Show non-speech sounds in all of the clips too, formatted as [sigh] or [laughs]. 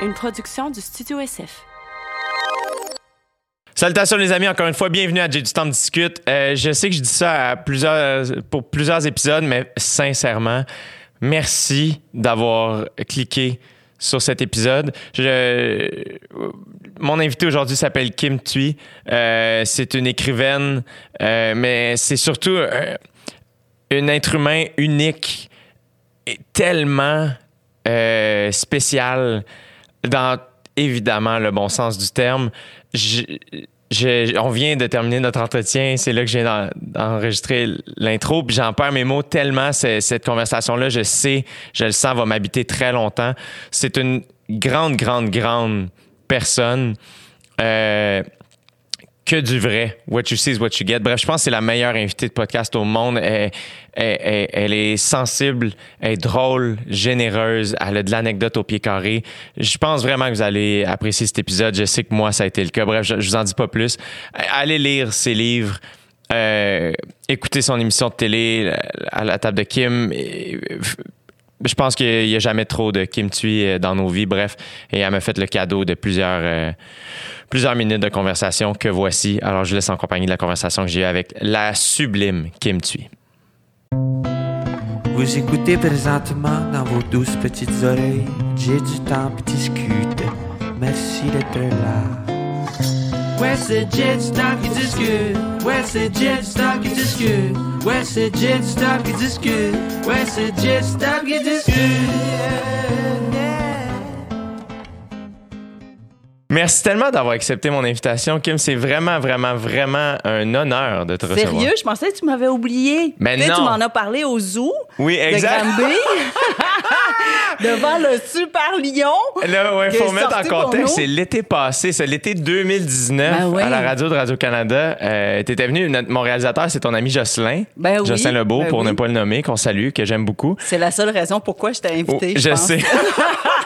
une production du Studio SF. Salutations les amis, encore une fois, bienvenue à J'ai du temps de discute. Euh, je sais que je dis ça plusieurs, pour plusieurs épisodes, mais sincèrement, merci d'avoir cliqué sur cet épisode. Mon invité aujourd'hui s'appelle Kim Thuy. Euh, c'est une écrivaine, euh, mais c'est surtout un être humain unique et tellement spécial dans évidemment le bon sens du terme. Je- je- on vient de terminer notre entretien, c'est là que j'ai d'enregistrer l'intro, puis j'en perds mes mots tellement cette conversation-là, je sais, je le sens, va m'habiter très longtemps. C'est une grande, grande, grande personne. Euh, que du vrai. What you see is what you get. Bref, je pense que c'est la meilleure invitée de podcast au monde. Elle, est sensible, elle est drôle, généreuse, elle a de l'anecdote au pied carré. Je pense vraiment que vous allez apprécier cet épisode. Je sais que moi, ça a été le cas. Bref, je, je vous en dis pas plus. Allez lire ses livres. Euh, écouter son émission de télé à la table de Kim. Et, je pense qu'il n'y a jamais trop de Kim Thuy euh, dans nos vies. Bref, et elle m'a fait le cadeau de plusieurs, euh, plusieurs minutes de conversation que voici. Alors, je vous laisse en compagnie de la conversation que j'ai eue avec la sublime Kim Thuy. Vous écoutez présentement dans vos douces petites oreilles. J'ai du temps. Merci d'être là. Ouais, c'est Jet Stock qui discute. Ouais, c'est Jet Stock qui discute. Ouais, c'est Jet Stock qui discute. Ouais, c'est Jet Stock qui discute. Merci tellement d'avoir accepté mon invitation, Kim. C'est vraiment, vraiment, vraiment un honneur de te recevoir. Sérieux, je pensais que tu m'avais oublié. Mais Tu sais, non. Tu m'en as parlé au zoo Oui, exact. [laughs] Devant le super lion. Là, ouais, faut mettre en contexte, c'est l'été passé, c'est l'été 2019 Ben oui. à la radio de Radio-Canada. Euh, T'étais venu, notre- mon réalisateur, c'est ton ami Jocelyn. Ben oui, Jocelyn Lebeau, ben pour ne pas le nommer, qu'on salue, que j'aime beaucoup. C'est la seule raison pourquoi je t'ai invité. Oh, je pense. sais. [laughs]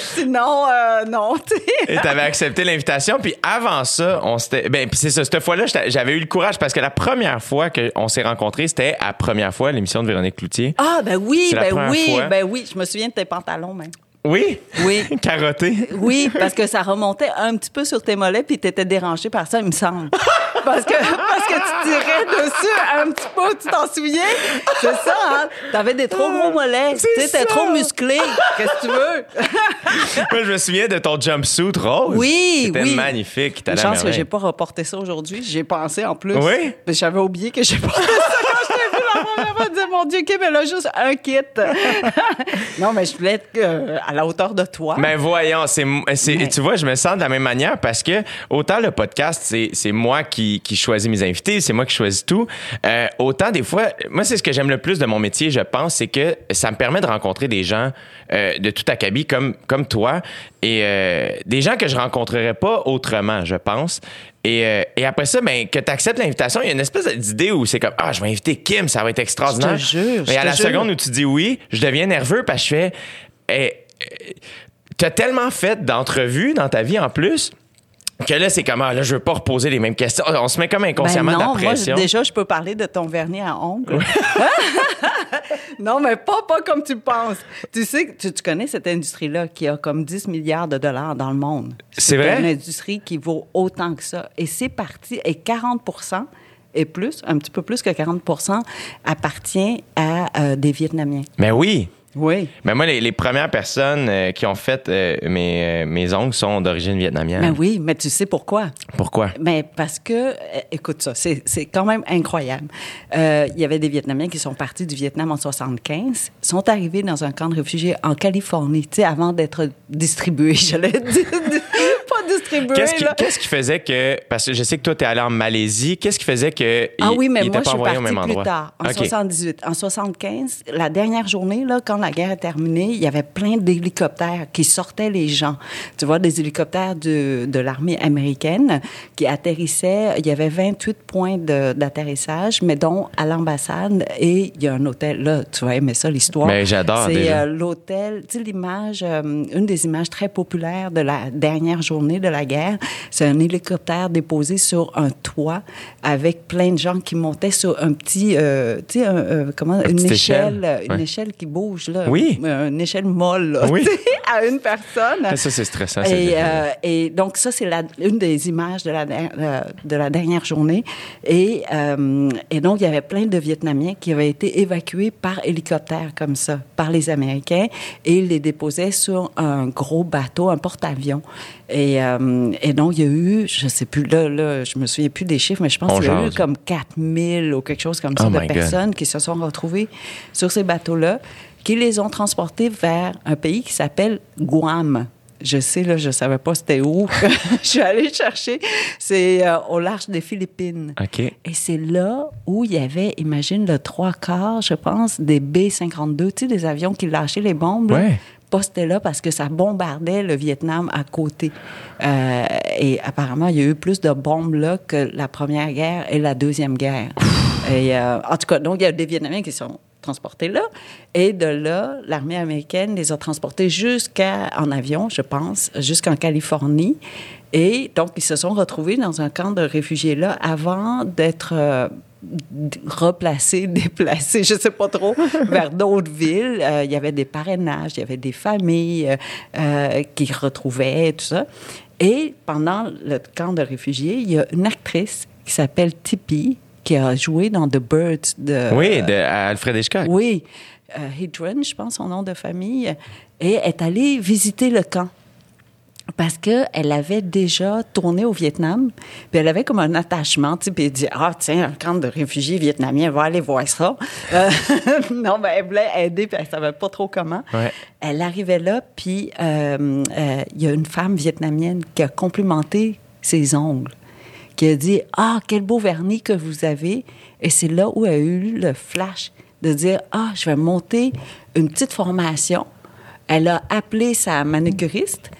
Sinon, euh, non. tu sais. Et t'avais accepté l'invitation. Puis avant ça, on s'était. Ben, puis c'est ça. Cette fois-là, j'avais eu le courage parce que la première fois qu'on s'est rencontrés, c'était à première fois l'émission de Véronique Cloutier. Ah, ben oui, la ben oui, fois. ben oui. Je me souviens de tes pantalons, même. Oui? Oui. [laughs] Carotté. Oui, parce que ça remontait un petit peu sur tes mollets puis t'étais dérangé par ça, il me semble. Parce que, parce que tu tirais dessus un petit peu, tu t'en souviens? C'est ça, hein? T'avais des trop gros mollets. Tu t'es trop musclé. Qu'est-ce que tu veux? [laughs] Moi, je me souviens de ton jumpsuit rose. Oui, C'était oui. magnifique. À chance que j'ai pas reporté ça aujourd'hui. J'ai pensé en plus. Oui? Mais j'avais oublié que j'ai [laughs] porté ça quand je t'ai vu Je disais, mon Dieu, Kim, elle a juste un kit. [laughs] non, mais je voulais être euh, à la hauteur de toi. Mais voyons, c'est, c'est- Mais- tu vois, je me sens de la même manière parce que autant le podcast, c'est, c'est moi qui, qui choisis mes invités, c'est moi qui choisis tout. Euh, autant des fois, moi, c'est ce que j'aime le plus de mon métier, je pense, c'est que ça me permet de rencontrer des gens euh, de tout acabit comme, comme toi et euh, des gens que je rencontrerais pas autrement, je pense. Et, euh, et après ça, ben, que tu acceptes l'invitation, il y a une espèce d'idée où c'est comme Ah, je vais inviter Kim, ça va être extraordinaire. Je te jure, je Et à la jure. seconde où tu dis oui, je deviens nerveux parce que je fais Eh, eh, T'as tellement fait d'entrevues dans ta vie en plus que là, c'est comme, ah, là, je veux pas reposer les mêmes questions. On se met comme inconsciemment Ben non, de la moi, pression. déjà, je peux parler de ton vernis à ongles. [laughs] non, mais pas, pas comme tu penses. Tu sais, tu, tu connais cette industrie-là qui a comme 10 milliards de dollars dans le monde. C'est vrai? une industrie qui vaut autant que ça. Et c'est parti, et 40% et plus, un petit peu plus que 40% appartient à euh, des Vietnamiens. Mais oui. Oui. Mais moi, les, les premières personnes euh, qui ont fait euh, mes, euh, mes ongles sont d'origine vietnamienne. Ben oui, mais tu sais pourquoi? Pourquoi? Mais parce que, écoute ça, c'est c'est quand même incroyable. Il y avait des Vietnamiens qui sont partis du Vietnam en 75, sont arrivés dans un camp de réfugiés en Californie, tu sais, avant d'être distribués, [laughs] j'allais dire. Pas distribués, Qu'est-ce qui, faisait que. Parce que je sais que toi, tu es allé en Malaisie. Qu'est-ce qui faisait que. Ah il- oui, mais il moi, je suis partie même plus endroit? tard, en OK. 78. En 75, la dernière journée, là, quand la guerre est terminée, il y avait plein d'hélicoptères qui sortaient les gens. Tu vois, des hélicoptères de, de l'armée américaine qui atterrissaient. Il y avait 28 points d'atterrissage, mais dont à l'ambassade. Et il y a un hôtel, là, tu vas aimer ça, l'histoire. Mais j'adore, C'est déjà. euh, l'hôtel, tu sais, l'image, euh, une des images très populaires de la dernière journée de la guerre, c'est un hélicoptère déposé sur un toit avec plein de gens qui montaient sur un petit, euh, tu sais, un- euh, comment, une petite échelle, échelle. une Ouais. échelle qui bouge, là. Oui. Une échelle molle, là, Oui. [laughs] à une personne. Ça, c'est stressant. Et, euh, et donc, ça, c'est une des images de la, euh, de la dernière journée. Et, euh, et donc, il y avait plein de Vietnamiens qui avaient été évacués par hélicoptère, comme ça, par les Américains, et ils les déposaient sur un gros bateau, un porte-avions. Et, euh, et donc, il y a eu, je sais plus, là, là, je me souviens plus des chiffres, mais je pense qu'il y a eu comme 4000 ou quelque chose comme ça Oh de God. personnes qui se sont retrouvées sur ces bateaux-là, qui les ont transportés vers un pays qui s'appelle Guam. Je sais, là, je savais pas c'était où. [laughs] je suis allée chercher. C'est euh, au large des Philippines. OK. Et c'est là où il y avait, imagine, le trois quarts, je pense, des B-52, tu sais, des avions qui lâchaient les bombes. là, Ouais. postaient là parce que ça bombardait le Vietnam à côté. Euh, et apparemment, il y a eu plus de bombes là que la Première Guerre et la Deuxième Guerre. et, euh, en tout cas, donc, il y a des Vietnamiens qui sont transportés là. Et de là, l'armée américaine les a transportés jusqu'à, en avion, je pense, jusqu'en Californie. Et donc, ils se sont retrouvés dans un camp de réfugiés là avant d'être euh, replacés, [laughs] déplacés, je sais pas trop, [laughs] vers d'autres villes. Euh, il y avait des parrainages, il y avait des familles euh, euh, qui retrouvaient tout ça. Et pendant le camp de réfugiés, il y a une actrice qui s'appelle Tippi qui a joué dans The Birds de Oui, de Alfred Hitchcock. oui, Hedren, je pense son nom de famille, et est allée visiter le camp. Parce qu'elle avait déjà tourné au Vietnam, puis elle avait comme un attachement, tu sais, puis elle dit Ah, tiens, un camp de réfugiés vietnamiens, va aller voir ça. Euh, [laughs] non, mais elle voulait aider, puis elle savait pas trop comment. Ouais. Elle arrivait là, puis euh, euh, il y a une femme vietnamienne qui a complimenté ses ongles, qui a dit Ah, quel beau vernis que vous avez. Et c'est là où elle a eu le flash de dire Ah, je vais monter une petite formation. Elle a appelé sa manucuriste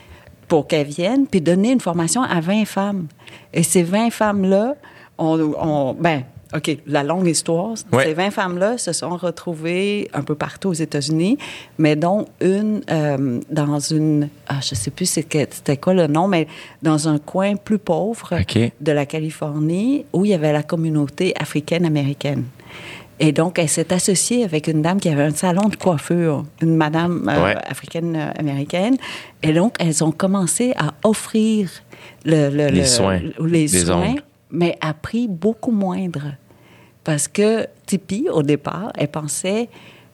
pour qu'elle vienne, puis donner une formation à 20 femmes. Et ces 20 femmes-là, on, on- ben, OK, la longue histoire, Ouais. ces 20 femmes-là se sont retrouvées un peu partout aux États-Unis, mais dont une euh, dans une, ah, je sais plus c'était quoi le nom, mais dans un coin plus pauvre de la Californie où il y avait la communauté africaine-américaine. Et donc, elle s'est associée avec une dame qui avait un salon de coiffure, une madame euh, Ouais. africaine-américaine. Et donc, elles ont commencé à offrir le, le- Les le- soins, les soins, ongles. mais à prix beaucoup moindre. Parce que Tipi, au départ, elle pensait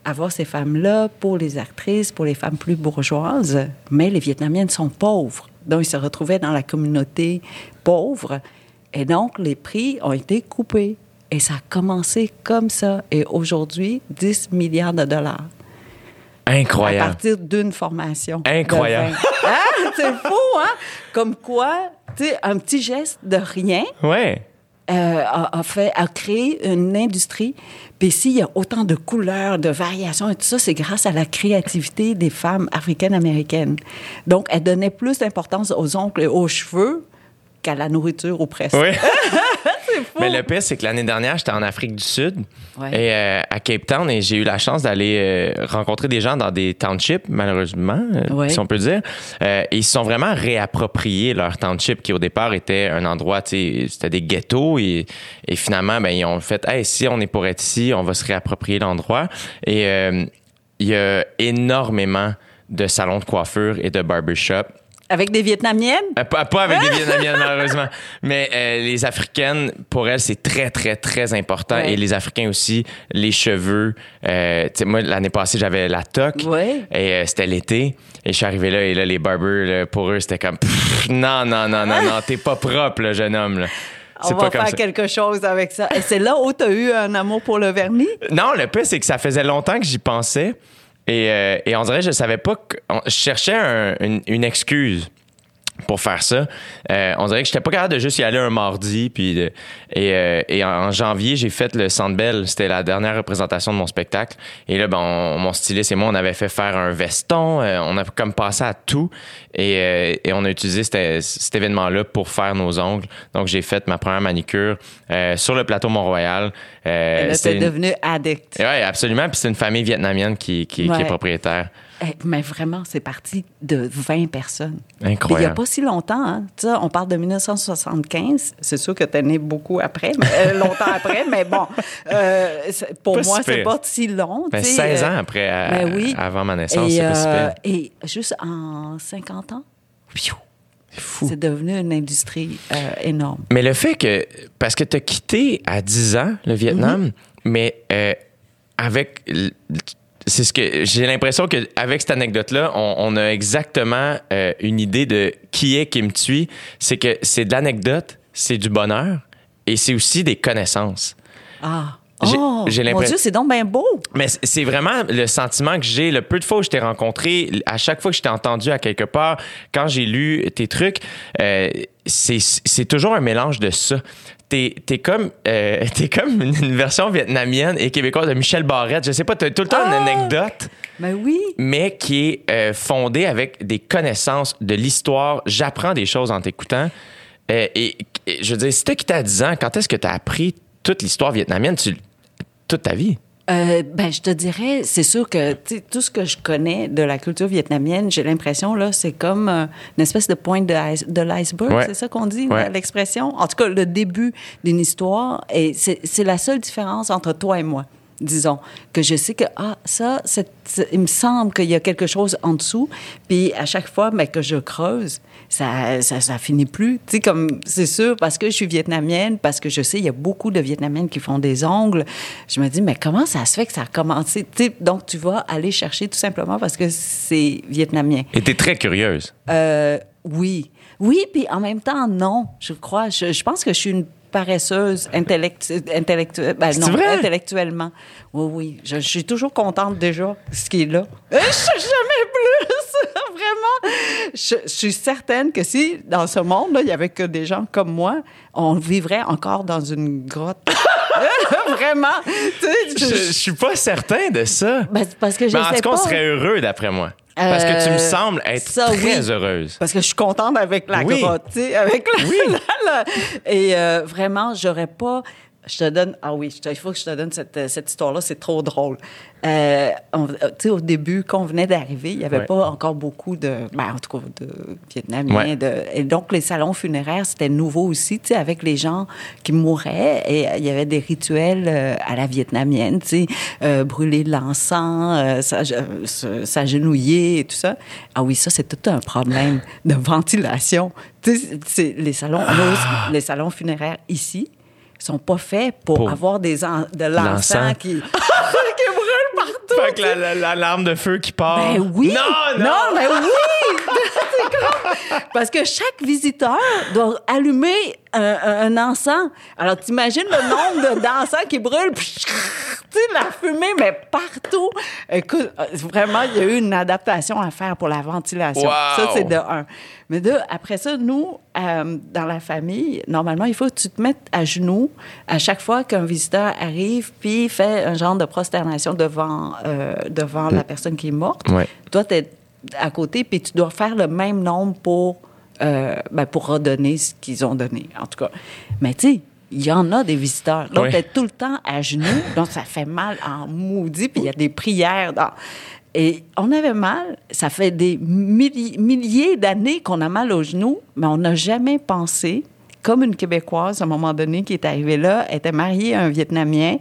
avoir ces femmes-là pour les actrices, pour les femmes plus bourgeoises, mais les Vietnamiennes sont pauvres. Donc, ils se retrouvaient dans la communauté pauvre. Et donc, les prix ont été coupés. Et ça a commencé comme ça. Et aujourd'hui, 10 milliards de dollars à Incroyable. partir d'une formation. Incroyable. 20. Hein? C'est fou, hein? Comme quoi, tu sais, un petit geste de rien Ouais. euh, a, a fait, a créé une industrie. Puis s'il y a autant de couleurs, de variations et tout ça, c'est grâce à la créativité des femmes africaines-américaines. Donc, elles donnaient plus d'importance aux ongles et aux cheveux qu'à la nourriture ou presque. Oui. [laughs] Mais le pire, c'est que l'année dernière, j'étais en Afrique du Sud Ouais. et euh, à Cape Town et j'ai eu la chance d'aller euh, rencontrer des gens dans des townships, malheureusement, euh, Ouais. si on peut dire. Euh, et ils se sont vraiment réappropriés leur township qui, au départ, était un endroit, c'était des ghettos et, et finalement, ben, ils ont fait, hey, si on est pour être ici, on va se réapproprier l'endroit. Et euh, il y a énormément de salons de coiffure et de barbershop Avec des Vietnamiennes? euh, Pas, pas avec des Vietnamiennes, [laughs] malheureusement. Mais euh, les Africaines, pour elles, c'est très, très, très important. Ouais. Et les Africains aussi, les cheveux. Euh, tu sais, moi, l'année passée, j'avais la toque. Ouais. Et euh, c'était l'été. Et je suis arrivé là, et là, les barbers, là, pour eux, c'était comme Pff, non, non, non, non, non, t'es pas propre, là, jeune homme. Là. On va faire ça. quelque chose avec ça. Et c'est là où tu as eu un amour pour le vernis? Non, le pire, c'est que ça faisait longtemps que j'y pensais. Et, euh, et on dirait je savais pas que. je cherchais un- une, une excuse pour faire ça. Euh, on dirait que j'étais pas capable de juste y aller un mardi. Puis de- et, euh, et en, janvier, j'ai fait le Centre Bell. C'était la dernière représentation de mon spectacle. Et là, ben, on- mon styliste et moi, on avait fait faire un veston. euh, on a comme passé à tout. Et, et on a utilisé cet, événement-là pour faire nos ongles. Donc, j'ai fait ma première manicure sur le plateau Mont-Royal. Euh, Et là, c'était t'es une- devenu addict. oui, absolument. Puis c'est une famille vietnamienne qui, qui, est propriétaire. Eh, mais vraiment, c'est parti de 20 personnes. Puis il n'y a Incroyable. pas si longtemps. Hein. On parle de 1975. C'est sûr que tu es né beaucoup après, mais, euh, longtemps [laughs] après, mais bon, euh, pour Pas moi, si c'est pas si long. Ben, sais, 16 euh, ans après, à- ben oui. avant ma naissance, et, c'est pas si euh, pire. et juste en 50 ans, C'est devenu une industrie euh, énorme. Mais le fait que, parce que tu as quitté à 10 ans le Vietnam, Mhm. mais euh, avec. C'est ce que j'ai l'impression qu'avec cette anecdote-là, on, on a exactement euh, une idée de qui est Kim Thuy. C'est que c'est de l'anecdote, c'est du bonheur et c'est aussi des connaissances. Ah! J'ai- oh, j'ai mon Dieu, c'est donc bien beau! Mais c'est vraiment le sentiment que j'ai. Le peu de fois où je t'ai rencontré, à chaque fois que je t'ai entendu à quelque part, quand j'ai lu tes trucs, euh, c'est c'est toujours un mélange de ça. T'es es comme, euh, [laughs] comme une, une version vietnamienne et québécoise de Michel Barrette. Je sais pas, t'as tout le temps une Ah! anecdote, Mais oui! mais qui est euh, fondée avec des connaissances de l'histoire. J'apprends des choses en t'écoutant. Euh, et, et je veux dire, si t'as quitté à 10 ans, quand est-ce que t'as appris toute l'histoire vietnamienne? Tu, toute ta vie? Euh, ben, je te dirais, c'est sûr que tout ce que je connais de la culture vietnamienne, j'ai l'impression, là, c'est comme euh, une espèce de pointe de, ice- de l'iceberg, Ouais. c'est ça qu'on dit, Ouais. l'expression? En tout cas, le début d'une histoire, et c'est la seule différence entre toi et moi. Disons que je sais que ah ça il me semble qu'il y a quelque chose en dessous puis à chaque fois ben, que je creuse ça ça, ça finit plus tu sais comme c'est sûr parce que je suis vietnamienne parce que je sais il y a beaucoup de vietnamiennes qui font des ongles je me dis mais comment ça se fait que ça a commencé? Tu sais, donc tu vas aller chercher tout simplement parce que c'est vietnamien Et t'es très curieuse. euh, oui. Oui, puis en même temps, non, je crois. Je, je pense que je suis une paresseuse intellectu. Ben, non, vrai? intellectuellement. Oui, oui. Je, je suis toujours contente déjà de ce qui est là. Euh, Je sais jamais plus, [laughs] vraiment. Je, je suis certaine que si, dans ce monde-là, il y avait que des gens comme moi, on vivrait encore dans une grotte. [laughs] vraiment. Tu sais, Je, je suis pas certain de ça. Ben, parce que je Mais en sais tout cas, on serait heureux d'après moi. Parce que tu me Euh, sembles être ça, très oui. heureuse. Parce que je suis contente avec la Oui. grotte, tu sais, avec la, Oui. [laughs] la- la- Et euh, vraiment, j'aurais pas. Je te donne. Ah oui, il faut que je te donne cette, euh, cette histoire-là, c'est trop drôle. Euh, tu sais, au début, quand on venait d'arriver, il n'y avait Ouais. pas encore beaucoup de. Ben, en tout cas, de Vietnamiens. Ouais. de- et donc, les salons funéraires, c'était nouveau aussi, tu sais, avec les gens qui mouraient. Et euh, il y avait des rituels euh, à la vietnamienne, tu sais, euh, brûler de l'encens, s'agenouiller et tout ça. Ah oui, ça, c'est tout un problème de ventilation. Tu sais, les salons, nos- les salons funéraires ici sont pas faits pour, Pour avoir des en- de l'encens. l'encens qui, [laughs] [laughs] qui brûle partout. Fait que la- la- l'alarme de feu qui part. Ben oui! Non, non! mais oui! [laughs] C'est comme- Parce que chaque visiteur doit allumer un, un- un encens. Alors, t'imagines le nombre de- d'encens qui brûlent. puis la fumée, mais partout. Écoute, euh, vraiment, il y a eu une adaptation à faire pour la ventilation. Wow! Ça, c'est de un. Mais deux, après ça, nous, euh, dans la famille, normalement, il faut que tu te mettes à genoux à chaque fois qu'un visiteur arrive, puis fait un genre de prosternation devant, euh, devant la personne qui est morte. Ouais. Toi, tu es à côté, puis tu dois faire le même nombre pour, euh, ben, pour redonner ce qu'ils ont donné, en tout cas. Mais tu sais, il y en a des visiteurs. Donc, Oui. tu es tout le temps à genoux, [laughs] donc ça fait mal en maudit, puis il y a des prières. Dans... Et on avait mal. Ça fait des milli- milliers d'années qu'on a mal aux genoux, mais on n'a jamais pensé, comme une Québécoise, à un moment donné, qui est arrivée là, était mariée à un Vietnamien.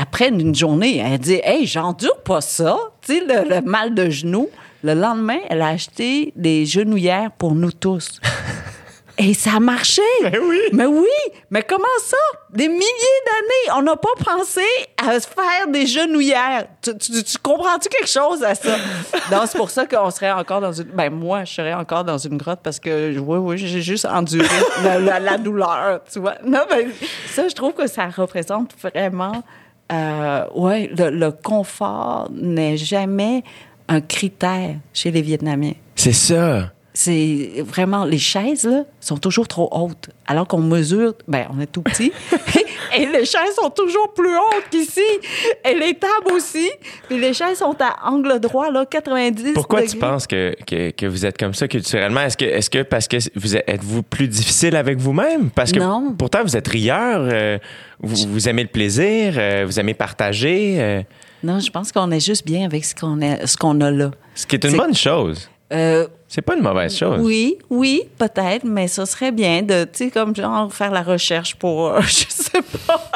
Après une journée, elle dit Hey, j'endure pas ça, tu sais, le, le mal de genoux. Le lendemain, elle a acheté des genouillères pour nous tous. [laughs] Et ça a marché. Mais oui. Mais oui. Mais comment ça? Des milliers d'années, on n'a pas pensé à se faire des genouillères. Tu, tu- tu comprends-tu quelque chose à ça? [laughs] Donc, c'est pour ça qu'on serait encore dans une... Ben, moi, je serais encore dans une grotte parce que, oui, oui, j'ai juste enduré la, la- la douleur, tu vois. Non, mais ça, je trouve que ça représente vraiment... Euh, ouais, le, le confort n'est jamais un critère chez les Vietnamiens. C'est ça. C'est vraiment, les chaises, là, sont toujours trop hautes. Alors qu'on mesure, ben, on est tout petit. [laughs] et les chaises sont toujours plus hautes qu'ici. Et les tables aussi. Puis les chaises sont à angle droit, là, 90 Pourquoi degrés. tu penses que, que, que vous êtes comme ça culturellement? Est-ce que, est-ce que parce que vous êtes, êtes-vous plus difficile avec vous-même? Parce que Non. pourtant, vous êtes rieur, euh, vous, vous aimez le plaisir, euh, vous aimez partager. euh, Non, je pense qu'on est juste bien avec ce qu'on a, ce qu'on a là. Ce qui est une bonne chose. Euh, C'est pas une mauvaise chose. oui, oui, peut-être, mais ce serait bien de, tu sais, comme genre faire la recherche pour, euh, [laughs] je sais pas,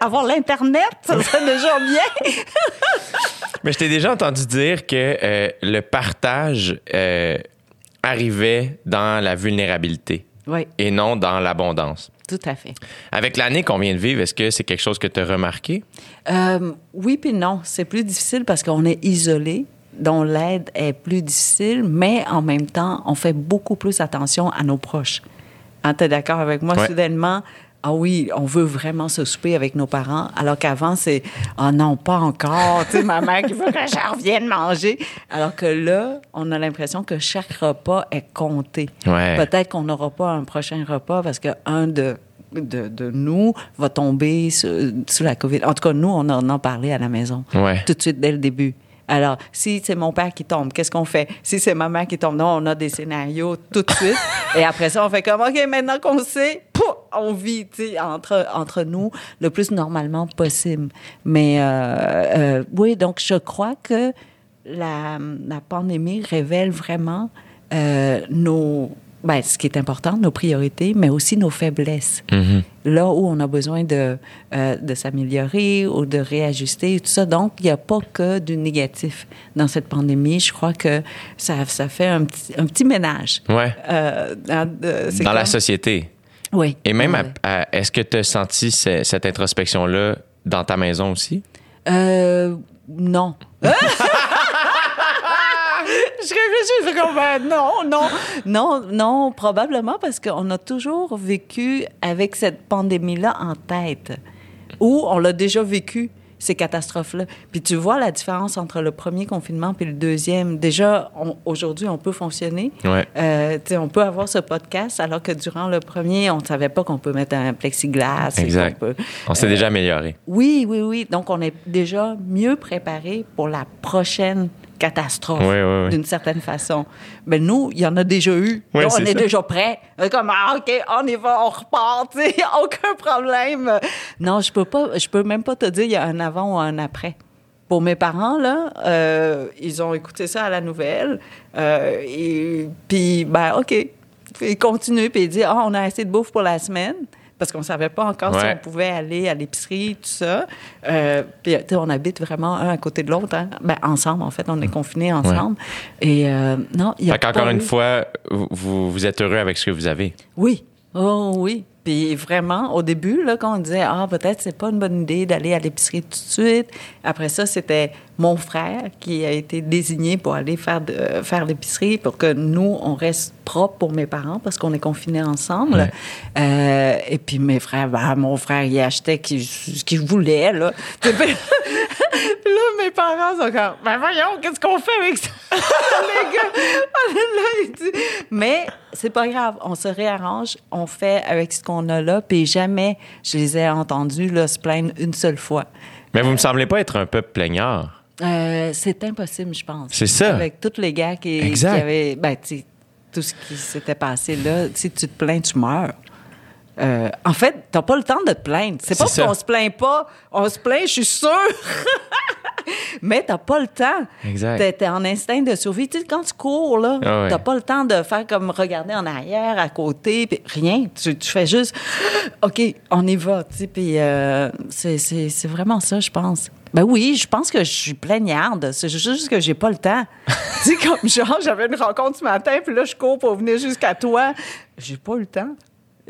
avoir l'Internet, ça serait déjà bien. [laughs] Mais je t'ai déjà entendu dire que euh, le partage euh, arrivait dans la vulnérabilité Oui, et non dans l'abondance. tout à fait. Avec l'année qu'on vient de vivre, est-ce que c'est quelque chose que tu as remarqué? Euh, oui puis non, c'est plus difficile parce qu'on est isolé, dont l'aide est plus difficile, mais en même temps, on fait beaucoup plus attention à nos proches. Hein, T'es d'accord avec moi? Ouais. Soudainement, ah oui, on veut vraiment se souper avec nos parents, alors qu'avant, c'est « Ah non, pas encore, tu sais, ma mère qui veut que je revienne manger. » Alors que là, on a l'impression que chaque repas est compté. Ouais. Peut-être qu'on n'aura pas un prochain repas parce qu'un de, de, de nous va tomber sous, sous la COVID. En tout cas, nous, on en a parlé à la maison. Ouais. Tout de suite, dès le début. Alors, si c'est mon père qui tombe, qu'est-ce qu'on fait? Si c'est ma mère qui tombe, non, on a des scénarios tout de suite. Et après ça, on fait comme, OK, maintenant qu'on sait, pouf, on vit, entre, entre nous le plus normalement possible. Mais, euh, euh, oui, donc je crois que la, la pandémie révèle vraiment euh, nos, ben, ce qui est important, nos priorités, mais aussi nos faiblesses. Là où on a besoin de, euh, de s'améliorer ou de réajuster, tout ça. Donc, il n'y a pas que du négatif dans cette pandémie. Je crois que ça, ça fait un petit, un petit ménage. Ouais. Euh, dans c'est Dans la société. Oui. Et même, est-ce que tu as senti ce- cette introspection-là dans ta maison aussi? [laughs] Euh, non. Je réfléchis, c'est comme, ben, non, non, non, non, probablement parce qu'on a toujours vécu avec cette pandémie-là en tête, ou on l'a déjà vécu, ces catastrophes-là. Puis tu vois la différence entre le premier confinement puis le deuxième. Déjà, on- aujourd'hui, on peut fonctionner. Ouais. Euh, tu sais, on peut avoir ce podcast, alors que durant le premier, on ne savait pas qu'on peut mettre un plexiglas. Exact. On s'est déjà amélioré. oui, oui, oui. Donc, on est déjà mieux préparé pour la prochaine catastrophe, Oui, oui, oui. d'une certaine façon. Mais nous, il y en a déjà eu. Donc, on est déjà prêt. On est Comme, ah, OK, on y va, on repart, tu sais, [laughs] aucun problème. Non, je peux pas, je peux même pas te dire il y a un avant ou un après. Pour mes parents, là, euh, ils ont écouté ça à la nouvelle. euh, et puis, ben, OK. Ils continuent, puis ils disent, ah, on a assez de bouffe pour la semaine. Parce qu'on savait pas encore si on pouvait aller à l'épicerie, tout ça. Euh, puis, on habite vraiment un à côté de l'autre. Hein? Ben, ensemble, en fait, on est confinés ensemble. Et euh, non, il y a Fait pas une eu- fois, vous, vous êtes heureux avec ce que vous avez. Oui. Oh oui. Puis vraiment, au début, là, quand on disait, ah, peut-être c'est pas une bonne idée d'aller à l'épicerie tout de suite. Après ça, c'était mon frère qui a été désigné pour aller faire, de- faire l'épicerie pour que nous, on reste propre pour mes parents parce qu'on est confinés ensemble. Ouais. Euh, et puis mes frères, ben, mon frère, il achetait ce qu'il voulait, là. [laughs] Puis là, mes parents sont comme, ben voyons, qu'est-ce qu'on fait avec ça? [laughs] Les gars, [laughs] là, il dit, mais c'est pas grave, on se réarrange, on fait avec ce qu'on a là, puis jamais je les ai entendus là, se plaindre une seule fois. Mais vous me semblez pas être un peuple plaignard. Euh, c'est impossible, je pense. C'est ça. Avec tous les gars qui, avaient, ben, tout ce qui s'était passé là, si tu te plains, tu meurs. Euh, en fait, t'as pas le temps de te plaindre. C'est pas qu'on se plaint pas. On se plaint, je suis sûre. [laughs] Mais t'as pas le temps. Exact. T'es, t'es en instinct de survie. Tu sais, quand tu cours, là, Ah ouais. t'as pas le temps de faire comme regarder en arrière, à côté, puis rien. Tu, tu fais juste, [gasps] OK, on y va. Tu sais, puis euh, c'est vraiment ça, je pense. Ben oui, je pense que je suis plaignarde. C'est juste que j'ai pas le temps. [laughs] tu sais, comme genre, j'avais une rencontre ce matin, puis là, je cours pour venir jusqu'à toi. J'ai pas le temps.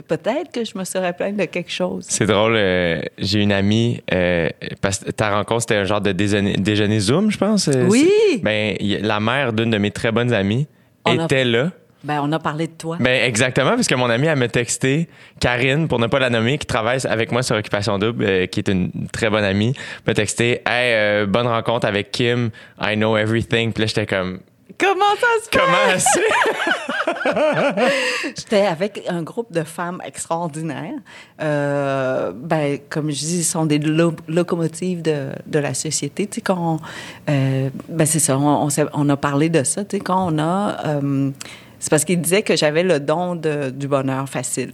Peut-être que je me serais plainte de quelque chose. C'est drôle, euh, j'ai une amie, euh, parce que ta rencontre, c'était un genre de déjeuner, déjeuner Zoom, je pense. euh, Oui. Ben, la mère d'une de mes très bonnes amies On a- était là. Ben, on a parlé de toi. Ben exactement, parce que mon amie, elle m'a texté, Karine, pour ne pas la nommer, qui travaille avec moi sur Occupation Double, euh, qui est une très bonne amie, m'a texté Hey, euh, bonne rencontre avec Kim, I know everything. Puis là, j'étais comme Comment ça se fait? Comment [laughs] sait? J'étais avec un groupe de femmes extraordinaires. Euh, ben, comme je dis, ils sont des lo- locomotives de, de la société. Tu sais, quand on, euh, ben c'est ça, on, on, a parlé de ça. Tu sais, quand on a... euh, c'est parce qu'ils disaient que j'avais le don de- du bonheur facile.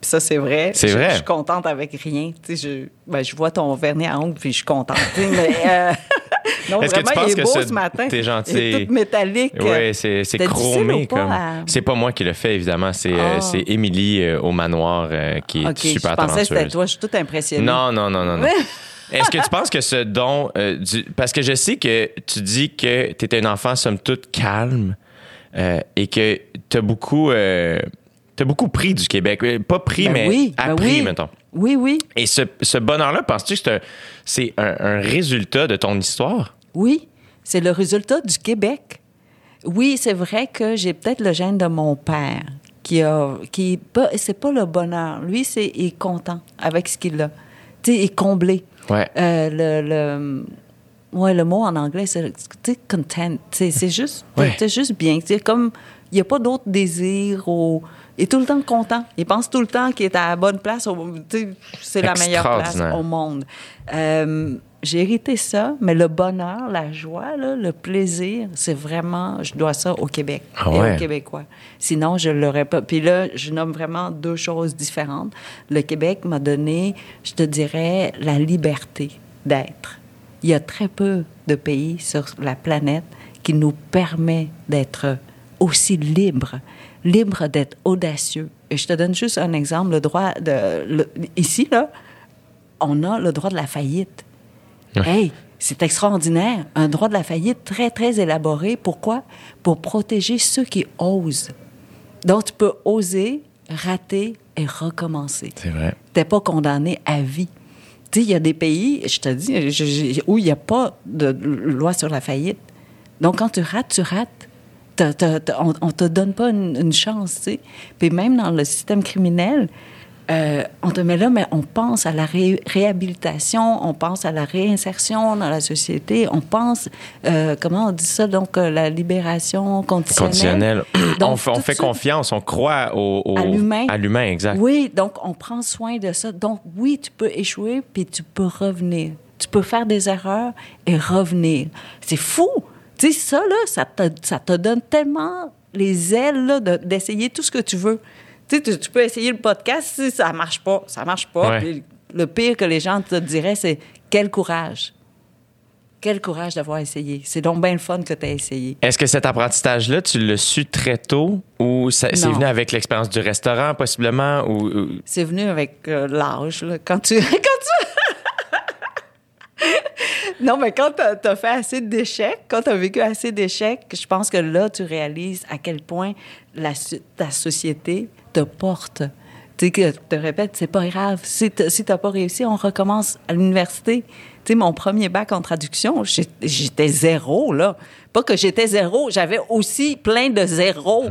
Puis ça, c'est vrai. C'est vrai. Je suis contente avec rien. Tu sais, je, ben, je vois ton vernis à ongles, puis je suis contente. mais, euh, [laughs] non, Est-ce que tu vraiment, penses il est que beau ce- ce matin. t'es gentil? Il est tout métallique. Oui, c'est chromé pas comme. à- C'est pas moi qui le fais évidemment, c'est Ah. c'est Émilie euh, au manoir euh, qui est super je pensais que c'était talentueuse. toi. Je suis toute impressionnée. Non, non, non, non, non. [laughs] Est-ce que tu penses que ce don, du- parce que je sais que tu dis que tu étais un enfant somme toute calme euh, et que tu as beaucoup, euh, t'as beaucoup pris du Québec, Euh, pas pris Ben mais oui, ben appris oui. mettons. Oui, oui, Et ce, ce bonheur-là, penses-tu que c'est un, résultat de ton histoire? oui. C'est le résultat du Québec. Oui, c'est vrai que j'ai peut-être le gène de mon père qui a qui c'est pas le bonheur. Lui, c'est il est content avec ce qu'il a. Tu sais, il est comblé. Ouais. Euh, le, le, ouais, le mot en anglais, c'est content. C'est juste, Ouais. juste bien. C'est comme, il n'y a pas d'autre désir. Au, il est tout le temps content. Il pense tout le temps qu'il est à la bonne place. au- C'est la meilleure place au monde. Euh, j'ai hérité ça, mais le bonheur, la joie, là, le plaisir, c'est vraiment, je dois ça au Québec Ah et aux Québécois. Sinon, je ne l'aurais pas. Puis là, je nomme vraiment deux choses différentes. Le Québec m'a donné, je te dirais, la liberté d'être. Il y a très peu de pays sur la planète qui nous permet d'être aussi libres, libres d'être audacieux. Et je te donne juste un exemple, le droit de... le- ici, là, on a le droit de la faillite. Hey, c'est extraordinaire. Un droit de la faillite très, très élaboré. Pourquoi? Pour protéger ceux qui osent. Donc, tu peux oser, rater et recommencer. C'est vrai. Tu n'es pas condamné à vie. Tu sais, il y a des pays, je te dis, où il n'y a pas de loi sur la faillite. Donc, quand tu rates, tu rates. T'as- t'as- on ne te donne pas une, une chance, tu sais. Puis même dans le système criminel, euh, on te met là, mais on pense à la ré- réhabilitation, on pense à la réinsertion dans la société, on pense, euh, comment on dit ça, donc euh, la libération conditionnelle. Conditionnel. Donc, on fait, on fait confiance, on croit au, au- À l'humain. Exact. Oui, donc on prend soin de ça. Donc oui, tu peux échouer, puis tu peux revenir. Tu peux faire des erreurs et revenir. C'est fou. Tu sais, ça, là, ça te, ça te donne tellement les ailes d'essayer tout ce que tu veux. Tu sais, tu, peux essayer le podcast, si ça marche pas, ça marche pas. Ouais. Puis le pire que les gens te diraient, c'est quel courage. Quel courage d'avoir essayé. C'est donc bien le fun que tu as essayé. Est-ce que cet apprentissage-là, tu l'as su très tôt ou c'est venu avec l'expérience du restaurant, possiblement? Ou, ou- C'est venu avec euh, l'âge. Quand tu. [laughs] Quand tu... non, mais quand tu as, fait assez d'échecs, quand tu as vécu assez d'échecs, je pense que là, tu réalises à quel point la, ta société te porte. Tu sais, que je te répète, c'est pas grave. Si tu si t'as pas réussi, on recommence à l'université. Tu sais, mon premier bac en traduction, j'étais zéro, là. Pas que j'étais zéro, j'avais aussi plein de zéros.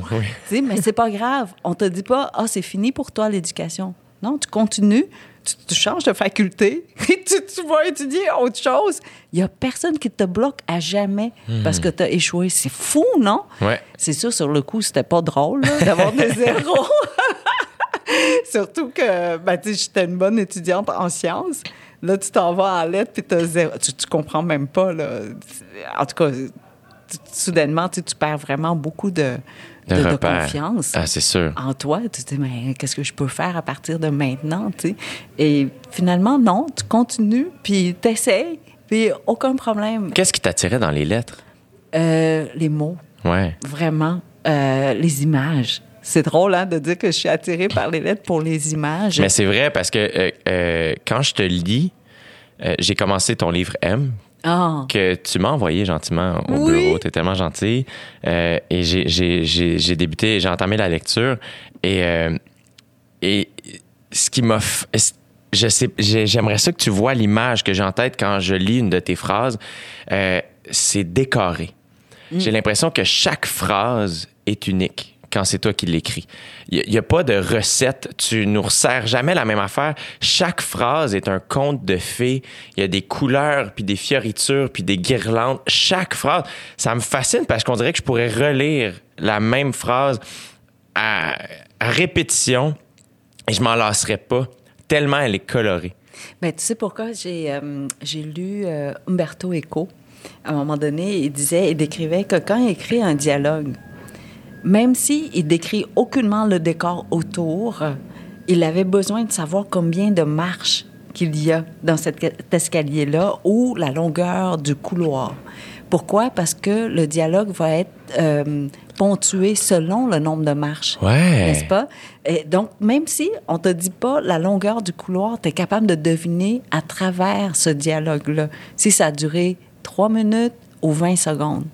Tu sais, mais c'est pas grave. On te dit pas, ah, c'est fini pour toi l'éducation. Non, tu continues, tu, tu changes de faculté, [laughs] et tu, tu vas étudier autre chose. Il y a personne qui te bloque à jamais parce que tu as échoué. C'est fou, non? Ouais. C'est sûr, sur le coup, c'était pas drôle d'avoir des [laughs] zéros. [laughs] Surtout que ben, j'étais une bonne étudiante en sciences. Là, tu t'en vas en lettres puis t'as zéro. Tu, tu comprends même pas. Là. En tout cas, soudainement, tu perds vraiment beaucoup de, De de- confiance Ah, c'est sûr. en toi. Tu te dis, mais qu'est-ce que je peux faire à partir de maintenant? tu sais? Et finalement, non, tu continues, puis t'essayes, puis aucun problème. Qu'est-ce qui t'attirait dans les lettres? Euh, les mots, Ouais. vraiment, euh, les images. C'est drôle hein, de dire que je suis attirée par les lettres pour les images. Mais c'est vrai parce que euh, quand je te lis, j'ai commencé ton livre M Ah, que tu m'as envoyé gentiment au Oui. bureau. Tu es tellement gentil. Euh, et j'ai- débuté, j'ai entamé la lecture. Et, euh, et ce qui m'a. Je sais, j'aimerais ça que tu vois l'image que j'ai en tête quand je lis une de tes phrases. Euh, c'est décoré. J'ai l'impression que chaque phrase est unique quand c'est toi qui l'écris. Il n'y a, pas de recette. Tu nous resserres jamais la même affaire. Chaque phrase est un conte de fées. Il y a des couleurs, puis des fioritures, puis des guirlandes. Chaque phrase, ça me fascine parce qu'on dirait que je pourrais relire la même phrase à, répétition et je m'en lasserais pas tellement elle est colorée. Ben, tu sais pourquoi? J'ai euh, lu euh, Umberto Eco. À un moment donné, il disait, il décrivait que quand il écrit un dialogue, même si il décrit aucunement le décor autour, il avait besoin de savoir combien de marches qu'il y a dans cet escalier-là ou la longueur du couloir. Pourquoi? Parce que le dialogue va être euh, ponctué selon le nombre de marches. Ouais. N'est-ce pas? Et donc, même si on te dit pas la longueur du couloir, tu es capable de deviner à travers ce dialogue-là si ça a duré trois minutes ou 20 secondes.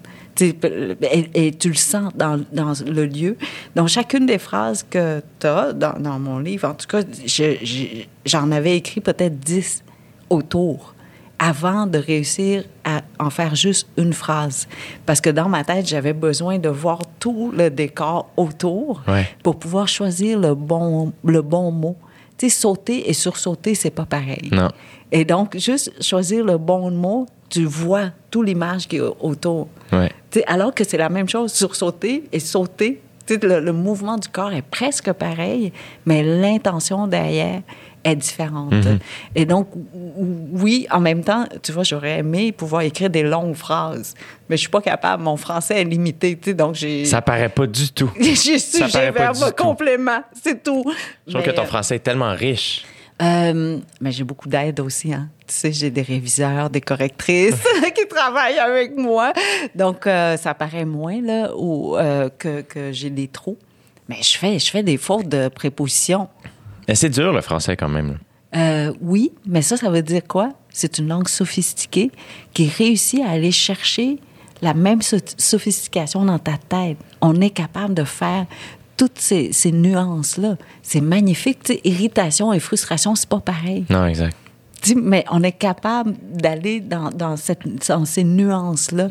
Et, et tu le sens dans, dans le lieu. Donc, chacune des phrases que tu as dans, dans mon livre, en tout cas, je- je- j'en avais écrit peut-être 10 autour avant de réussir à en faire juste une phrase. Parce que dans ma tête, j'avais besoin de voir tout le décor autour Ouais. pour pouvoir choisir le bon, le bon mot. Tu sais, sauter et sursauter, c'est pas pareil. Non. Et donc, juste choisir le bon mot, tu vois toute l'image qui est autour. Ouais. Alors que c'est la même chose, sursauter et sauter. Le, le mouvement du corps est presque pareil, mais l'intention derrière est différente. Et donc, oui, en même temps, tu vois, j'aurais aimé pouvoir écrire des longues phrases, mais je suis pas capable. Mon français est limité, tu sais, donc j'ai... Ça paraît pas du tout. [laughs] J'ai sujet, verbe, complément, c'est tout. Je trouve Mais, que ton français est tellement riche. Euh, mais j'ai beaucoup d'aide aussi. Hein. Tu sais, j'ai des réviseurs, des correctrices [laughs] qui travaillent avec moi. Donc, euh, ça paraît moins là où, euh, que, que j'ai des trous. Mais je fais, je fais des fautes de préposition. Mais c'est dur, le français, quand même. oui, mais ça, ça veut dire quoi? C'est une langue sophistiquée qui réussit à aller chercher la même so- sophistication dans ta tête. On est capable de faire toutes ces, ces nuances-là. C'est magnifique. Irritation et frustration, c'est pas pareil. Non, exact. Mais on est capable d'aller dans, dans, cette, dans ces nuances-là.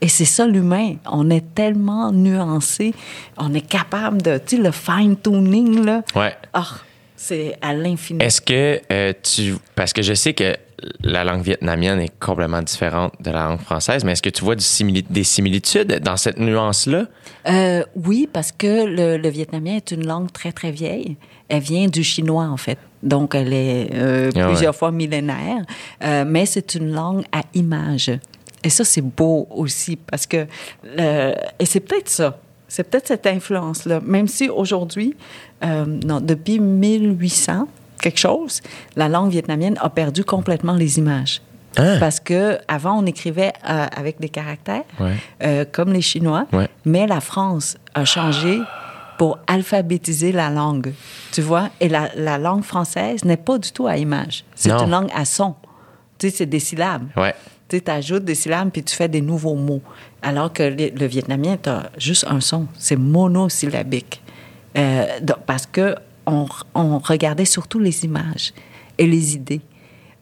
Et c'est ça l'humain. On est tellement nuancé. On est capable de, tu sais, le fine-tuning, là. Ouais. Ah, c'est à l'infini. Est-ce que euh, tu. Parce que je sais que la langue vietnamienne est complètement différente de la langue française, mais est-ce que tu vois du simili- des similitudes dans cette nuance-là? Euh, oui, parce que le, le vietnamien est une langue très, très vieille. Elle vient du chinois, en fait. Donc, elle est euh, Ah ouais. plusieurs fois millénaire. Euh, mais c'est une langue à image. Et ça, c'est beau aussi, parce que... et c'est peut-être ça. C'est peut-être cette influence-là. Même si aujourd'hui, non, depuis 1800, quelque chose, la langue vietnamienne a perdu complètement les images. Hein? Parce que avant on écrivait euh, avec des caractères, Ouais. euh, comme les Chinois, Ouais. mais la France a changé pour alphabétiser la langue, tu vois? Et la, la langue française n'est pas du tout à image. C'est une langue à son. Tu sais, c'est des syllabes. Ouais. Tu sais, ajoutes des syllabes puis tu fais des nouveaux mots. Alors que le, le vietnamien, tu as juste un son. C'est monosyllabique. Euh, donc, parce que on, on regardait surtout les images et les idées.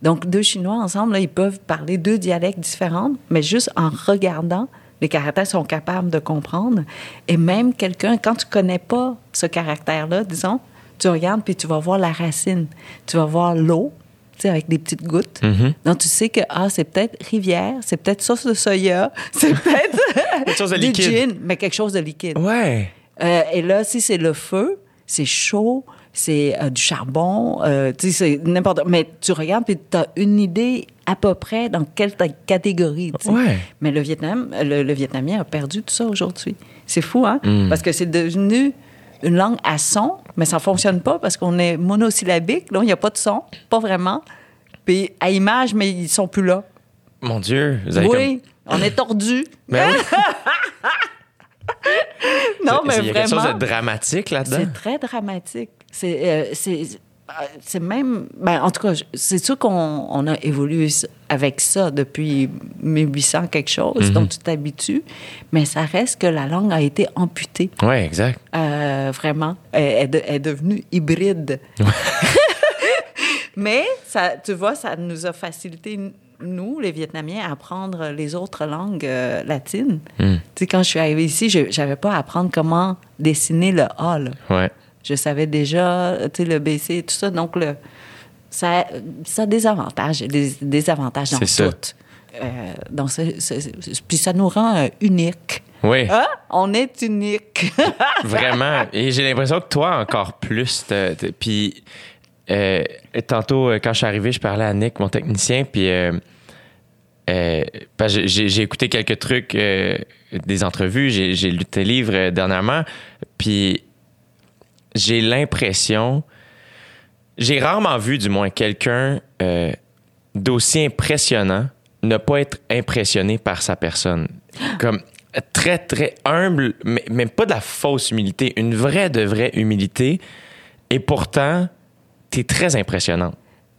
Donc, deux Chinois ensemble, là, ils peuvent parler deux dialectes différents, mais juste en regardant, les caractères sont capables de comprendre. Et même quelqu'un, quand tu connais pas ce caractère-là, disons, tu regardes puis tu vas voir la racine. Tu vas voir l'eau, tu sais, avec des petites gouttes. Donc, tu sais que, ah, c'est peut-être rivière, c'est peut-être sauce de soya, [laughs] c'est peut-être Quelque chose de liquide. gin, mais quelque chose de liquide. Ouais. Euh, et là, si c'est le feu, c'est chaud, c'est euh, du charbon, euh, tu sais, c'est n'importe. Mais tu regardes puis tu as une idée à peu près dans quelle catégorie. Ouais. Mais le Vietnam, le, le vietnamien a perdu tout ça aujourd'hui. C'est fou, hein? Mm. Parce que c'est devenu une langue à son, mais ça fonctionne pas parce qu'on est monosyllabique. Là, il n'y a pas de son, pas vraiment. Puis à image, mais ils sont plus là. Mon Dieu. Vous avez Oui, on est tordu. comme... Ben oui. [laughs] [laughs] non, mais Il y a quelque chose vraiment. de dramatique là-dedans? C'est très dramatique. C'est, euh, c'est, euh, même. Ben, en tout cas, c'est sûr qu'on on a évolué avec ça depuis 1800 quelque chose, donc tu t'habitues, mais ça reste que la langue a été amputée. Oui, exact. Euh, vraiment. Elle, elle est devenue hybride. [laughs] mais, ça, tu vois, ça nous a facilité, nous, les Vietnamiens, apprendre les autres langues euh, latines. Hmm. Tu sais, quand je suis arrivée ici, je n'avais pas à apprendre comment dessiner le A. là. Ouais. Je savais déjà, tu sais, le BC et tout ça. Donc, le, ça, ça a des avantages et des désavantages dans ça. tout. Euh, donc, puis ça nous rend euh, uniques. Oui. Hein? On est unique. [laughs] Vraiment. Et j'ai l'impression que toi, encore plus. Puis, euh, tantôt, euh, quand je suis arrivé, je parlais à Nick, mon technicien, puis. euh, euh, j'ai écouté quelques trucs, des entrevues, j'ai lu tes livres dernièrement, puis j'ai l'impression j'ai rarement vu, du moins, quelqu'un d'aussi impressionnant ne pas être impressionné par sa personne. Comme très, très humble, mais, mais pas de la fausse humilité, une vraie, de vraie humilité. Et pourtant, t'es très impressionnante.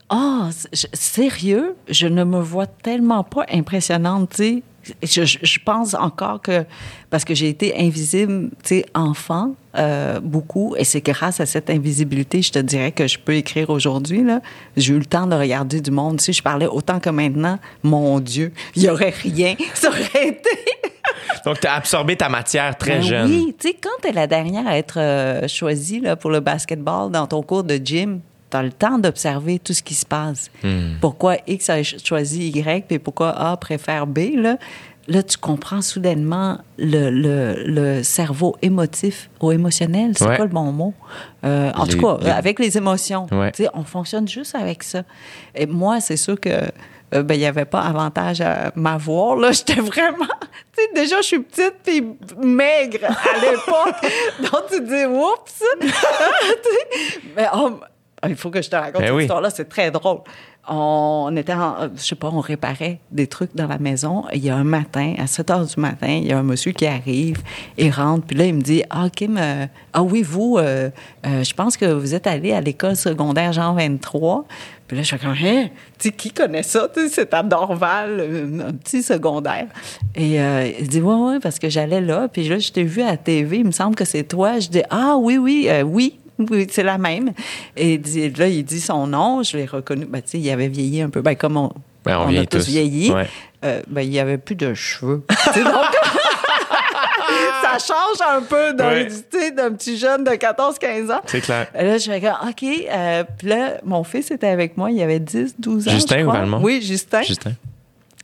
Ah, je- sérieux, je ne me vois tellement pas impressionnante, tu sais. Je, je- je pense encore que, parce que j'ai été invisible, tu sais, enfant, euh, beaucoup, et c'est grâce à cette invisibilité, je te dirais que je peux écrire aujourd'hui, là. J'ai eu le temps de regarder du monde, tu sais, je parlais autant que maintenant. Mon Dieu, il n'y aurait rien, [laughs] ça aurait été... Donc, t'as absorbé ta matière très Ben jeune. Oui, tu sais, quand tu es la dernière à être euh, choisie là, pour le basketball dans ton cours de gym, tu as le temps d'observer tout ce qui se passe. Hmm. Pourquoi X a ch- choisi Y, puis pourquoi A préfère B, là? Là, tu comprends soudainement le, le, le cerveau émotif ou émotionnel. C'est Ouais. quoi le bon mot? Euh, en Les- tout cas, les- avec les émotions. Ouais. On fonctionne juste avec ça. Et moi, c'est sûr que euh, ben, il n'y avait pas avantage à m'avoir. Là, [laughs] j'étais vraiment... Tu sais, déjà, je suis petite puis maigre à l'époque. [laughs] Donc, tu te dis, oups! [laughs] Mais oh, il faut que je te raconte Ben cette oui. histoire-là, c'est très drôle. On était, en, euh, je sais pas, on réparait des trucs dans la maison. Et il y a un matin, à 7 heures du matin, il y a un monsieur qui arrive, il rentre, puis là, il me dit Ah, Kim, euh, ah oui, vous, euh, euh, je pense que vous êtes allé à l'école secondaire Jean 23. Puis là, je suis comme Hein? Tu sais, qui connaît ça? Tu sais, c'est à Dorval, un petit secondaire. Et il dit Ouais, ouais, parce que j'allais là, puis là, je t'ai vu à la TV, il me semble que c'est toi. Je dis Ah, oui, oui, oui. [laughs] Oui, c'est la même. Et là, il dit son nom, je l'ai reconnu. Ben, tu sais, il avait vieilli un peu. Ben, comme on, Ben, on on a tous vieilli, Ouais. euh, ben, il n'y avait plus de cheveux. [laughs] [laughs] Ça change un peu d'un Ouais. petit jeune de 14-15 ans. C'est clair. Et là, je fais comme, OK. euh, puis là, mon fils était avec moi, il avait 10, 12 ans. Justin je ou. Valmont? Oui, Justin. Justin.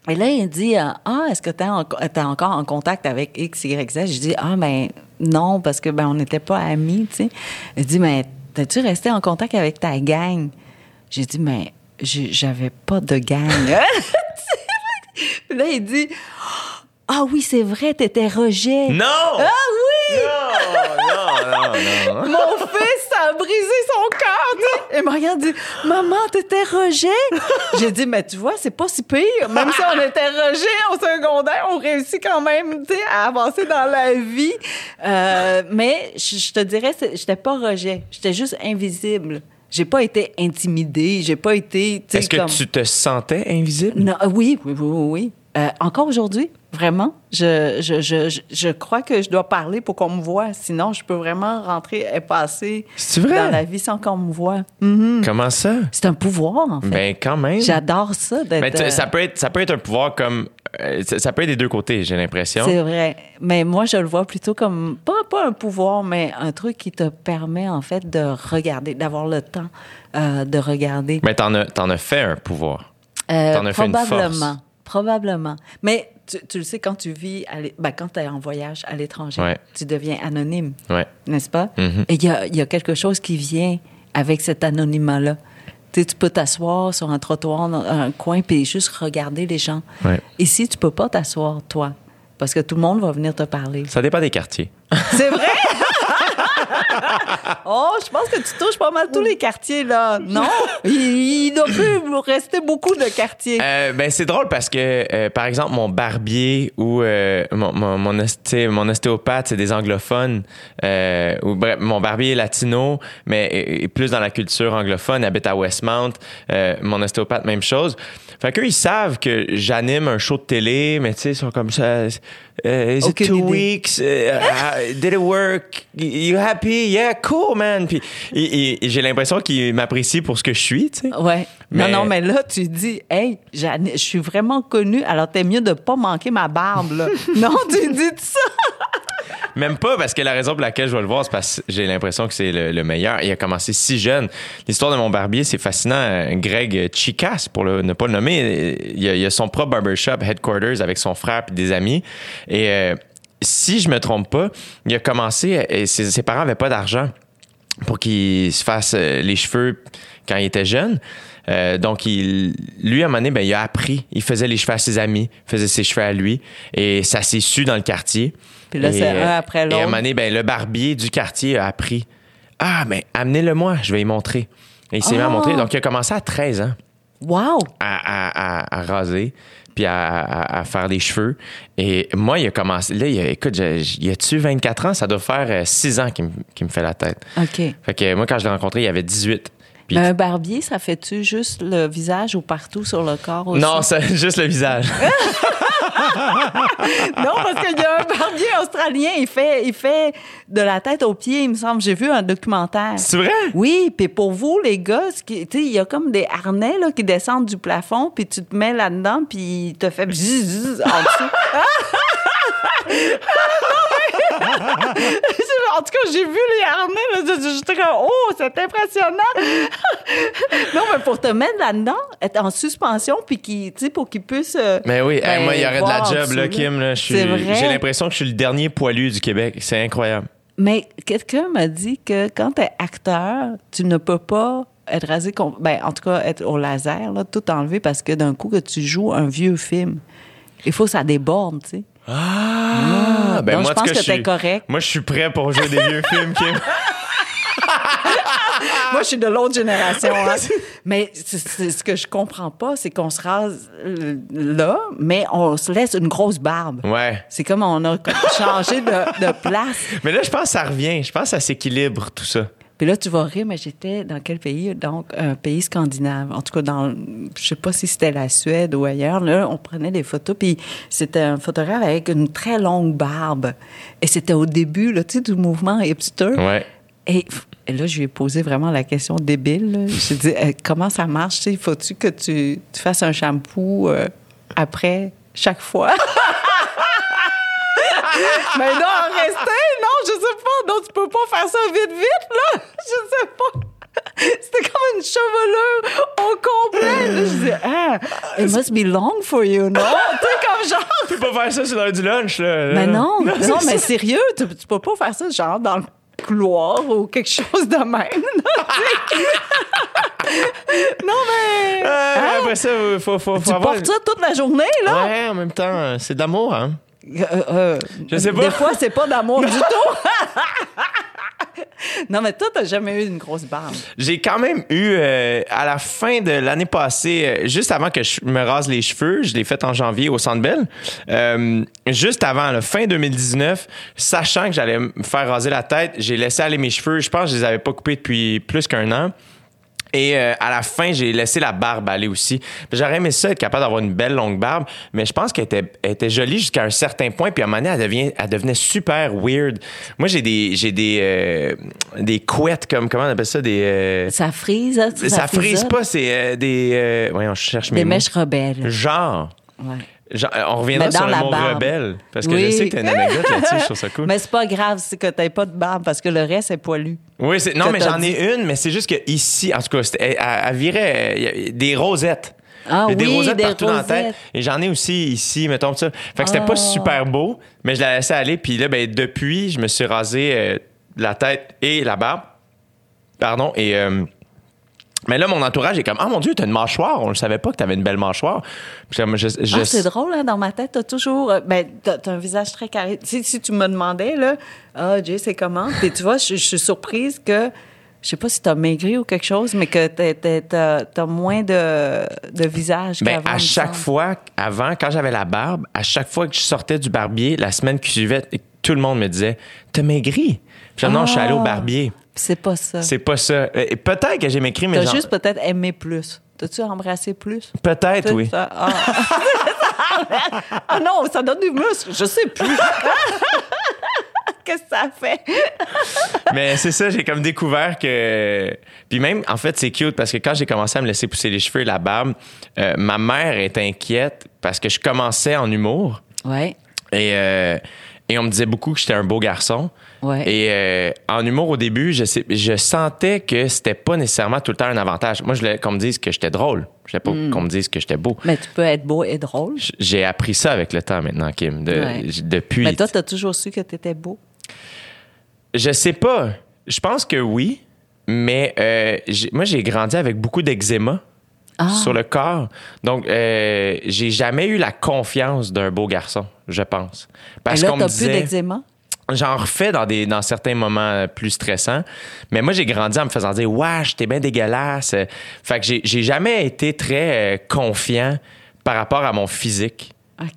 Et là, il dit euh, Ah, est-ce que tu es, encore en contact avec X, Y, Z Je dis Ah, ben non, parce que ben on n'était pas amis, tu sais. Il dit Mais t'as-tu resté en contact avec ta gang? J'ai dit Mais j'avais pas de gang. [laughs] Là, il dit Ah oui, c'est vrai, t'étais rejet. Non! Ah oui! Non, non, non, non. Mon fils, ça a brisé son cœur, tu sais. Et Marianne dit Maman, t'étais rejet? J'ai dit Mais tu vois, c'est pas si pire. Même si on était rejet au secondaire, on réussit quand même, tu sais, à avancer dans la vie. Euh, mais je te dirais, j'étais pas rejet. J'étais juste invisible. J'ai pas été intimidée. J'ai pas été, Est-ce que tu te sentais invisible? Non, euh, oui, oui, oui, oui. oui. Euh, encore aujourd'hui, vraiment, je, je, je, je- crois que je dois parler pour qu'on me voie. Sinon, je peux vraiment rentrer et passer vrai? dans la vie sans qu'on me voie. Mhm. Comment ça? C'est un pouvoir, en fait. Ben, quand même. J'adore ça d'être... Mais tu- euh, ça, peut être, ça peut être un pouvoir comme. euh, ça ça peut être des deux côtés, j'ai l'impression. C'est vrai. Mais moi, je le vois plutôt comme, pas, pas un pouvoir, mais un truc qui te permet, en fait, de regarder, d'avoir le temps euh, de regarder. Mais t'en as, t'en as fait un pouvoir. Euh, T'en as fait une force. Probablement. Mais tu, tu le sais, quand tu vis, à ben, quand tu es en voyage à l'étranger, Ouais. tu deviens anonyme, Ouais. n'est-ce pas? Mhm. Et il y a, il y a quelque chose qui vient avec cet anonymat-là. Tu sais, tu peux t'asseoir sur un trottoir, dans un coin, puis juste regarder les gens. Ouais. Ici, tu peux pas t'asseoir, toi, parce que tout le monde va venir te parler. Ça dépend des quartiers. C'est vrai? [laughs] [laughs] oh, je pense que tu touches pas mal tous les quartiers, là. Non? Il, il doit plus rester beaucoup de quartiers. Euh, ben, c'est drôle parce que, euh, par exemple, mon barbier ou euh, mon, mon, mon, osté- mon ostéopathe, c'est des anglophones. Ou bref, mon barbier est latino, mais plus dans la culture anglophone, habite à Westmount. Mon ostéopathe, même chose. Fait qu'eux, ils savent que j'anime un show de télé, mais tu sais, ils sont comme ça. Euh, is it two idée. weeks? Uh, uh, did it work? You happy? Yeah, cool, man. Puis j'ai l'impression qu'ils m'apprécient pour ce que je suis, tu sais. Ouais. Mais- Non, non, mais là, tu dis, hey, je suis vraiment connue, alors t'es mieux de pas manquer ma barbe, là. [laughs] non, tu dis ça. Même pas parce que la raison pour laquelle je vais le voir, c'est parce que j'ai l'impression que c'est le, le meilleur. Il a commencé si jeune. L'histoire de mon barbier, c'est fascinant. Greg Chicas, pour ne pas le nommer, il a, son propre barbershop, headquarters, avec son frère et des amis. Et euh, si je me trompe pas, il a commencé, et ses, parents avaient pas d'argent pour qu'il se fasse euh, les cheveux quand il était jeune. Euh, donc, lui, à un moment donné, ben, il a appris. Il faisait les cheveux à ses amis, faisait ses cheveux à lui. Et ça s'est su dans le quartier. Puis là, Et, c'est un euh, après Et à un l'autre. moment donné, ben, le barbier du quartier a appris. Ah, mais amenez-le moi, je vais y montrer. Et il s'est mis à Ah. montrer. Donc, il a commencé à 13 ans Wow! à, à- à- à raser puis à, faire des cheveux. Et moi, il a commencé. Là, il a, écoute, il a-tu 24 ans? Ça doit faire 6 ans qu'il me, fait la tête. OK. Fait que moi, quand je l'ai rencontré, il avait 18. Puis- un barbier, ça fait-tu juste le visage ou partout sur le corps aussi? non, c'est [laughs] juste le visage. [laughs] Non, parce qu'il y a un barbier australien, il fait, il fait de la tête aux pieds, il me semble. J'ai vu un documentaire. C'est vrai? Oui, puis pour vous, les gars, il y a comme des harnais là, qui descendent du plafond, puis tu te mets là-dedans, puis il te fait bzzz, bzzz en dessous. [laughs] en tout cas, j'ai vu les harnais, j'étais comme, oh, c'est impressionnant. [laughs] non, mais pour te mettre là-dedans, être en suspension, puis qui, tu sais, pour qu'il puisse. euh, Mais oui, ben, hey, moi, il y aurait de la job, là, Kim. là. J'ai l'impression que je suis le dernier poilu du Québec. C'est incroyable. Mais quelqu'un m'a dit que quand tu es acteur, tu ne peux pas être rasé, ben, en tout cas, être au laser, là, tout enlevé parce que d'un coup que tu joues un vieux film, il faut que ça déborde, tu sais. Ah, ben donc moi, je pense cas, que t'es correct. Moi, je suis prêt pour jouer des vieux films, Kim. [laughs] Moi, je suis de l'autre génération. hein. [laughs] mais c'est- ce que je comprends pas, c'est qu'on se rase euh, là, mais on se laisse une grosse barbe. Ouais. C'est comme on a changé de, de place. [laughs] Mais là, je pense que ça revient. Je pense que ça s'équilibre, tout ça. Puis là, tu vas rire, mais j'étais dans quel pays? Donc, un pays scandinave. En tout cas, dans, je sais pas si c'était la Suède ou ailleurs. Là, on prenait des photos, puis c'était un photographe avec une très longue barbe. Et c'était au début, là, tu sais, du mouvement hipster. Ouais. Et, et là, je lui ai posé vraiment la question débile. là. J'ai dit, Eh, comment ça marche? Faut-tu que tu, tu fasses un shampoo euh, après chaque fois? [laughs] Mais non, rester, non, je sais pas. Non, tu peux pas faire ça vite, vite, là. [laughs] Je sais pas. C'était comme une chevelure au complet. Là, je dis, ah, it must be long for you, non? [laughs] tu sais, comme genre. Tu peux pas faire ça sur l'heure du lunch, là. Mais non, non, c'est mais sérieux, tu, tu peux pas faire ça genre dans le couloir ou quelque chose de même. non, tu sais. [laughs] non, mais. Euh, Hein? Après ça, il faut, faut, faut tu avoir... portes ça toute la journée, là? Ouais, en même temps, c'est de l'amour, hein. Euh, euh, Je sais pas. Des fois, c'est pas d'amour [laughs] du tout. [laughs] non, mais toi, t'as jamais eu une grosse barbe. J'ai quand même eu, euh, à la fin de l'année passée, euh, juste avant que je me rase les cheveux, je l'ai fait en janvier au Centre Bell, euh, juste avant, la fin 2019, sachant que j'allais me faire raser la tête, j'ai laissé aller mes cheveux. Je pense que je les avais pas coupés depuis plus qu'un an. Et euh, à la fin, j'ai laissé la barbe aller aussi. J'aurais aimé ça, être capable d'avoir une belle longue barbe, mais je pense qu'elle était, était jolie jusqu'à un certain point. Puis à un moment donné, elle, devient, elle devenait super weird. Moi, j'ai des, j'ai des, euh, des couettes, comme, comment on appelle ça? Des, euh, Ça frise, hein, ça, frise frisonne. pas, c'est euh, des... Euh, voyons, je cherche mes Des mots. mèches rebelles. Genre. Ouais. Genre, euh, on reviendra sur le la mot rebelle. Parce que Oui. je sais que t'as une anecdote [laughs] là-dessus, je trouve ça cool. Mais c'est pas grave, c'est que t'aies pas de barbe parce que le reste est poilu. Oui, c'est, non, mais j'en ai une, mais c'est juste que ici, en tout cas, elle, elle- virait des rosettes. Ah a des oui, rosettes des partout dans la tête. rosettes. Et j'en ai aussi ici, mettons ça. Fait que c'était Ah. pas super beau, mais je la laissais aller. Puis là, ben, depuis, je me suis rasé euh, la tête et la barbe. Pardon. Et. euh, mais là, mon entourage est comme Ah mon Dieu, t'as une mâchoire. On ne savait pas que t'avais une belle mâchoire. Je, je- Ah, c'est drôle, hein, dans ma tête, t'as toujours. euh, Ben, t'as un visage très carré. Si tu me demandais, là, ah, Jay, c'est comment? Puis tu vois, je, je suis surprise que. Je sais pas si t'as maigri ou quelque chose, mais que t'as- moins de, de visage Ben, qu'avant. à chaque fois, avant, quand j'avais la barbe, à chaque fois que je sortais du barbier, la semaine qui suivait, tout le monde me disait T'as maigri. Puis non, je suis allé au Ah. barbier. C'est pas ça. C'est pas ça. Et Peut-être que j'ai maigri, mais T'as genre- juste peut-être aimé plus. T'as-tu embrassé plus? peut-être, oui. ça? Ah. Ah non, ça donne du muscle. Je sais plus. [laughs] Qu'est-ce que ça fait? Mais c'est ça, j'ai comme découvert que. Puis même, en fait, c'est cute parce que quand j'ai commencé à me laisser pousser les cheveux et la barbe, euh, ma mère était inquiète parce que je commençais en humour Ouais. et, euh, et on me disait beaucoup que j'étais un beau garçon. Ouais. Et euh, en humour, au début, je, sais, je sentais que c'était pas nécessairement tout le temps un avantage. Moi, je voulais qu'on me dise que j'étais drôle. Je voulais pas Hmm. qu'on me dise que j'étais beau. Mais tu peux être beau et drôle. J'ai appris ça avec le temps maintenant, Kim. De- Ouais. j- Depuis. Mais toi, t'as toujours su que t'étais beau? Je sais pas. Je pense que oui, mais euh, moi, j'ai grandi avec beaucoup d'eczéma Ah. sur le corps. Donc, euh, j'ai jamais eu la confiance d'un beau garçon, je pense. Parce qu'on me t'as plus disait... d'eczéma? J'en refais dans, des, dans certains moments plus stressants. Mais moi, j'ai grandi en me faisant dire Wesh, t'es bien dégueulasse. Fait que j'ai, j'ai jamais été très euh, confiant par rapport à mon physique.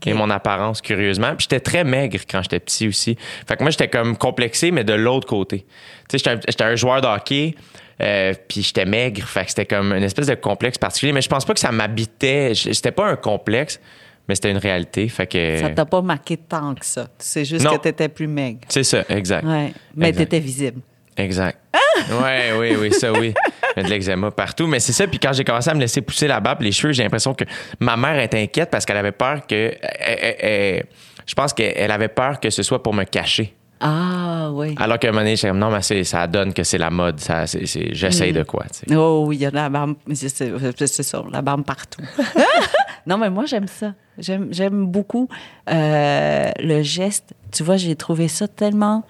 Et mon apparence, curieusement. Puis j'étais très maigre quand j'étais petit aussi. Fait que moi, j'étais comme complexé, mais de l'autre côté. Tu sais, j'étais un, un joueur de hockey, euh, puis j'étais maigre. Fait que c'était comme une espèce de complexe particulier. Mais je pense pas que ça m'habitait. C'était pas un complexe, mais c'était une réalité. Fait que. Ça t'a pas marqué tant que ça. C'est juste Non. que t'étais plus maigre. C'est ça, exact. Ouais. Mais Exact. t'étais visible. Exact. Ouais, oui, oui, ça, oui. De l'eczéma partout. Mais c'est ça. Puis quand j'ai commencé à me laisser pousser la barbe, les cheveux, j'ai l'impression que ma mère était inquiète parce qu'elle avait peur que. elle- elle- elle- je pense qu'elle avait peur que ce soit pour me cacher. Ah, oui. Alors qu'à un moment donné, comme, non, mais ça donne que c'est la mode. Ça, j'essaye de quoi, tu sais. Oh oui, il y a de la barbe. C'est ça, la barbe partout. [laughs] non, mais moi, j'aime ça. J'aime beaucoup euh, le geste. Tu vois, j'ai trouvé ça tellement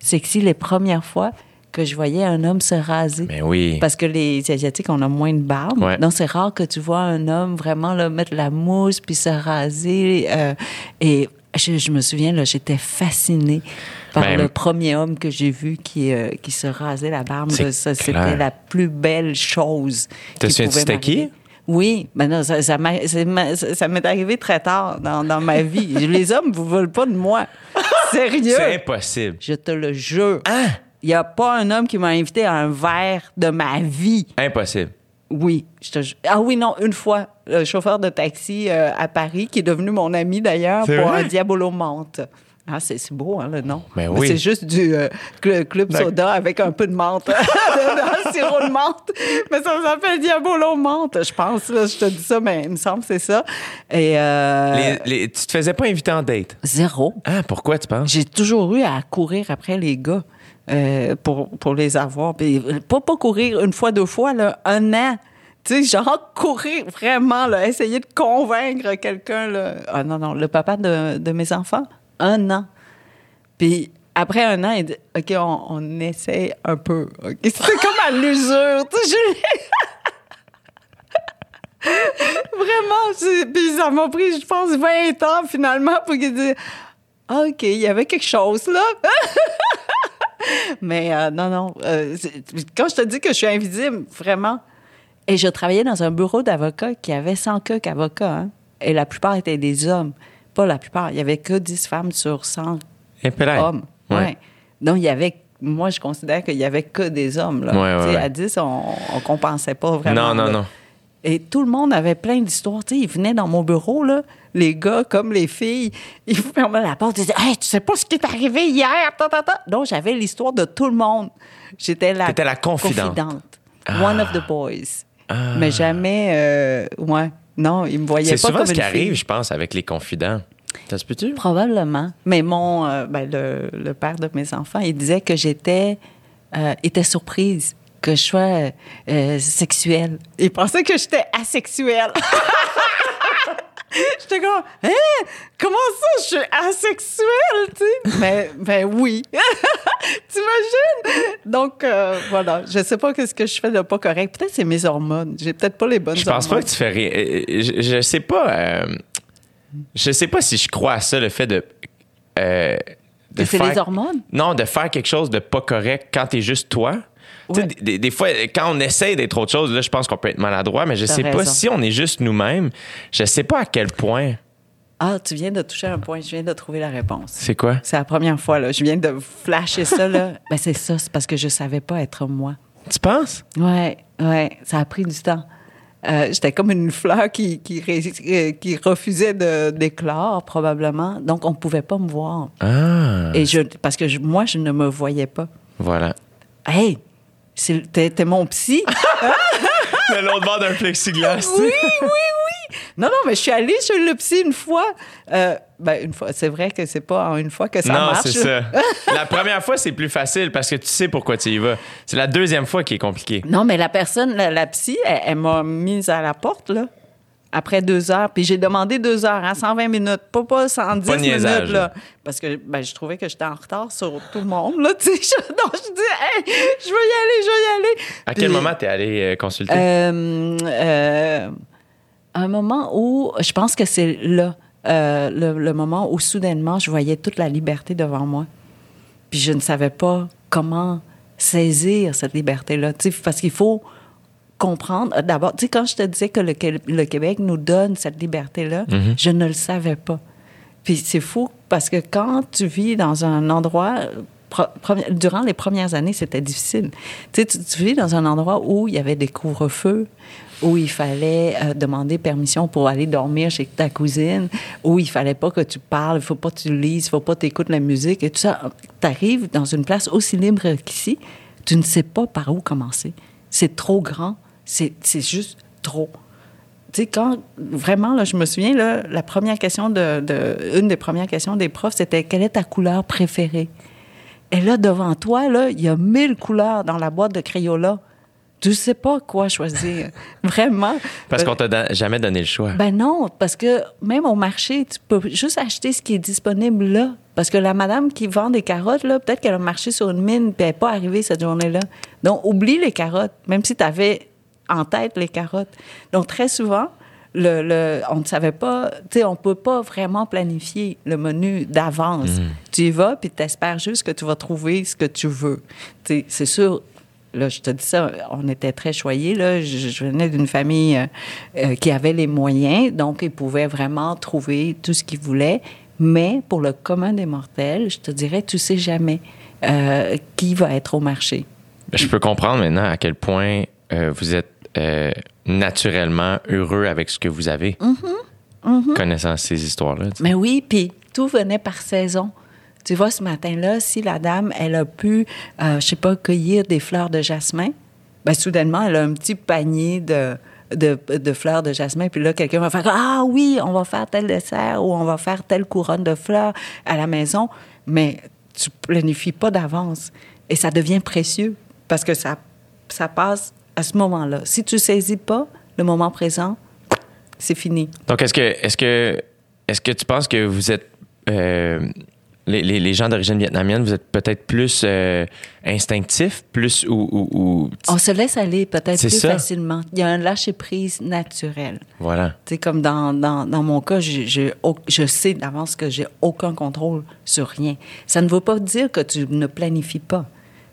sexy les premières fois que je voyais un homme se raser. Mais oui. Parce que les Asiatiques, on a moins de barbe. Ouais. Donc, c'est rare que tu vois un homme vraiment là, mettre la mousse puis se raser. euh, et je, je me souviens, là, j'étais fascinée par le premier homme que j'ai vu qui, euh, qui se rasait la barbe. Ça, C'était la plus belle chose. Te souviens-tu c'était qui? Oui, mais non, ça, ça, m'a- c'est ma- ça- ça m'est arrivé très tard dans, dans ma vie. [laughs] Les hommes ne veulent pas de moi. Sérieux? C'est impossible. Je te le jure. Hein? Il n'y a pas un homme qui m'a invité à un verre de ma vie. Impossible. Oui, je te Ah oui, non, une fois, le chauffeur de taxi euh, à Paris, qui est devenu mon ami d'ailleurs, pour vrai? un Diabolo menthe. Ah, c'est beau, hein, le nom. Ben oui. C'est juste du euh, cl- club D'accord. soda avec un peu de menthe, [laughs] un sirop de menthe. Mais ça s'appelle Diabolo menthe, je pense. Là, je te dis ça, mais il me semble que c'est ça. Et euh, Les- les- tu te faisais pas inviter en date? zéro. Ah, pourquoi tu penses? J'ai toujours eu à courir après les gars euh, pour, pour les avoir. Puis, pas, pas courir une fois, deux fois, là, un an. Tu sais, genre courir vraiment, là, essayer de convaincre quelqu'un. Ah non, non, le papa de, de mes enfants, un an. Puis après un an, il dit OK, on, on essaie un peu. OK? [laughs] C'était comme à l'usure. [laughs] Vraiment. Puis ça m'a pris, je pense, 20 ans finalement pour qu'il dise OK, il y avait quelque chose là. [laughs] Mais euh, non, non. euh, quand je te dis que je suis invisible, vraiment. Et je travaillais dans un bureau d'avocats qui avait 100 cas qu'avocats. Hein? Et la plupart étaient des hommes. Pas la plupart. Il y avait que 10 femmes sur 100 Un peu là. hommes. Ouais. Ouais. Donc, il y avait. Moi, je considère qu'il y avait que des hommes. Là. Ouais, ouais. À 10, on, on compensait pas vraiment. Non, non, là. non. Et tout le monde avait plein d'histoires. Ils venaient dans mon bureau, là, les gars comme les filles, ils fermaient la porte, ils disaient Hey, tu sais pas ce qui est arrivé hier, ta, ta, ta. Donc, j'avais l'histoire de tout le monde. J'étais la, la confidente. One of the boys. Mais jamais, euh, ouais. Non, ils me voyaient C'est pas souvent comme ce qui arrive, je pense, avec les confidents. Ça se peut-tu? Probablement. Mais mon, euh, ben, le, le père de mes enfants, il disait que j'étais euh, était surprise que je sois euh, sexuelle. Il pensait que j'étais asexuelle. [laughs] J'étais comme, hein? Comment ça, je suis asexuelle, tu sais? Mais, ben oui. [laughs] T'imagines? Donc, euh, voilà. Je sais pas qu'est-ce que je fais de pas correct. Peut-être c'est mes hormones. J'ai peut-être pas les bonnes Je pense pas hormones. que tu fais rien. Euh, Je, je sais pas. euh, je sais pas si je crois à ça, le fait de. euh, de c'est faire- les hormones? Non, de faire quelque chose de pas correct quand t'es juste toi. Ouais. Des, des fois, quand on essaie d'être autre chose, là, je pense qu'on peut être maladroit, mais je sais pas si on est juste nous-mêmes. Je sais pas à quel point. Ah, tu viens de toucher un point. Je viens de trouver la réponse. C'est quoi? C'est la première fois, là. Je viens de flasher ça, là. [laughs] ben, c'est ça, c'est parce que je savais pas être moi. Tu penses? Ouais, ouais, ça a pris du temps. Euh, J'étais comme une fleur qui, qui, euh, qui refusait de- d'éclore, probablement. Donc, on pouvait pas me voir. Ah, Et je, parce que je- moi, je ne me voyais pas. voilà. Hey, t'es mon psy? [laughs] De l'autre bord d'un plexiglas. Oui, oui, oui. Non, non, mais je suis allée chez le psy une fois. Euh, ben, une fois. C'est vrai que c'est pas en une fois que ça non, marche. c'est ça. [laughs] La première fois, c'est plus facile parce que tu sais pourquoi tu y vas. C'est la deuxième fois qui est compliqué. Non, mais la personne, la, la psy, elle, elle m'a mise à la porte, là, après deux heures. Puis j'ai demandé deux heures, hein, 120 minutes, pas, pas 110 Pas niaisage, minutes, là. Parce que ben, je trouvais que j'étais en retard sur tout le monde, là, [laughs] tu sais. Je- Donc, je dis, hey, je veux y aller, je veux y aller. À Puis, quel moment t'es allé euh, consulter? euh, euh, un moment où, je pense que c'est là, euh, le, le moment où soudainement, je voyais toute la liberté devant moi. Puis je ne savais pas comment saisir cette liberté-là. Tu sais, Parce qu'il faut comprendre. euh, D'abord, tu sais, quand je te disais que le, Qué- le Québec nous donne cette liberté-là, je ne le savais pas. Puis c'est fou parce que quand tu vis dans un endroit, durant les premières années, c'était difficile. Tu sais, tu, tu vis dans un endroit où il y avait des couvre-feux, où il fallait euh, demander permission pour aller dormir chez ta cousine, où il fallait pas que tu parles, il faut pas que tu lises, il faut pas que tu écoutes la musique et tout ça. Tu arrives dans une place aussi libre qu'ici, tu ne sais pas par où commencer. C'est trop grand, c'est c'est juste trop tu sais, quand vraiment, là, je me souviens, là, la première question de, de- une des premières questions des profs, c'était quelle est ta couleur préférée? Et là, devant toi, là, il y a mille couleurs dans la boîte de Crayola. Tu sais pas quoi choisir. [laughs] Vraiment. Parce qu'on t'a don- jamais donné le choix. ben non, parce que même au marché, tu peux juste acheter ce qui est disponible là. Parce que la madame qui vend des carottes, là, peut-être qu'elle a marché sur une mine puis elle n'est pas arrivée cette journée-là. Donc, oublie les carottes, même si tu avais en tête les carottes. Donc, très souvent, le, le- on ne savait pas, tu sais, on ne peut pas vraiment planifier le menu d'avance. Tu y vas, puis tu espères juste que tu vas trouver ce que tu veux. Tu sais, c'est sûr, Là, je te dis ça, on était très choyés. Là. Je, je venais d'une famille euh, euh, qui avait les moyens, donc ils pouvaient vraiment trouver tout ce qu'ils voulaient. Mais pour le commun des mortels, je te dirais, tu sais jamais euh, qui va être au marché. Je peux comprendre maintenant à quel point vous êtes euh, naturellement heureux avec ce que vous avez, connaissant ces histoires-là. Mais oui, puis tout venait par saison. Tu vois, ce matin-là, si la dame, elle a pu, euh, je sais pas, cueillir des fleurs de jasmin, ben soudainement, elle a un petit panier de, de, de fleurs de jasmin. Puis là, quelqu'un va faire Ah oui, on va faire tel dessert ou on va faire telle couronne de fleurs à la maison. Mais tu planifies pas d'avance. Et ça devient précieux parce que ça, ça passe à ce moment-là. Si tu saisis pas le moment présent, c'est fini. Donc, est-ce que, est-ce que, est-ce que tu penses que vous êtes euh, les, les- les gens d'origine vietnamienne, vous êtes peut-être plus euh, instinctifs, plus ou, ou- ou- On se laisse aller peut-être plus ça. facilement. Il y a un lâcher-prise naturel. voilà. Tu sais, comme dans, dans, dans mon cas, j'ai au- je sais d'avance que j'ai aucun contrôle sur rien. Ça ne veut pas dire que tu ne planifies pas.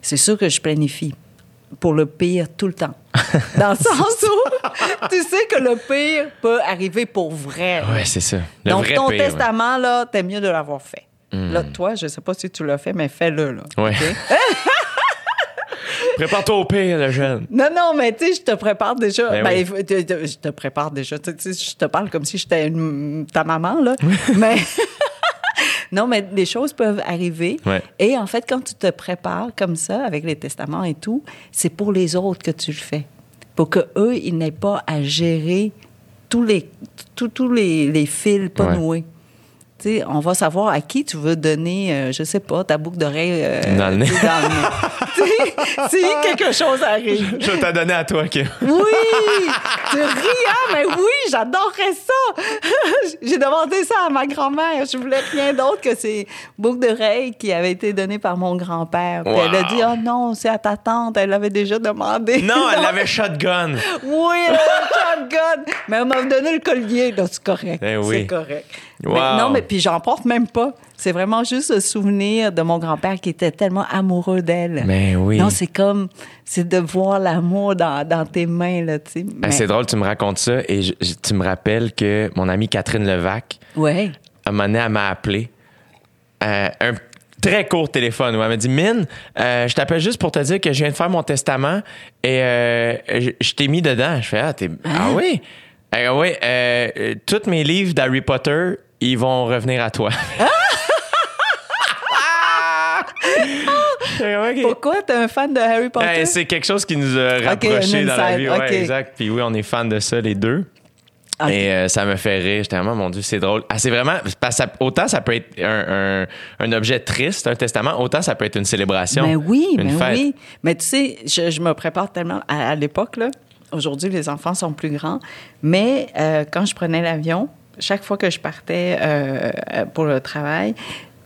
C'est sûr que je planifie pour le pire tout le temps. [laughs] Dans le sens où tu sais que le pire peut arriver pour vrai. Ouais, c'est ça. Le Donc, vrai ton pire, ouais. testament, là, t'es mieux de l'avoir fait. Là, toi, je sais pas si tu l'as fait, mais fais-le, là. OK? [laughs] Prépare-toi au pire, le jeune. Non, non, mais tu sais, je te prépare déjà. Ben Ben, oui. je te prépare déjà. Tu sais, je te parle comme si j'étais ta maman, là. [laughs] mais. Non, mais les choses peuvent arriver. Ouais. Et en fait, quand tu te prépares comme ça, avec les testaments et tout, c'est pour les autres que tu le fais. Pour que eux, ils n'aient pas à gérer tous les, tous, tous les, les fils pas Ouais. noués. Sais, on va savoir à qui tu veux donner, euh, je sais pas, ta boucle d'oreille euh, Dans le nez. dans le nez. [laughs] Tu sais, si quelque chose arrive. Je vais t'en donner à toi, Kim. Oui! [laughs] Tu ris, hein? Mais oui, j'adorerais ça! [laughs] J'ai demandé ça à ma grand-mère. Je voulais rien d'autre que ces boucles d'oreilles qui avaient été données par mon grand-père. Puis elle a dit, oh non, c'est à ta tante. Elle l'avait déjà demandé. Non, elle avait shotgun. Oui, elle avait shotgun. Mais elle m'a donné le collier. Donc, c'est correct. Ben oui. C'est correct. Wow. Mais non, mais puis j'en porte même pas. C'est vraiment juste le souvenir de mon grand-père qui était tellement amoureux d'elle. Ben oui. Non, c'est comme, c'est de voir l'amour dans, dans tes mains, là, tu sais. Ben, Mais- c'est drôle, tu me racontes ça et je- tu me rappelles que mon amie Catherine Levac, Ouais. à un moment donné, elle m'a appelé. Euh, un très court téléphone où elle m'a dit Mine, euh, je t'appelle juste pour te dire que je viens de faire mon testament et euh, je, je t'ai mis dedans. Je fais Ah, t'es- ah oui? Euh, oui, euh, euh, tous mes livres d'Harry Potter, ils vont revenir à toi. [laughs] Ok. Pourquoi t'es un fan de Harry Potter? C'est quelque chose qui nous a rapprochés un dans la vie. Ouais, exact. Puis oui, on est fans de ça, les deux. Et euh, ça me fait rire. J'étais vraiment, mon Dieu, c'est drôle. Ah, c'est vraiment. parce que ça- autant ça peut être un, un- un objet triste, un testament, autant ça peut être une célébration. Mais oui, une mais fête. oui. Mais tu sais, je, je me prépare tellement à, à l'époque, là. Aujourd'hui, les enfants sont plus grands. Mais euh, quand je prenais l'avion, chaque fois que je partais euh, euh, pour le travail,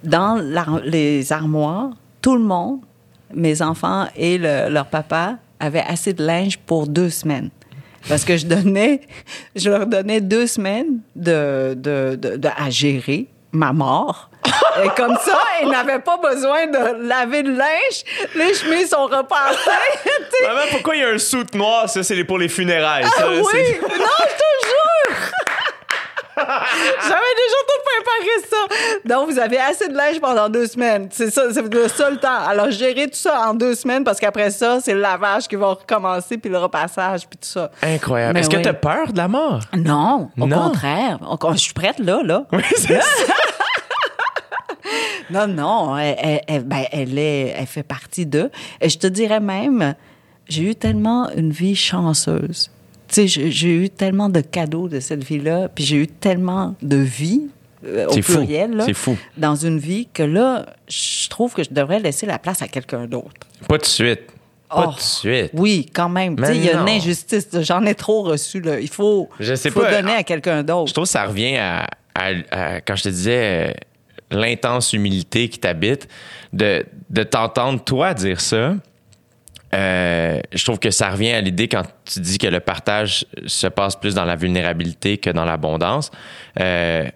dans les armoires, tout le monde, mes enfants et le- leur papa, avaient assez de linge pour deux semaines. Parce que je donnais, je leur donnais deux semaines de, de- de- à gérer ma mort. Et comme ça, il n'avait pas besoin de laver le linge. Les chemises sont repassées. [laughs] Maman, pourquoi il y a un soute noir? Ça, c'est pour les funérailles. ça, Ah oui! Non, je te jure! [laughs] J'avais déjà tout préparé ça. Donc, vous avez assez de linge pendant deux semaines. C'est ça, c'est le seul temps. Alors, gérer tout ça en deux semaines parce qu'après ça, c'est le lavage qui va recommencer puis le repassage puis tout ça. Incroyable. Mais Est-ce que tu as peur de la mort? Non, au Non. contraire. Je suis prête là, là. Oui, c'est [laughs] ça. Non, non, elle, elle- elle- ben, elle est, elle fait partie d'eux. Et je te dirais même, j'ai eu tellement une vie chanceuse. Tu sais, j'ai- eu tellement de cadeaux de cette vie-là, puis j'ai eu tellement de vie euh, au C'est fou. pluriel, là, C'est fou. dans une vie que là, je trouve que je devrais laisser la place à quelqu'un d'autre. Pas de suite. Pas Oh. de suite. Oui, quand même. Il y a une injustice. J'en ai trop reçu. Là. Il faut, Je sais faut pas. donner à quelqu'un Je d'autre. trouve que ça revient à, à- à- quand je te disais, l'intense humilité qui t'habite, de, de t'entendre toi dire ça. euh, je trouve que ça revient à l'idée quand tu dis que le partage se passe plus dans la vulnérabilité que dans l'abondance. Euh,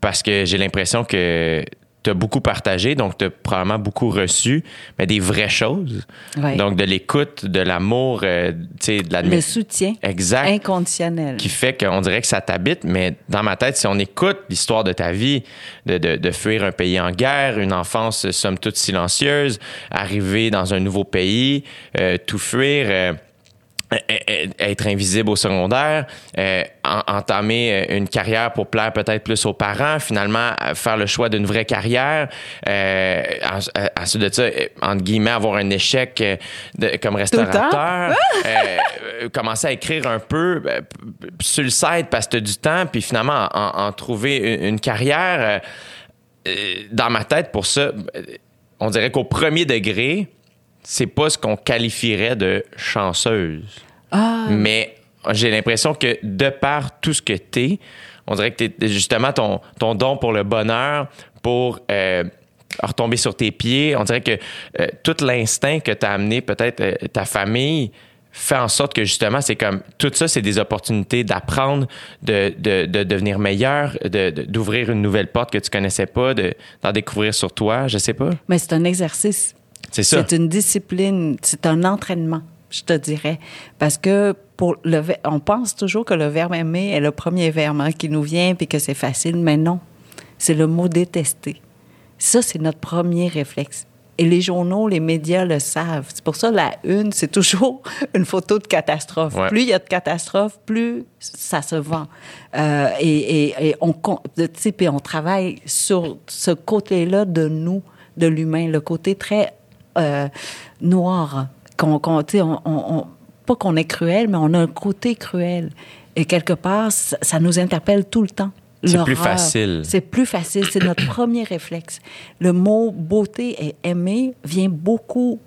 parce que j'ai l'impression que tu as beaucoup partagé, donc tu as probablement beaucoup reçu, mais des vraies choses. Ouais. Donc de l'écoute, de l'amour, euh, tu sais, de Le l'admiration. soutien Exact inconditionnel. qui fait qu'on dirait que ça t'habite, mais dans ma tête, si on écoute l'histoire de ta vie, de, de- de fuir un pays en guerre, une enfance euh, somme toute silencieuse, arriver dans un nouveau pays, euh, tout fuir, euh, être invisible au secondaire, euh, en- entamer euh, une carrière pour plaire peut-être plus aux parents, finalement euh, faire le choix d'une vraie carrière, euh, en- euh, ensuite de ça, euh, entre guillemets, avoir un échec euh, de- comme restaurateur, euh, euh, commencer à écrire un peu euh, sur le site parce que tu as du temps, puis finalement en, en trouver une, une carrière. euh, euh, dans ma tête, pour ça, euh, on dirait qu'au premier degré, c'est pas ce qu'on qualifierait de chanceuse. Ah, Mais j'ai l'impression que de par tout ce que t'es, on dirait que t'es justement ton, ton don pour le bonheur, pour euh, retomber sur tes pieds, on dirait que euh, tout l'instinct que t'as amené peut-être euh, ta famille fait en sorte que justement, c'est comme tout ça, c'est des opportunités d'apprendre, de, de, de devenir meilleur, de- d'ouvrir une nouvelle porte que tu connaissais pas, de- d'en découvrir sur toi, je sais pas. mais c'est un exercice. C'est ça. C'est une discipline, c'est un entraînement, je te dirais. Parce que pour le, on pense toujours que le verbe aimer est le premier verbe hein, qui nous vient puis que c'est facile, mais non. C'est le mot détester. Ça, c'est notre premier réflexe. Et les journaux, les médias le savent. C'est pour ça la une, c'est toujours [laughs] une photo de catastrophe. Ouais. Plus il y a de catastrophes, plus ça se vend. Euh, et, et- et on travaille sur ce côté-là de nous, de l'humain, le côté très euh, noir. Qu'on, qu'on- on, on- pas qu'on est cruel, mais on a un côté cruel. Et quelque part, ça, ça nous interpelle tout le temps. C'est plus facile. C'est plus facile. C'est notre [clears throat] premier réflexe. Le mot beauté et aimer vient beaucoup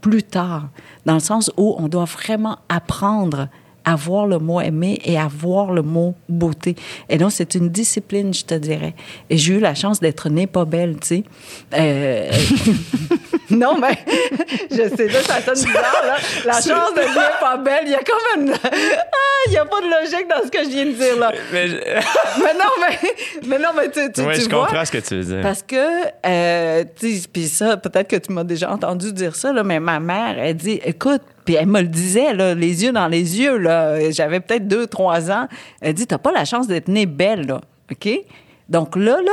plus tard, dans le sens où on doit vraiment apprendre à voir le mot aimer et à voir le mot beauté. Et donc, c'est une discipline, je te dirais. Et j'ai eu la chance d'être née pas belle, tu sais. Euh, [laughs] non, mais je sais, là, ça sonne bizarre, là. La chance de naître pas belle, il y a comme une... Ah, il n'y a pas de logique dans ce que je viens de dire, là. Mais je- [laughs] Mais non, mais, mais non, mais tu, tu, Ouais, tu je vois, comprends ce que tu veux dire. parce que, euh, tu sais, puis ça, peut-être que tu m'as déjà entendu dire ça, là, mais ma mère, elle dit, écoute, puis elle me le disait, là, les yeux dans les yeux, là, j'avais peut-être deux, trois ans, elle dit, t'as pas la chance d'être née belle, là, OK? Donc là, là,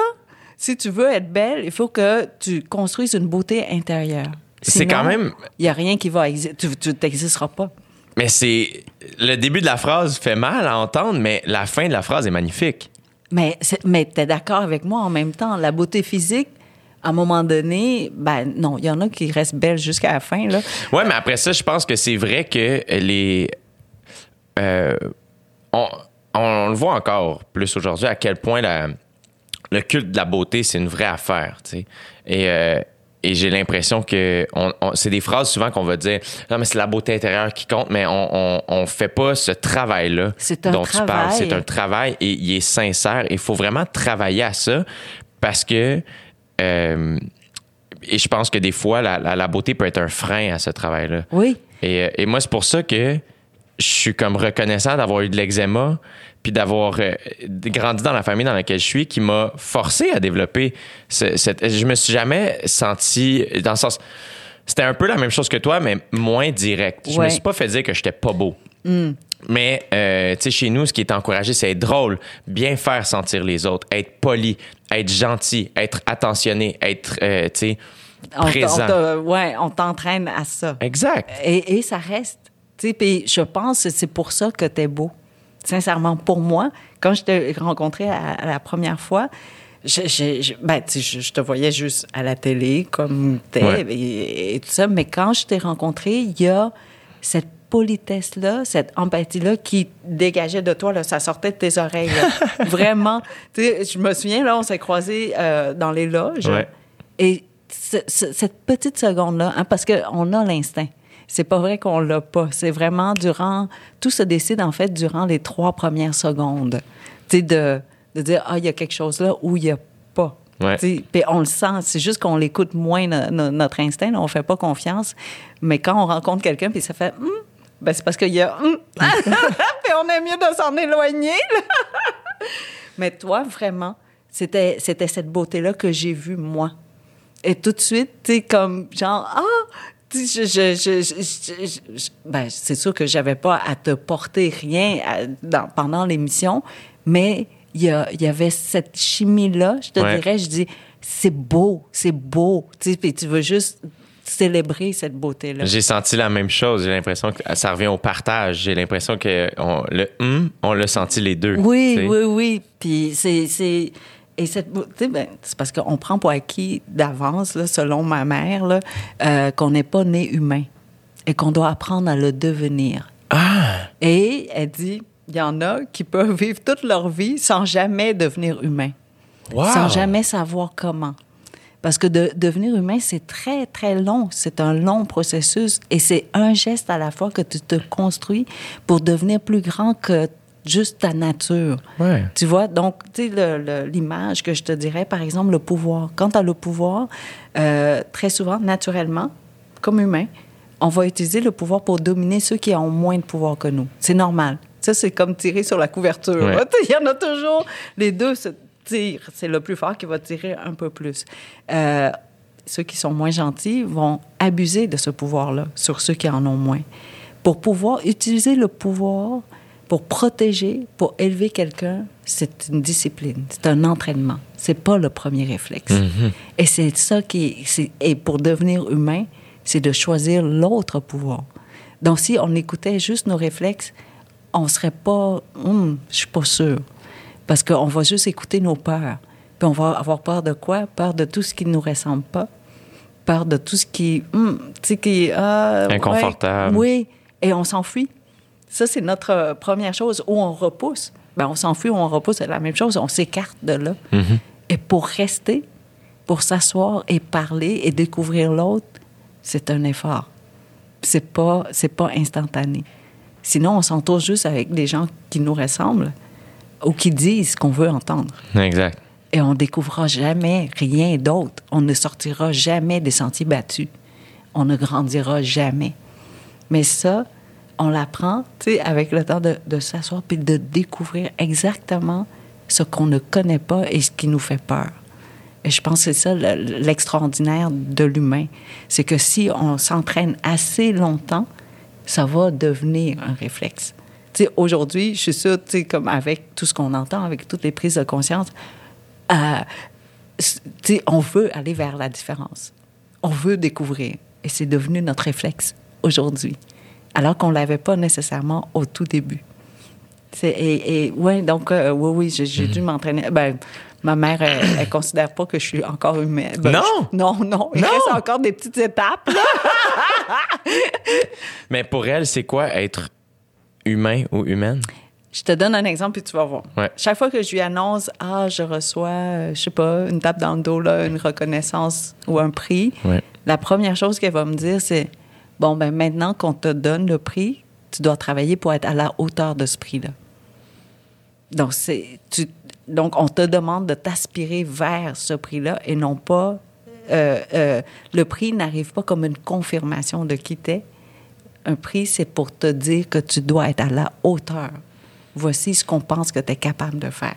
si tu veux être belle, il faut que tu construises une beauté intérieure. C'est quand même- Il n'y a rien qui va exister. Tu- n'existeras pas. Mais c'est. Le début de la phrase fait mal à entendre, mais la fin de la phrase est magnifique. Mais, mais tu es d'accord avec moi en même temps. La beauté physique, à un moment donné, ben non, il y en a qui restent belles jusqu'à la fin. Là. Ouais, mais après ça, je pense que c'est vrai que les. euh, on, on le voit encore plus aujourd'hui à quel point la- le culte de la beauté, c'est une vraie affaire. tu sais. Et, euh, et j'ai l'impression que on- on- c'est des phrases souvent qu'on va dire non mais c'est la beauté intérieure qui compte mais on on, on fait pas ce travail là C'est un dont tu parles travail. c'est un travail et il est sincère il faut vraiment travailler à ça parce que euh, et je pense que des fois la, la- la beauté peut être un frein à ce travail là Oui. et, euh, et moi, c'est pour ça que je suis comme reconnaissant d'avoir eu de l'eczéma puis d'avoir euh, grandi dans la famille dans laquelle je suis qui m'a forcé à développer ce- cette. Je me suis jamais senti dans le sens. C'était un peu la même chose que toi, mais moins direct. Je me Ouais. suis pas fait dire que j'étais pas beau. Mais, euh, tu sais, chez nous, ce qui est encouragé, c'est être drôle, bien faire sentir les autres, être poli, être gentil, être attentionné, être, euh, tu sais, présent. on ouais, on t'entraîne à ça. Exact. Et, et ça reste. Tu sais, puis je pense que c'est pour ça que t'es beau. Sincèrement, pour moi, quand je t'ai rencontré à, à la première fois, je, je, je- ben, tu sais, je, je te voyais juste à la télé comme t'es Ouais. et, et tout ça. Mais quand je t'ai rencontré, il y a cette politesse-là, cette empathie-là qui dégageait de toi, là, ça sortait de tes oreilles. là. [laughs] Vraiment. Je me souviens, là, on s'est croisés euh, dans les loges. Ouais. Et ce- ce- cette petite seconde-là, hein, parce qu'on a l'instinct. C'est pas vrai qu'on l'a pas. C'est vraiment durant. Tout se décide, en fait, durant les trois premières secondes. Tu sais, de, de dire, ah, il y a quelque chose là ou il y a pas. Puis on le sent. C'est juste qu'on l'écoute moins, no- no- notre instinct. là, on fait pas confiance. Mais quand on rencontre quelqu'un, puis ça fait, Hum ben c'est parce qu'il y a. [laughs] Puis on est mieux de s'en éloigner. [laughs] Mais toi, vraiment, c'était, c'était cette beauté-là que j'ai vue, moi. Et tout de suite, tu sais, comme genre, ah, je, je, je, je- ben, c'est sûr que j'avais pas à te porter rien à- dans- pendant l'émission, mais il y, y avait cette chimie-là, je te Ouais. dirais, je dis, c'est beau, c'est beau, tu sais, puis tu veux juste célébrer cette beauté-là. J'ai senti la même chose. J'ai l'impression que ça revient au partage. J'ai l'impression que on, le hum, on l'a senti les deux. Oui, oui, oui. Puis c'est. Et cette, beau- tu sais, ben, c'est parce qu'on prend pour acquis d'avance, selon ma mère, là, euh, qu'on n'est pas né humain et qu'on doit apprendre à le devenir. Ah! Et elle dit, il y en a qui peuvent vivre toute leur vie sans jamais devenir humain, Wow! sans jamais savoir comment. Parce que de, devenir humain, c'est très, très long. C'est un long processus et c'est un geste à la fois que tu te construis pour devenir plus grand que juste ta nature. Ouais. Tu vois, donc, tu sais, l'image que je te dirais, par exemple, le pouvoir. Quand tu as le pouvoir, euh, très souvent, naturellement, comme humain, on va utiliser le pouvoir pour dominer ceux qui ont moins de pouvoir que nous. C'est normal. Ça, c'est comme tirer sur la couverture. Ouais. [laughs] Il y en a toujours. Les deux C'est le plus fort qui va tirer un peu plus. Euh, ceux qui sont moins gentils vont abuser de ce pouvoir-là sur ceux qui en ont moins. Pour pouvoir utiliser le pouvoir pour protéger, pour élever quelqu'un, c'est une discipline, c'est un entraînement. C'est pas le premier réflexe. Et c'est ça qui, c'est- et pour devenir humain, c'est de choisir l'autre pouvoir. Donc si on écoutait juste nos réflexes, on serait pas, Hum, je suis pas sûr, parce qu'on va juste écouter nos peurs. Puis on va avoir peur de quoi? Peur de tout ce qui nous ressemble pas, peur de tout ce qui, hum, tu sais, qui ah, ouais, Inconfortable. oui, et on s'enfuit. Ça, c'est notre première chose où on repousse. Ben, on s'enfuit ou on repousse, c'est la même chose. On s'écarte de là. Et pour rester, pour s'asseoir et parler et découvrir l'autre, c'est un effort. C'est pas, c'est pas instantané. Sinon, on s'entoure juste avec des gens qui nous ressemblent ou qui disent ce qu'on veut entendre. Exact. Et on découvrira jamais rien d'autre. On ne sortira jamais des sentiers battus. On ne grandira jamais. Mais ça, on l'apprend, tu sais, avec le temps de, de s'asseoir puis de découvrir exactement ce qu'on ne connaît pas et ce qui nous fait peur. Et je pense que c'est ça le- l'extraordinaire de l'humain. C'est que si on s'entraîne assez longtemps, ça va devenir un réflexe. Aujourd'hui, je suis sûre, comme avec tout ce qu'on entend, avec toutes les prises de conscience, euh, on veut aller vers la différence. On veut découvrir. Et c'est devenu notre réflexe aujourd'hui. Alors qu'on ne l'avait pas nécessairement au tout début. Et, et ouais, donc, euh, oui, oui, j'ai dû m'entraîner. Ben, ma mère, elle, elle considère pas que je suis encore humaine. Ben, Non! je- non, non. Il Non! reste encore des petites étapes. [laughs] Mais pour elle, c'est quoi être humain ou humaine? Je te donne un exemple puis tu vas voir. Ouais. Chaque fois que je lui annonce, ah, je reçois, euh, je sais pas, une tape dans le dos, là, une reconnaissance ou un prix, Ouais. la première chose qu'elle va me dire, c'est bon, ben maintenant qu'on te donne le prix, tu dois travailler pour être à la hauteur de ce prix-là. Donc, c'est, tu, donc, on te demande de t'aspirer vers ce prix-là et non pas. euh, euh, le prix n'arrive pas comme une confirmation de qui t'es. Un prix, c'est pour te dire que tu dois être à la hauteur voici ce qu'on pense que tu es capable de faire.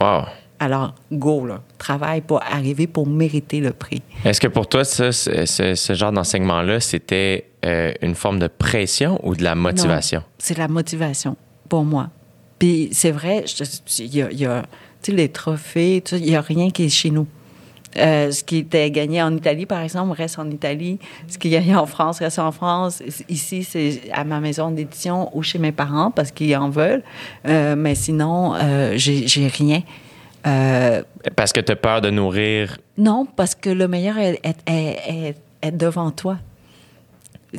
Wow. Alors, go, là. Travaille pour arriver pour mériter le prix. Est-ce que pour toi, ça, ce, ce- ce genre d'enseignement-là, c'était euh, une forme de pression ou de la motivation? C'est la motivation pour moi. Puis c'est vrai, il y a, y a, les trophées, il n'y a rien qui est chez nous. Euh, ce qui était gagné en Italie, par exemple, reste en Italie. Ce qui est gagné en France reste en France. Ici, c'est à ma maison d'édition ou chez mes parents parce qu'ils en veulent. Euh, mais sinon, euh, j'ai rien. Euh, Parce que tu as peur de nourrir? non, parce que le meilleur est, est- est- est- est devant toi.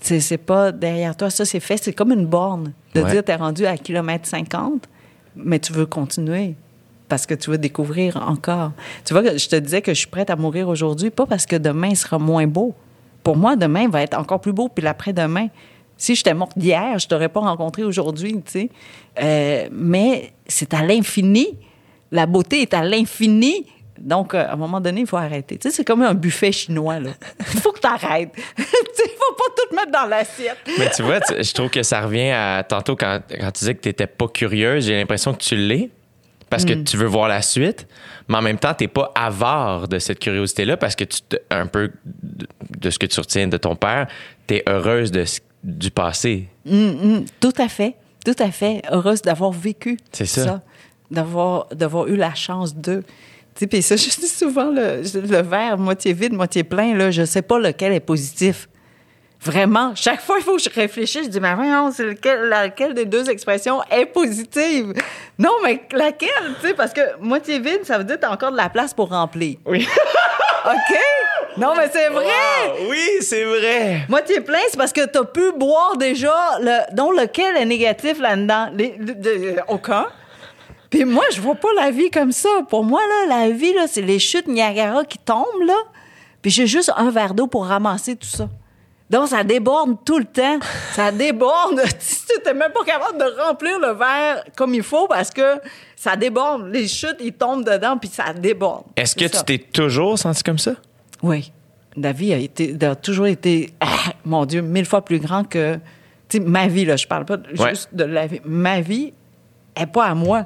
C'est pas derrière toi. Ça, c'est fait. C'est comme une borne. De Ouais. dire, t'es rendu à kilomètre 50, mais tu veux continuer parce que tu veux découvrir encore. Tu vois, je te disais que je suis prête à mourir aujourd'hui, pas parce que demain sera moins beau. Pour moi, demain va être encore plus beau, puis l'après-demain. Si j'étais morte hier, je t'aurais pas rencontré aujourd'hui, tu sais. Euh, mais c'est à l'infini. La beauté est à l'infini. Donc, euh, à un moment donné, il faut arrêter. Tu sais, c'est comme un buffet chinois, là. [laughs] Il faut que tu arrêtes. [laughs] tu sais, faut pas tout mettre dans l'assiette. Mais tu vois, je trouve que ça revient à tantôt quand, quand tu disais que tu n'étais pas curieuse. J'ai l'impression que tu l'es parce que tu veux voir la suite, mais en même temps, tu n'es pas avare de cette curiosité-là parce que tu te- un peu de, de ce que tu retiens de ton père, tu es heureuse de, du passé. Hum, tout à fait. Tout à fait. Heureuse d'avoir vécu C'est ça. D'avoir, d'avoir eu la chance de. Tu sais, puis ça, [laughs] je dis souvent, le, le verre moitié vide, moitié plein, là, je sais pas lequel est positif. Vraiment, chaque fois, il faut que je réfléchisse. Je dis, mais voyons, c'est lequel, laquelle des deux expressions est positive? Non, mais laquelle, tu sais, parce que moitié vide, ça veut dire que t'as encore de la place pour remplir. Oui. [laughs] OK? Non, mais c'est vrai! Wow, oui, c'est vrai. Moitié plein, c'est parce que t'as pu boire déjà, le, dont lequel est négatif là-dedans? Les- de- de- aucun. Puis moi, je vois pas la vie comme ça. Pour moi, là, la vie, là, c'est les chutes Niagara qui tombent, là. Puis j'ai juste un verre d'eau pour ramasser tout ça. Donc, ça déborde tout le temps. Ça déborde. [laughs] tu n'es même pas capable de remplir le verre comme il faut parce que ça déborde. Les chutes, ils tombent dedans, puis ça déborde. Est-ce que tu t'es toujours senti comme ça? Oui. La vie a, été, a toujours été, ah, mon Dieu, mille fois plus grand que. Ma vie, là, je parle pas Ouais. juste de la vie. Ma vie est pas à moi.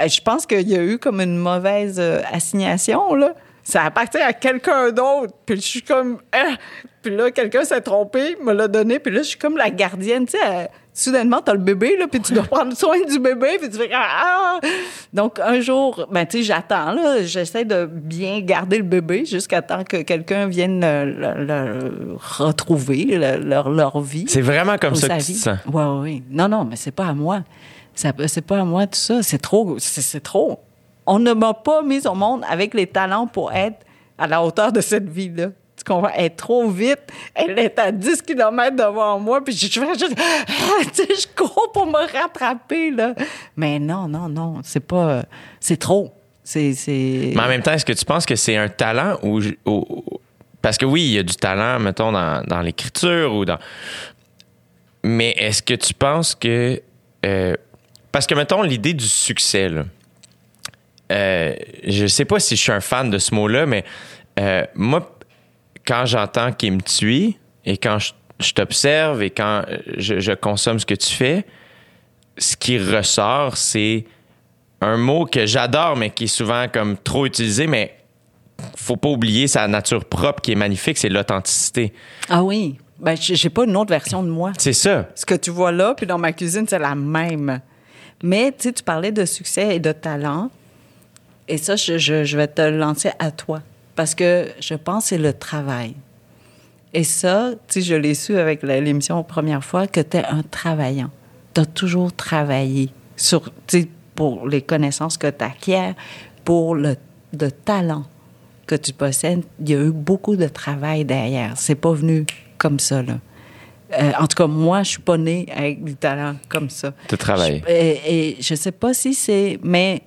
Euh, Je pense qu'il y a eu comme une mauvaise euh, assignation, là. Ça appartient à quelqu'un d'autre. Puis je suis comme. ah! Puis là, quelqu'un s'est trompé, me l'a donné. Puis là, je suis comme la gardienne. Tu sais, soudainement, t'as le bébé, là, puis tu dois [laughs] prendre soin du bébé. Puis tu fais. Ah! Donc, un jour, ben, tu sais, j'attends, là. J'essaie de bien garder le bébé jusqu'à temps que quelqu'un vienne le, le- le retrouver, le- leur, leur vie. C'est vraiment comme ça que tu te vie. sens. Oui, oui. Non, non, mais c'est pas à moi. C'est pas à moi tout ça. C'est trop. C'est trop. On ne m'a pas mise au monde avec les talents pour être à la hauteur de cette vie-là. Tu comprends? Elle est trop vite. Elle est à 10 km devant moi. Puis je, fais juste. Ah, je cours pour me rattraper, là. Mais non, non, non. C'est pas. C'est trop. C'est. Mais en même temps, est-ce que tu penses que c'est un talent ou, parce que oui, il y a du talent, mettons, dans, dans l'écriture ou dans. Mais est-ce que tu penses que. euh, parce que, mettons, l'idée du succès, là, euh, je sais pas si je suis un fan de ce mot-là, mais euh, moi, quand j'entends qu'il me tue et quand je, je t'observe et quand je, je consomme ce que tu fais, ce qui ressort, c'est un mot que j'adore, mais qui est souvent comme trop utilisé, mais faut pas oublier sa nature propre qui est magnifique, c'est l'authenticité. Ah oui. Ben, j'ai pas une autre version de moi. C'est ça. Ce que tu vois là, puis dans ma cuisine, c'est la même. Mais tu parlais de succès et de talent. Et ça, je, je- je vais te le lancer à toi. Parce que je pense que c'est le travail. Et ça, tu sais, je l'ai su avec l'émission première fois, que tu es un travaillant. Tu as toujours travaillé sur, tu pour les connaissances que tu acquiers, pour le, le talent que tu possèdes. Il y a eu beaucoup de travail derrière. C'est pas venu comme ça, là. Euh, en tout cas, moi, je suis pas née avec du talent comme ça. De travail. Je- et, et je sais pas si c'est... Mais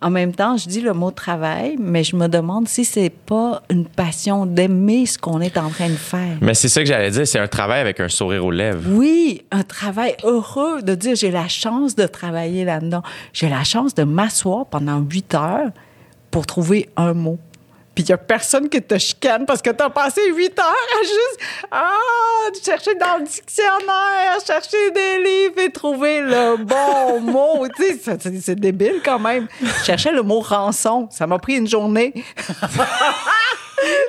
en même temps, je dis le mot travail, mais je me demande si c'est pas une passion d'aimer ce qu'on est en train de faire. Mais c'est ça que j'allais dire, c'est un travail avec un sourire aux lèvres. Oui, un travail heureux de dire j'ai la chance de travailler là-dedans. J'ai la chance de m'asseoir pendant huit heures pour trouver un mot. Puis il y a personne qui te chicane parce que t'as passé huit heures à juste ah, chercher dans le dictionnaire, chercher des livres et trouver le bon [laughs] mot. Tu sais, c'est débile quand même. Je cherchais le mot rançon. Ça m'a pris une journée.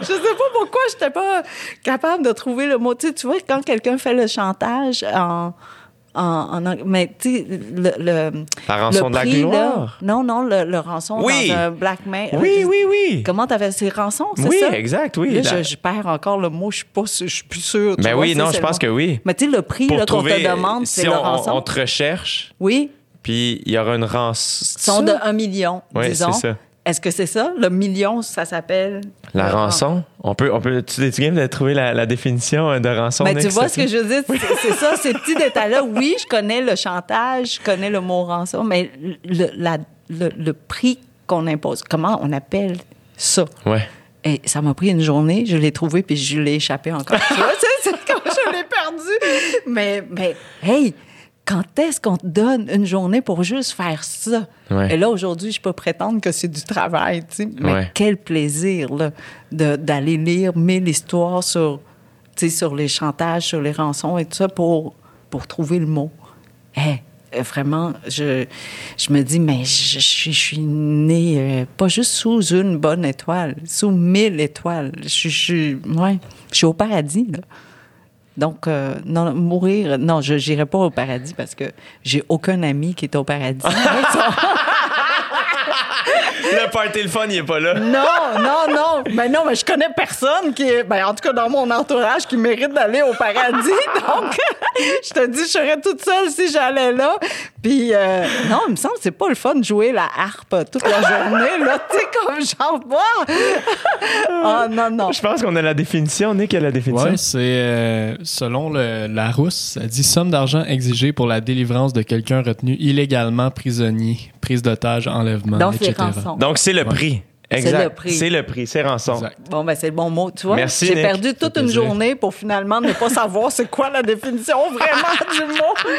Je sais pas pourquoi j'étais pas capable de trouver le mot. Tu, sais, tu vois, quand quelqu'un fait le chantage en. En, en ang- mais tu sais, le, le. La rançon le de la prix, là- gloire. non, non, le, le rançon Oui. dans un blackmail. Oui, oui, oui. Comment t'avais ces rançons, c'est Oui, ça? exact, oui. Là, La- je, je perds encore le mot, je suis pas, sûre- je suis plus sûre. tu Ben vois, oui, non, je pense que oui. Mais tu sais, le prix qu'on te demande, si c'est le on, rançon. on te recherche, Oui, puis il y aura une rançon. ils sont de 1 million, Oui, disons. c'est ça. Est-ce que c'est ça? Le million, ça s'appelle... La le rançon, on peut, on peut, tu es-tu game de trouver la, la définition euh, de rançon? Mais Ben, tu vois ce que je veux dire? [laughs] C'est- C'est ça, ces petits détails-là. Oui, je connais le chantage, je connais le mot rançon, mais le, la- le, le prix qu'on impose, comment on appelle ça? Ouais. Et ça m'a pris une journée, je l'ai trouvé, puis je l'ai échappé encore. tu vois, c'est c'est comme je l'ai perdu. Mais, mais, hey, quand est-ce qu'on te donne une journée pour juste faire ça? Ouais. Et là, aujourd'hui, je peux prétendre que c'est du travail, tu sais. Mais Ouais. quel plaisir, là, d'aller lire mille histoires sur, tu sais, sur les chantages, sur les rançons et tout ça pour, pour trouver le mot. Hey, euh, vraiment, je, je me dis, mais je, je suis- je suis née euh, pas juste sous une bonne étoile, sous mille étoiles. Je, ouais, je suis au paradis, là. Donc, euh, non, mourir, non, je n'irai pas au paradis parce que j'ai aucun ami qui est au paradis. [laughs] Le party, le fun, il est pas là. non, non, non. Mais non, mais je connais personne qui est, ben, en tout cas dans mon entourage, qui mérite d'aller au paradis. [laughs] Donc, je te dis, je serais toute seule si j'allais là. Puis, euh, non, il me semble que c'est pas le fun de jouer la harpe toute la journée, là, tu sais, comme j'en vois. Ah, non, non. Je pense qu'on a la définition. Nick a la définition. Ouais, c'est euh, selon le, la rousse, ça dit somme d'argent exigée pour la délivrance de quelqu'un retenu illégalement prisonnier, prise d'otage, enlèvement, Donc, c'est etc. Donc, c'est le prix. Exact. le prix. C'est le prix. C'est rançon. Exact. Bon, ben, c'est le bon mot. Tu vois, j'ai perdu toute une plaisir. journée pour finalement ne pas savoir c'est quoi la définition [laughs] vraiment du mot.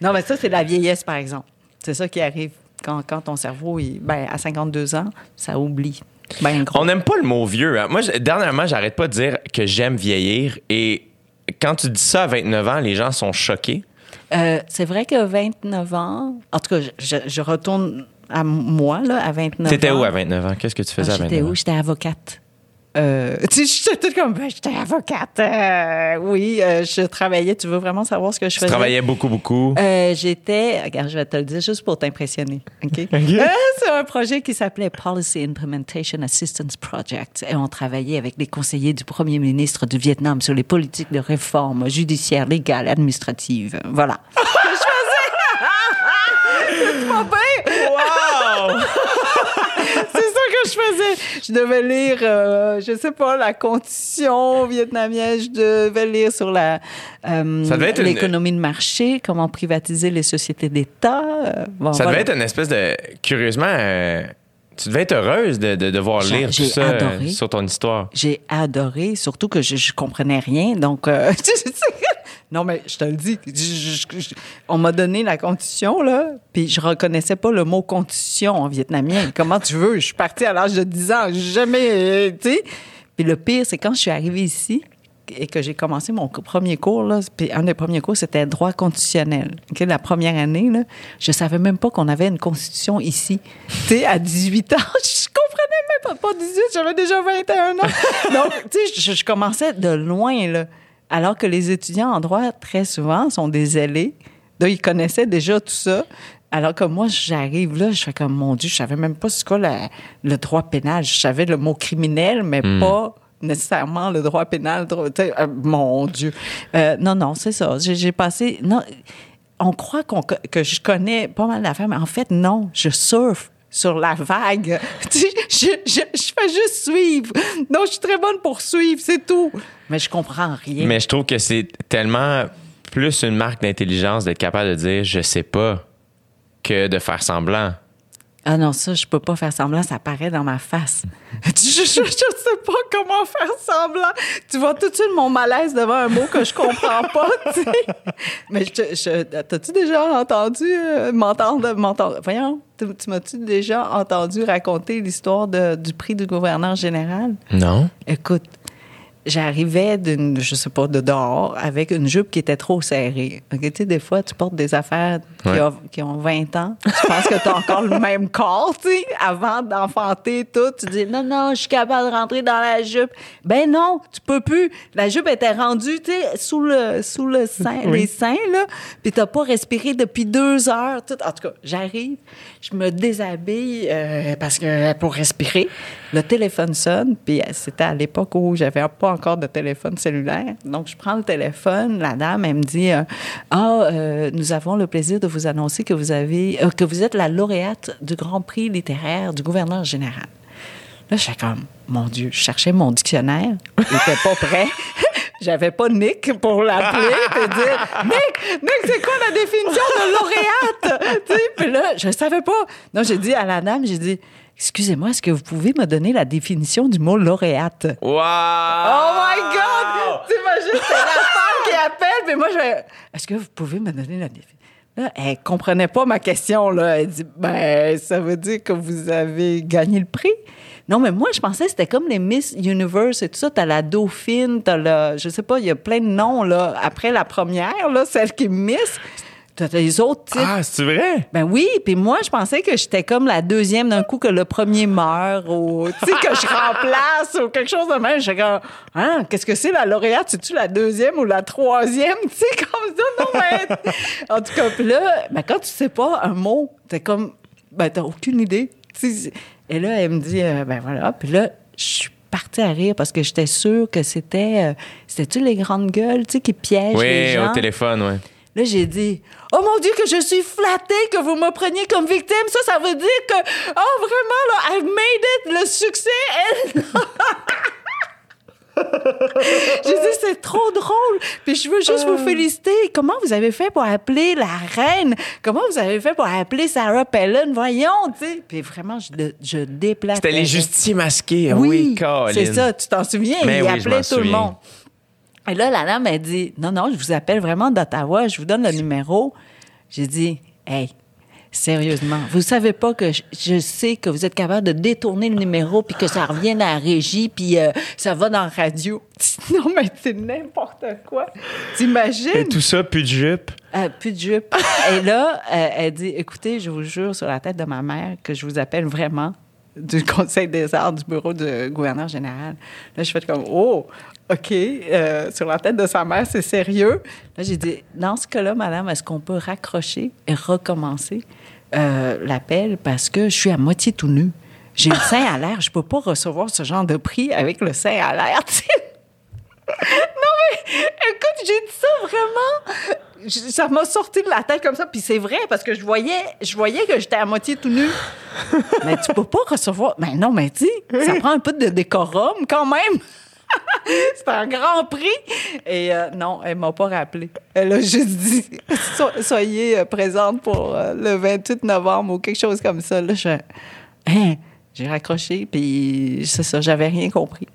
non, mais ça, c'est la vieillesse, par exemple. C'est ça qui arrive quand, quand ton cerveau, il- ben, à 52 ans, ça oublie. Ben, gros. On n'aime pas le mot vieux. hein. Moi, je- dernièrement, j'arrête pas de dire que j'aime vieillir. Et quand tu dis ça à 29 ans, les gens sont choqués. Euh, c'est vrai que 29 ans, en tout cas, je retourne à moi, là, à 29 ans. T'étais où à 29 ans? Qu'est-ce que tu Ah, faisais à 29 J'étais ans? où? J'étais avocate. Euh, [laughs] tu sais, j'étais toute comme, ben, j'étais avocate. euh, oui, euh, je travaillais. Tu veux vraiment savoir ce que je Tu faisais? travaillais beaucoup, beaucoup. J'étais, regarde, je vais te le dire juste pour t'impressionner. [laughs] OK? Euh, c'est un projet qui s'appelait Policy Implementation Assistance Project. Et on travaillait avec les conseillers du premier ministre du Vietnam sur les politiques de réforme judiciaire, légale, administrative. Voilà. [laughs] C'est pas bien. Wow! [laughs] C'est ça que je faisais. Je devais lire, euh, je sais pas, la constitution vietnamienne. Je devais lire sur la euh, une- l'économie de marché, comment privatiser les sociétés d'État. bon, Ça voilà. devait être une espèce de. Curieusement, euh, tu devais être heureuse de, de devoir lire tout ça euh, adoré. sur ton histoire. J'ai adoré, surtout que je, je comprenais rien. Donc, euh, [laughs] non, mais je te le dis, on m'a donné la constitution, là, puis je reconnaissais pas le mot constitution en vietnamien. Comment tu veux? Je suis partie à l'âge de 10 ans, jamais, tu sais. Puis le pire, c'est quand je suis arrivée ici et que j'ai commencé mon premier cours, là, puis un des premiers cours, c'était droit constitutionnel. OK, La première année, là, je savais même pas qu'on avait une constitution ici. Tu sais, à 18 ans, [laughs] je comprenais même pas, pas 18, j'avais déjà 21 ans. Donc, tu sais, je commençais de loin, là. Alors que les étudiants en droit, très souvent, sont des zélés. Donc, ils connaissaient déjà tout ça. Alors que moi, j'arrive là, je fais comme, mon Dieu, je savais même pas c'est quoi la- le droit pénal. Je savais le mot criminel, mais pas nécessairement le droit pénal. droit- euh, mon Dieu. Euh, non, non, c'est ça. J'ai passé... Non, on croit qu'on- que, que je connais pas mal d'affaires, mais en fait, non, je surfe sur la vague. [laughs] Je, je, fais juste suivre. Non, je suis très bonne pour suivre, c'est tout. Mais je comprends rien. Mais je trouve que c'est tellement plus une marque d'intelligence d'être capable de dire je sais pas que de faire semblant. Ah non, ça, je peux pas faire semblant, ça paraît dans ma face. [laughs] je, je, je sais pas comment faire semblant. Tu vois tout de suite mon malaise devant un mot que je comprends pas, [laughs] tu sais. Mais je, je- t'as-tu déjà entendu euh, m'entendre, m'entendre, voyons, tu, tu m'as-tu déjà entendu raconter l'histoire de- du prix du gouverneur général? Non. Écoute, j'arrivais d'une, je sais pas, de dehors avec une jupe qui était trop serrée. Tu sais, des fois, tu portes des affaires qui, Ouais. ont, qui ont 20 ans. Tu penses que tu as encore le même corps, tu sais, avant d'enfanter tout. Tu dis, non, non, je suis capable de rentrer dans la jupe. Ben non, tu peux plus. La jupe était rendue, tu sais, sous le, sous le sein, les seins, là. Puis t'as pas respiré depuis deux heures. Tout. En tout cas, j'arrive, je me déshabille euh, parce que pour respirer. Le téléphone sonne, puis c'était à l'époque où j'avais pas encore de téléphone cellulaire. Donc, je prends le téléphone, la dame, elle me dit euh, Ah, euh, nous avons le plaisir de vous annoncer que vous avez euh, que vous êtes la lauréate du Grand Prix littéraire du gouverneur général. Là, j'étais comme, mon Dieu, je cherchais mon dictionnaire. Il était pas prêt. [laughs] J'avais pas Nick pour l'appeler et dire Nick, Nick, c'est quoi la définition de lauréate? puis là, je savais pas. Non, j'ai dit à la dame, j'ai dit, excusez-moi, est-ce que vous pouvez me donner la définition du mot lauréate? Wow! Oh my God! T'imagines, c'est la femme qui appelle, mais moi, je Est-ce que vous pouvez me donner la définition? Là, elle comprenait pas ma question, là. Elle dit, ben, ça veut dire que vous avez gagné le prix? Non, mais moi, je pensais que c'était comme les Miss Universe et tout ça. T'as la Dauphine, t'as la... Je sais pas, il y a plein de noms, là. Après la première, là, celle qui est Miss, t'as les autres titres? Ah, c'est vrai? Ben oui, puis moi, je pensais que j'étais comme la deuxième d'un coup que le premier meurt ou, tu sais, que je [laughs] remplace ou quelque chose de même. J'étais comme, hein, qu'est-ce que c'est la lauréate? C'est-tu la deuxième ou la troisième? [laughs] Tu sais, comme ça, non, mais... en tout cas, puis là, ben, quand tu sais pas un mot, t'es comme, ben, t'as aucune idée. Tu sais, et là, elle me dit, euh, ben voilà, puis là, je suis partie à rire parce que j'étais sûre que c'était, euh, c'était-tu les grandes gueules, tu sais, qui piègent les Oui, gens? au téléphone, ouais. Là, j'ai dit, oh mon Dieu, que je suis flattée que vous me preniez comme victime. Ça, ça veut dire que, oh vraiment, là, I've made it, le succès. elle- j'ai dit, c'est trop drôle. Puis je veux juste vous féliciter. Comment vous avez fait pour appeler la reine? Comment vous avez fait pour appeler Sarah Palin? Voyons, tu sais. Puis vraiment, je, je déplace. C'était les justiciers masqués. Ah Oui, Oui, c'est ça, tu t'en souviens? Mais il oui, je appelait tout le monde. Et là, la dame, elle dit Non, non, je vous appelle vraiment d'Ottawa, je vous donne le numéro. J'ai dit Hey, sérieusement, vous savez pas que je, je sais que vous êtes capable de détourner le numéro puis que ça revient à la régie puis euh, ça va dans la radio. [laughs] non, mais c'est n'importe quoi. T'imagines? Et tout ça, plus de jupe? Euh, plus de jupe. [laughs] Et là, euh, elle dit Écoutez, je vous jure sur la tête de ma mère que je vous appelle vraiment du Conseil des arts du bureau du gouverneur général. Là, je fais comme Oh, OK, euh, sur la tête de sa mère, c'est sérieux? Là, j'ai dit Dans ce cas-là, madame, est-ce qu'on peut raccrocher et recommencer euh, l'appel? Parce que je suis à moitié tout nu? J'ai le sein à l'air, je peux pas recevoir ce genre de prix avec le sein à l'air. Non, mais écoute, j'ai dit ça vraiment. Ça m'a sorti de la tête comme ça. Puis c'est vrai, parce que je voyais, je voyais que j'étais à moitié tout nu. mais tu peux pas recevoir. Mais non, mais sais, ça prend un peu de décorum quand même. [laughs] C'est un grand prix. Et euh, non, elle m'a pas rappelé. Elle a juste dit [laughs] So- soyez euh, présente pour euh, le 28 novembre ou quelque chose comme ça. Là, je hein, j'ai raccroché, puis c'est ça, j'avais rien compris.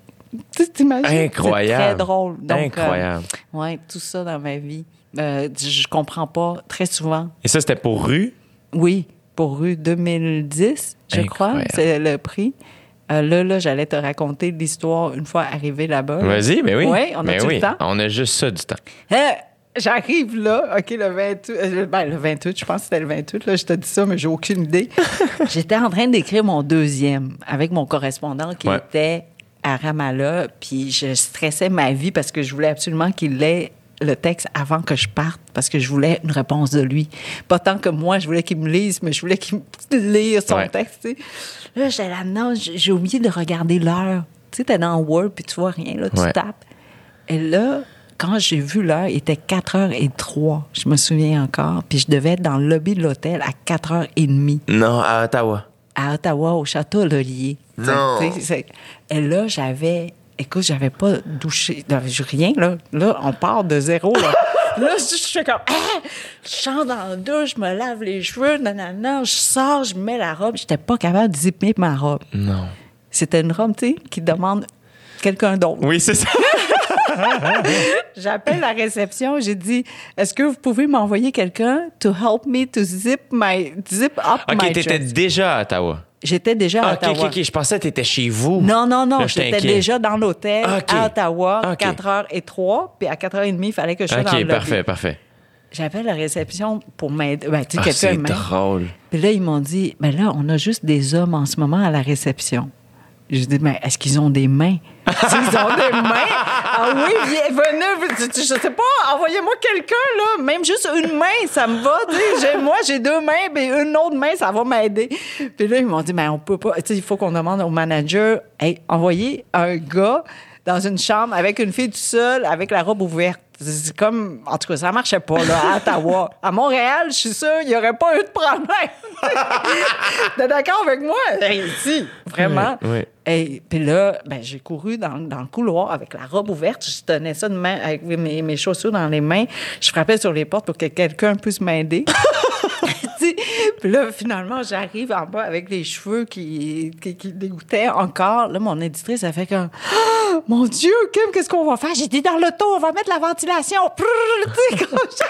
Tu t'imagines? Incroyable. C'est très drôle. Donc, euh, Incroyable. ouais, tout ça dans ma vie. Euh, je comprends pas très souvent. Et ça, c'était pour rue? Oui, pour rue 2010, je crois, c'est le prix. Euh, là, là, j'allais te raconter l'histoire une fois arrivé là-bas. Vas-y, mais oui. Oui, on a Mais oui, le temps. On a juste ça du temps. Hein, J'arrive là, OK, le 28, euh, ben, le 28, je pense que c'était le 28, là, je te dis ça, mais j'ai aucune idée. [laughs] J'étais en train d'écrire mon deuxième avec mon correspondant qui Ouais. était à Ramallah, puis je stressais ma vie parce que je voulais absolument qu'il ait le texte avant que je parte parce que je voulais une réponse de lui. Pas tant que moi, je voulais qu'il me lise, mais je voulais qu'il me [laughs] lise son Ouais. texte. Là, j'étais là, non, j'ai j'ai oublié de regarder l'heure. Tu sais, t'es dans Word, puis tu vois rien, là, tu Ouais. tapes. Et là, quand j'ai vu l'heure, il était 4h03, je me souviens encore, puis je devais être dans le lobby de l'hôtel à 4h30 Non, à Ottawa. à Ottawa, au Château Laurier. Non. Et là, j'avais. Écoute, j'avais pas douché. Rien, là. Là, on part de zéro, là. [laughs] là, je je fais comme. Ah! Je chante dans la douche, je me lave les cheveux, nanana. Je sors, je mets la robe. J'étais pas capable de zipper ma robe. Non. C'était une robe, tu sais, qui demande quelqu'un d'autre. Oui, c'est ça. [laughs] J'appelle la réception, j'ai dit, est-ce que vous pouvez m'envoyer quelqu'un to help me to zip my zip up OK, my t'étais déjà à Ottawa. J'étais déjà à Ah, OK, Ottawa. OK, OK. Je pensais que t'étais chez vous. Non, non, non, j'étais déjà dans l'hôtel Ah, à Ottawa, OK. 4h03, puis à 4h30, il fallait que je sois dans le OK, parfait, parfait. J'appelle la réception pour m'aider. Ben, tu sais, Ah, c'est drôle. Puis là, ils m'ont dit, ben là, on a juste des hommes en ce moment à la réception. J'ai dit, mais est-ce qu'ils ont des mains? Ils ont des mains? Ah oui, venez, je sais pas, envoyez-moi quelqu'un, là. Même juste une main, ça me va. tu Moi, j'ai deux mains, mais une autre main, ça va m'aider. Puis là, ils m'ont dit, mais on peut pas. Il faut qu'on demande au manager, hey, envoyez un gars dans une chambre avec une fille tout seule, avec la robe ouverte. C'est comme, en tout cas, ça marchait pas, là, à Ottawa. [laughs] À Montréal, je suis sûre, il n'y aurait pas eu de problème. [laughs] T'es d'accord avec moi? Hey, si, vraiment. Oui, oui. Et puis là, ben, j'ai couru dans, dans le couloir avec la robe ouverte. Je tenais ça de main avec mes, mes chaussures dans les mains. Je frappais sur les portes pour que quelqu'un puisse m'aider. [laughs] Puis là, finalement, j'arrive en bas avec les cheveux qui, qui, dégoûtaient encore. Là, mon éditrice, elle fait comme Ah, Mon Dieu, Kim, qu'est-ce qu'on va faire? J'ai dit dans l'auto, on va mettre la ventilation tu sais, comme ça.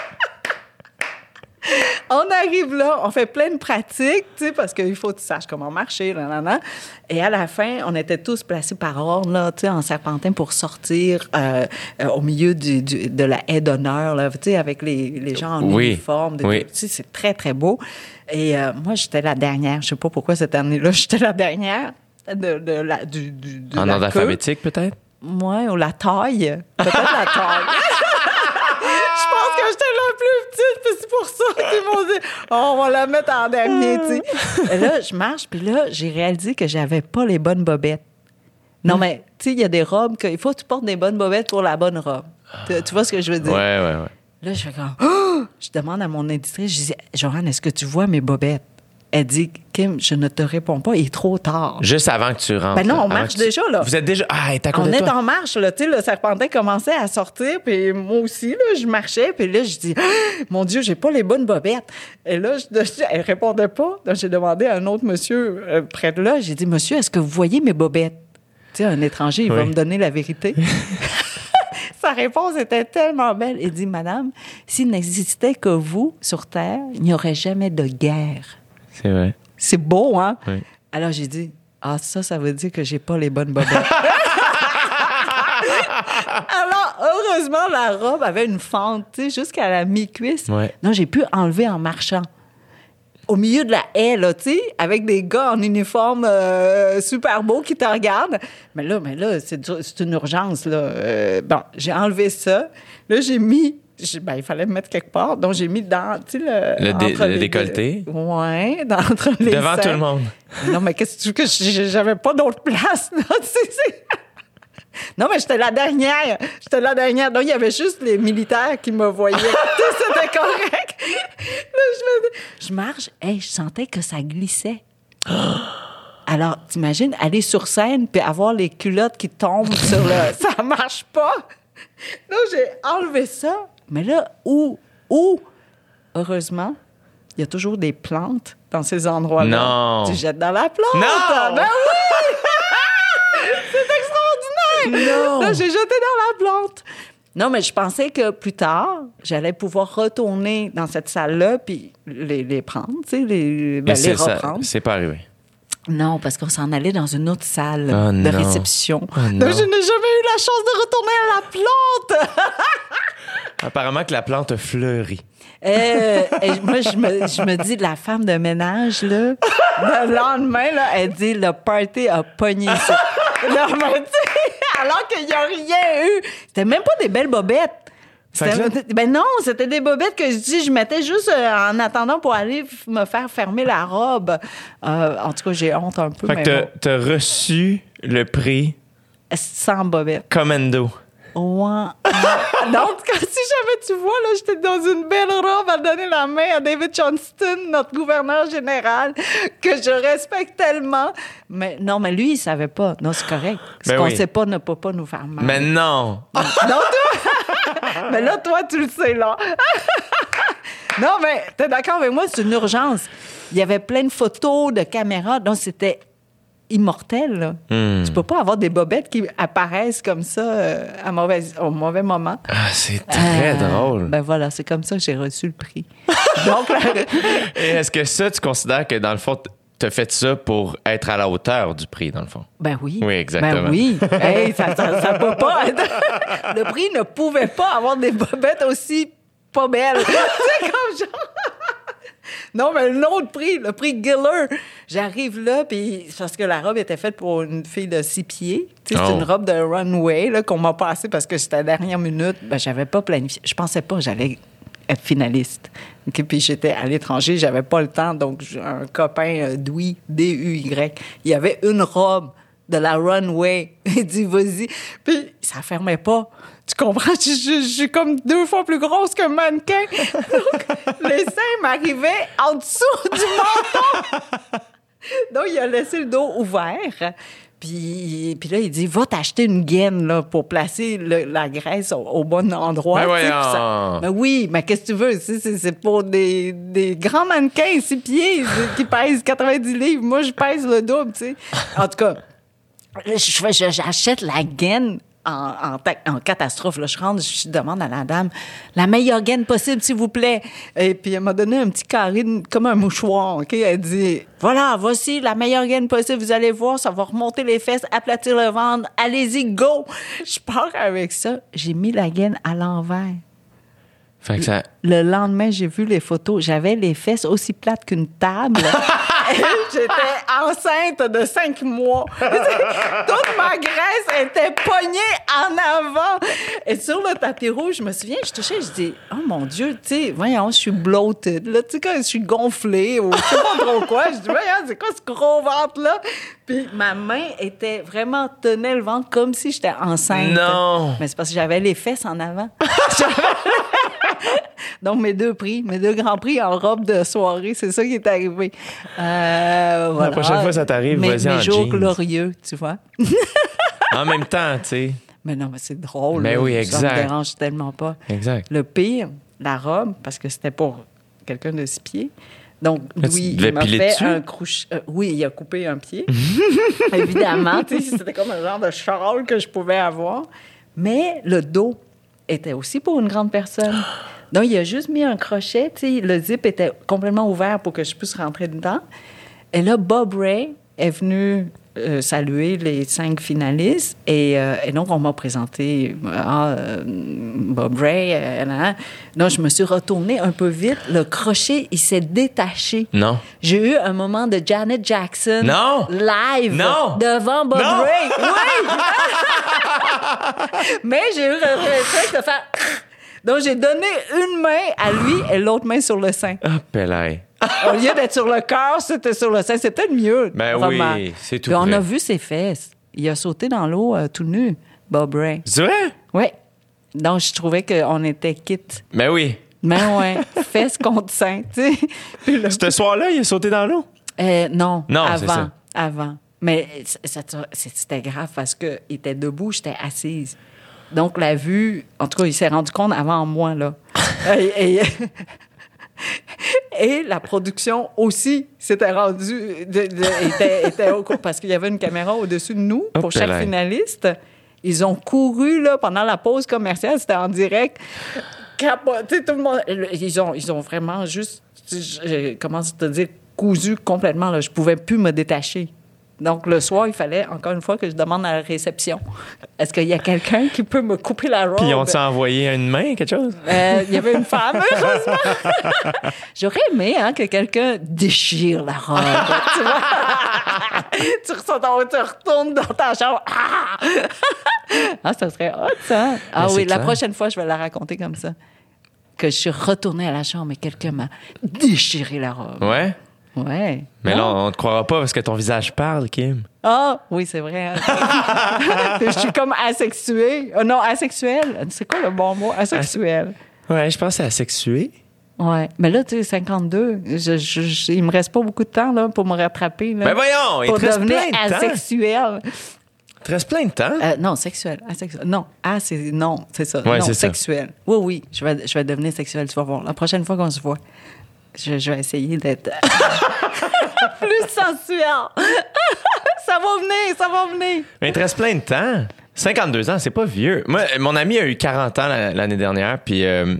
[laughs] On arrive là, on fait plein de pratiques, tu sais, parce qu'il faut que tu saches comment marcher, là, là, là. Et à la fin, on était tous placés par ordre, là, tu sais, en serpentin pour sortir euh, euh, au milieu du, du- de la haie d'honneur, là, tu sais, avec les, les gens en Oui, uniforme. des- oui. Tu sais, c'est très, très beau. Et euh, moi, j'étais la dernière. Je sais pas pourquoi cette année-là, [laughs] j'étais la dernière de, de la, du, du, de En ordre alphabétique, peut-être? Moi, ou la taille. Peut-être la taille. [laughs] Pense que j'étais la plus petite, puis c'est pour ça qu'ils m'ont dit Oh, on va la mettre en dernier, tu sais. [laughs] Là, je marche, puis là, j'ai réalisé que j'avais pas les bonnes bobettes. Non, mais, tu sais, il y a des robes qu'il faut que tu portes des bonnes bobettes pour la bonne robe. Tu, tu vois ce que je veux Ouais, dire? ouais, ouais. Là, je fais comme Oh! [gasps] Je demande à mon éditrice, je dis Joanne, est-ce que tu vois mes bobettes? Elle dit Kim, je ne te réponds pas, il est trop tard. Juste avant que tu rentres. Ben non, on marche tu- déjà, là. Vous êtes déjà. Ah, elle est à côté On de est en marche, là. Tu sais, le serpentin commençait à sortir, puis moi aussi, là, je marchais, puis là, je dis, Ah, mon Dieu, j'ai pas les bonnes bobettes. Et là, je, elle répondait pas. Donc, j'ai demandé à un autre monsieur euh, près de là, j'ai dit, monsieur, est-ce que vous voyez mes bobettes? Tu sais, un étranger, il va me donner la vérité. [laughs] Sa réponse était tellement belle. Il dit, madame, s'il n'existait que vous sur Terre, il n'y aurait jamais de guerre. C'est vrai. C'est beau, hein? Oui. Alors j'ai dit, ah, ça, ça veut dire que j'ai pas les bonnes bobettes. [laughs] Alors, heureusement, la robe avait une fente, tu sais, jusqu'à la mi-cuisse. Ouais. Non, j'ai pu enlever en marchant. Au milieu de la haie, là, tu sais, avec des gars en uniforme euh, super beau qui te regardent. Mais là, mais là, c'est une urgence, là. Euh, bon, j'ai enlevé ça. Là, j'ai mis... Ben, il fallait me mettre quelque part. Donc, j'ai mis dans, tu sais, le... Le dé- le décolleté? Ouais, [laughs] dans, entre les Devant seins. tout le monde. Non, mais qu'est-ce que tu veux que je- j'avais pas d'autre place, [laughs] c'est- [laughs] Non, mais j'étais la dernière. J'étais la dernière. Donc, il y avait juste les militaires qui me voyaient. C'était correct. Là, je, me- je marche. Hey, je sentais que ça glissait. [gasps] Alors, t'imagines, aller sur scène puis avoir les culottes qui tombent sur le... Ça marche pas. Là, j'ai enlevé ça. Mais là, où? Où? Heureusement, il y a toujours des plantes dans ces endroits-là. Non. Tu jettes dans la plante. Non. Ben oui! [laughs] C'est extraordinaire! Non. Là, j'ai jeté dans la plante. Non, mais je pensais que plus tard, j'allais pouvoir retourner dans cette salle-là puis les, les prendre, tu sais, les, ben, les reprendre. C'est pas arrivé. Non, parce qu'on s'en allait dans une autre salle Oh, de non. réception. Oh, Donc, non. je n'ai jamais eu la chance de retourner à la plante. [laughs] Apparemment que la plante a fleuri. Euh, et moi, je me, je me dis, la femme de ménage, là, le lendemain, là, elle dit, le party a pogné ça. [laughs] Alors qu'il n'y a rien eu. C'était même pas des belles bobettes. Ben non, c'était des bobettes que je dis, je mettais juste euh, en attendant pour aller me faire fermer la robe. Euh, en tout cas, j'ai honte un peu, Fait mais que t'as- bon. t'as reçu le prix sans bobettes. Commando. Ouais. [laughs] Donc, quand- si jamais tu vois, là, j'étais dans une belle robe à donner la main à David Johnston, notre gouverneur général, que je respecte tellement. Mais non, mais lui, il savait pas. Non, c'est correct. Ce Ben qu'on oui. sait pas ne peut pas nous faire mal. Mais non. [laughs] Non, toi! [laughs] mais là, toi, tu le sais, là. non, mais t'es d'accord avec moi, c'est une urgence. Il y avait plein de photos, de caméras, donc c'était immortel. Là. Hmm. Tu peux pas avoir des bobettes qui apparaissent comme ça euh, à mauvais, au mauvais moment. Ah, c'est très Euh, drôle. Ben voilà, c'est comme ça que j'ai reçu le prix. [laughs] Donc, Et est-ce que ça, tu considères que dans le fond, tu as fait ça pour être à la hauteur du prix, dans le fond? ben oui. Oui, exactement. Ben oui. Hey, ça, ça, ça peut pas être. [laughs] Le prix ne pouvait pas avoir des bobettes aussi pas belles. [laughs] c'est comme genre. Non, mais un autre prix, le prix Giller. J'arrive là, puis c'est parce que la robe était faite pour une fille de six pieds. C'est Oh. une robe de runway qu'on m'a passée parce que c'était à la dernière minute. Ben, j'avais pas planifié. Je pensais pas que j'allais être finaliste. OK, Puis j'étais à l'étranger, j'avais pas le temps. Donc, un copain, euh, Dewey, D-U-Y, il y avait une robe de la runway. [laughs] Il dit, vas-y. Puis ça fermait pas. Tu comprends? [laughs] Je, je- je suis comme deux fois plus grosse qu'un mannequin. [laughs] Donc, les seins m'arrivaient en dessous du menton. [laughs] Donc, il a laissé le dos ouvert. Puis, puis là, il dit, va t'acheter une gaine là, pour placer le- la graisse au, au bon endroit. Ben voyons. ça- ben oui, mais qu'est-ce que tu veux? C'est, pour des, des grands mannequins, six pieds, qui pèsent 90 livres. Moi, je pèse le double, tu sais. En tout cas, j'achète la gaine en, en ta- en catastrophe. Là. Je rentre, je demande à la dame la meilleure gaine possible, s'il vous plaît. Et puis, elle m'a donné un petit carré comme un mouchoir. OK? Elle dit Voilà, voici la meilleure gaine possible. Vous allez voir, ça va remonter les fesses, aplatir le ventre. Allez-y, go! Je pars avec ça. J'ai mis la gaine à l'envers. Fait que ça. Le lendemain, j'ai vu les photos. J'avais les fesses aussi plates qu'une table. [laughs] J'étais enceinte de cinq mois. [laughs] Toute ma graisse était pognée en avant. Et sur le tapis rouge, je me souviens, je touchais, je dis, oh mon Dieu, tu sais, voyons, je suis bloated. Là, tu sais, quand je suis gonflée ou je sais pas trop quoi, je dis, voyons, c'est quoi ce gros ventre-là? Puis ma main était vraiment, tenait le ventre comme si j'étais enceinte. Non. Mais c'est parce que j'avais les fesses en avant. [laughs] [laughs] Donc, mes deux prix, mes deux grands prix en robe de soirée, c'est ça qui est arrivé. Euh, voilà. prochaine fois, ça t'arrive, vas-y en Mes jours jeans. glorieux, tu vois. [laughs] En même temps, tu sais. Mais non, mais c'est drôle. Mais là. oui, Ça exact. me dérange tellement pas. Exact. Le pire, la robe, parce que c'était pour quelqu'un de six pieds. Donc, oui, devais il m'a fait dessus? un crouche... euh, oui, il a coupé un pied. [laughs] Évidemment, c'était comme un genre de charole que je pouvais avoir. Mais le dos était aussi pour une grande personne. Donc, il a juste mis un crochet, tu sais, le zip était complètement ouvert pour que je puisse rentrer dedans. Et là, Bob Ray est venu euh, saluer les cinq finalistes. Et, euh, et donc, on m'a présenté ah, euh, Bob Ray. Donc, je me suis retournée un peu vite. Le crochet, il s'est détaché. Non. J'ai eu un moment de Janet Jackson Non. live Non. devant Bob Non. Ray. [laughs] Oui! [laughs] Mais j'ai eu le réflexe de faire... Donc, j'ai donné une main à lui et l'autre main sur le sein. Ah. [laughs] Au lieu d'être sur le cœur, c'était sur le sein. C'est peut-être mieux. Ben vraiment. oui, c'est tout Puis on a vu ses fesses. Il a sauté dans l'eau euh, tout nu, Bob Ray. C'est vrai? Oui. Donc, je trouvais qu'on était quitte. Ben oui. Mais [laughs] ouais, fesses contre sein, tu sais. Puis Ce soir-là, il a sauté dans l'eau? Euh, non, Non, avant. ça. Avant. Mais c'était grave parce qu'il était debout, j'étais assise. Donc, la vue, en tout cas, il s'est rendu compte avant moi, là. [laughs] et, et- et la production aussi s'était rendue, de- de- était, était au cours- parce qu'il y avait une caméra au-dessus de nous pour Hop chaque là. finaliste. Ils ont couru, là, pendant la pause commerciale, c'était en direct. Capoté, tout le monde. Ils ont, ils ont vraiment juste, je- comment te dire, cousu complètement, là. Je pouvais plus me détacher. Donc, le soir, il fallait, encore une fois, que je demande à la réception est-ce qu'il y a quelqu'un qui peut me couper la robe? Puis ils ont envoyé une main, quelque chose? Euh, Il y avait une femme, [laughs] heureusement. J'aurais aimé hein, que quelqu'un déchire la robe. tu vois? [laughs] tu, retournes dans ta chambre. Ah! ah, ça serait hot, ça. Ah Mais c'est oui, la clair. prochaine fois, je vais la raconter comme ça. Que je suis retournée à la chambre et quelqu'un m'a déchiré la robe. Ouais? Ouais. Mais Ah. là, on te croira pas parce que ton visage parle, Kim. Ah, oui, c'est vrai. hein. [laughs] je suis comme asexuée. Euh, non, asexuelle. C'est quoi le bon mot? Asexuelle. Ouais, je pense que c'est asexué. Ouais. Mais là, tu sais, 52, je, je, je- il me reste pas beaucoup de temps là, pour me rattraper. Là, Ben voyons, il pour te reste devenir plein de temps. asexuel. Il te reste plein de temps? Euh, non, sexuel. Asexuel. Non, ah, c'est non, c'est ça. Ouais, non, c'est ça. sexuel. Oui, oui, je vais, je vais devenir sexuel, tu vas voir. La prochaine fois qu'on se voit, je, vais essayer d'être [laughs] plus sensuel. [laughs] ça va venir, ça va venir. Mais il te reste plein de temps. 52 ans, c'est pas vieux. Moi, mon ami a eu 40 ans la- l'année dernière, puis, euh,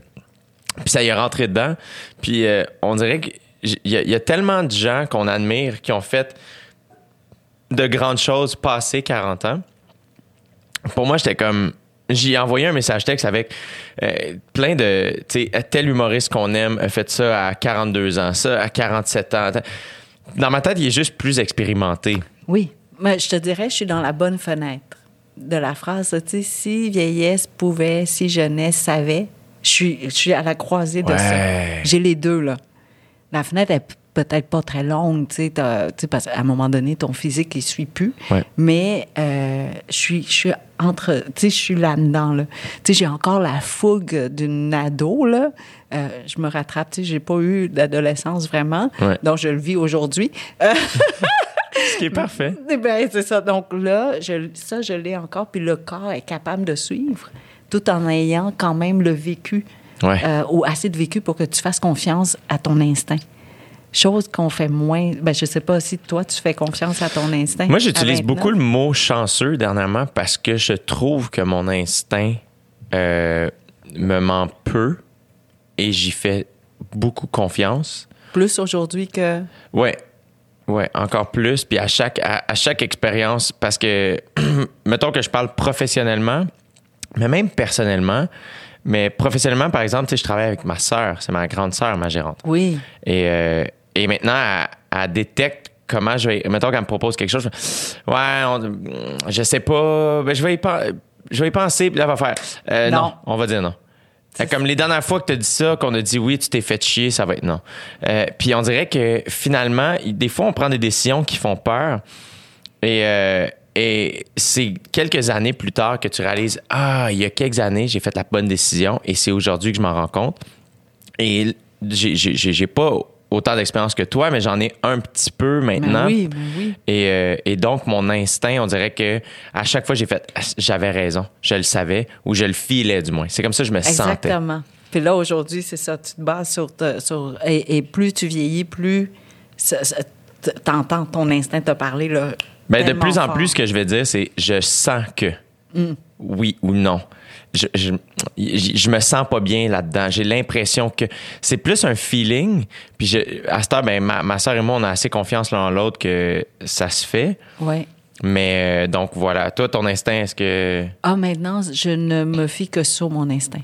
puis ça y est rentré dedans. Puis euh, on dirait qu'il y, y a tellement de gens qu'on admire qui ont fait de grandes choses passées 40 ans. Pour moi, j'étais comme. J'ai envoyé un message texte avec euh, plein de. Tu sais, tel humoriste qu'on aime a fait ça à 42 ans, ça à 47 ans. Dans ma tête, il est juste plus expérimenté. Oui, mais je te dirais, je suis dans la bonne fenêtre de la phrase, tu sais, si vieillesse pouvait, si jeunesse savait, je suis, je suis à la croisée de Ouais. ça. J'ai les deux, là. La fenêtre est peut-être pas très longue, tu sais, parce qu'à un moment donné, ton physique, il suit plus. Ouais. Mais euh, je suis, je suis entre, tu sais, je suis là-dedans, là. Tu sais, j'ai encore la fougue d'une ado, là. Euh, je me rattrape, tu sais, j'ai pas eu d'adolescence vraiment, Ouais. donc je le vis aujourd'hui. Euh, Ce qui est parfait. [laughs] ben, c'est ça. Donc là, je, ça, je l'ai encore. Puis le corps est capable de suivre tout en ayant quand même le vécu Ouais. euh, ou assez de vécu pour que tu fasses confiance à ton instinct. Chose qu'on fait moins. Ben, je sais pas si toi, tu fais confiance à ton instinct. Moi, j'utilise 29. beaucoup le mot chanceux dernièrement parce que je trouve que mon instinct euh, me ment peu et j'y fais beaucoup confiance. Plus aujourd'hui que. Ouais. Ouais, encore plus. Puis à chaque, à, à chaque expérience, parce que, [clears throat] mettons que je parle professionnellement, mais même personnellement, mais professionnellement, par exemple, tu sais, je travaille avec ma sœur, c'est ma grande sœur, ma gérante. Oui. Et, euh, et maintenant, elle, elle détecte comment je vais. Mettons qu'elle me propose quelque chose. je ouais, on- je sais pas. Ben, je, vais y je vais y penser. Puis là, elle va faire. euh, non. Non. on va dire non. Fait comme les dernières fois que tu as dit ça, qu'on a dit oui, tu t'es fait chier, ça va être non. Euh, puis on dirait que finalement, des fois, on prend des décisions qui font peur. Et, euh, et c'est quelques années plus tard que tu réalises Ah, il y a quelques années, j'ai fait la bonne décision et c'est aujourd'hui que je m'en rends compte. Et j'ai pas autant d'expérience que toi, mais j'en ai un petit peu maintenant. Ben oui, ben oui. Et, euh, et donc, mon instinct, on dirait que à chaque fois, j'ai fait j'avais raison, je le savais ou je le filais du moins. C'est comme ça que je me sentais. Exactement. Puis là, aujourd'hui, c'est ça. Tu te bases sur. te- sur et, et plus tu vieillis, plus. T'entends ton instinct te parler, là. Ben, de plus en plus, ce que je vais dire, c'est je sens que Mm. oui ou non. Je, je, je- me sens pas bien là-dedans. J'ai l'impression que c'est plus un feeling. Puis je, à cette heure, ben, ma, ma soeur et moi, on a assez confiance l'un en l'autre que ça se fait. Ouais. Mais euh, donc voilà, toi, ton instinct, est-ce que. Ah, maintenant, je ne me fie que sur mon instinct.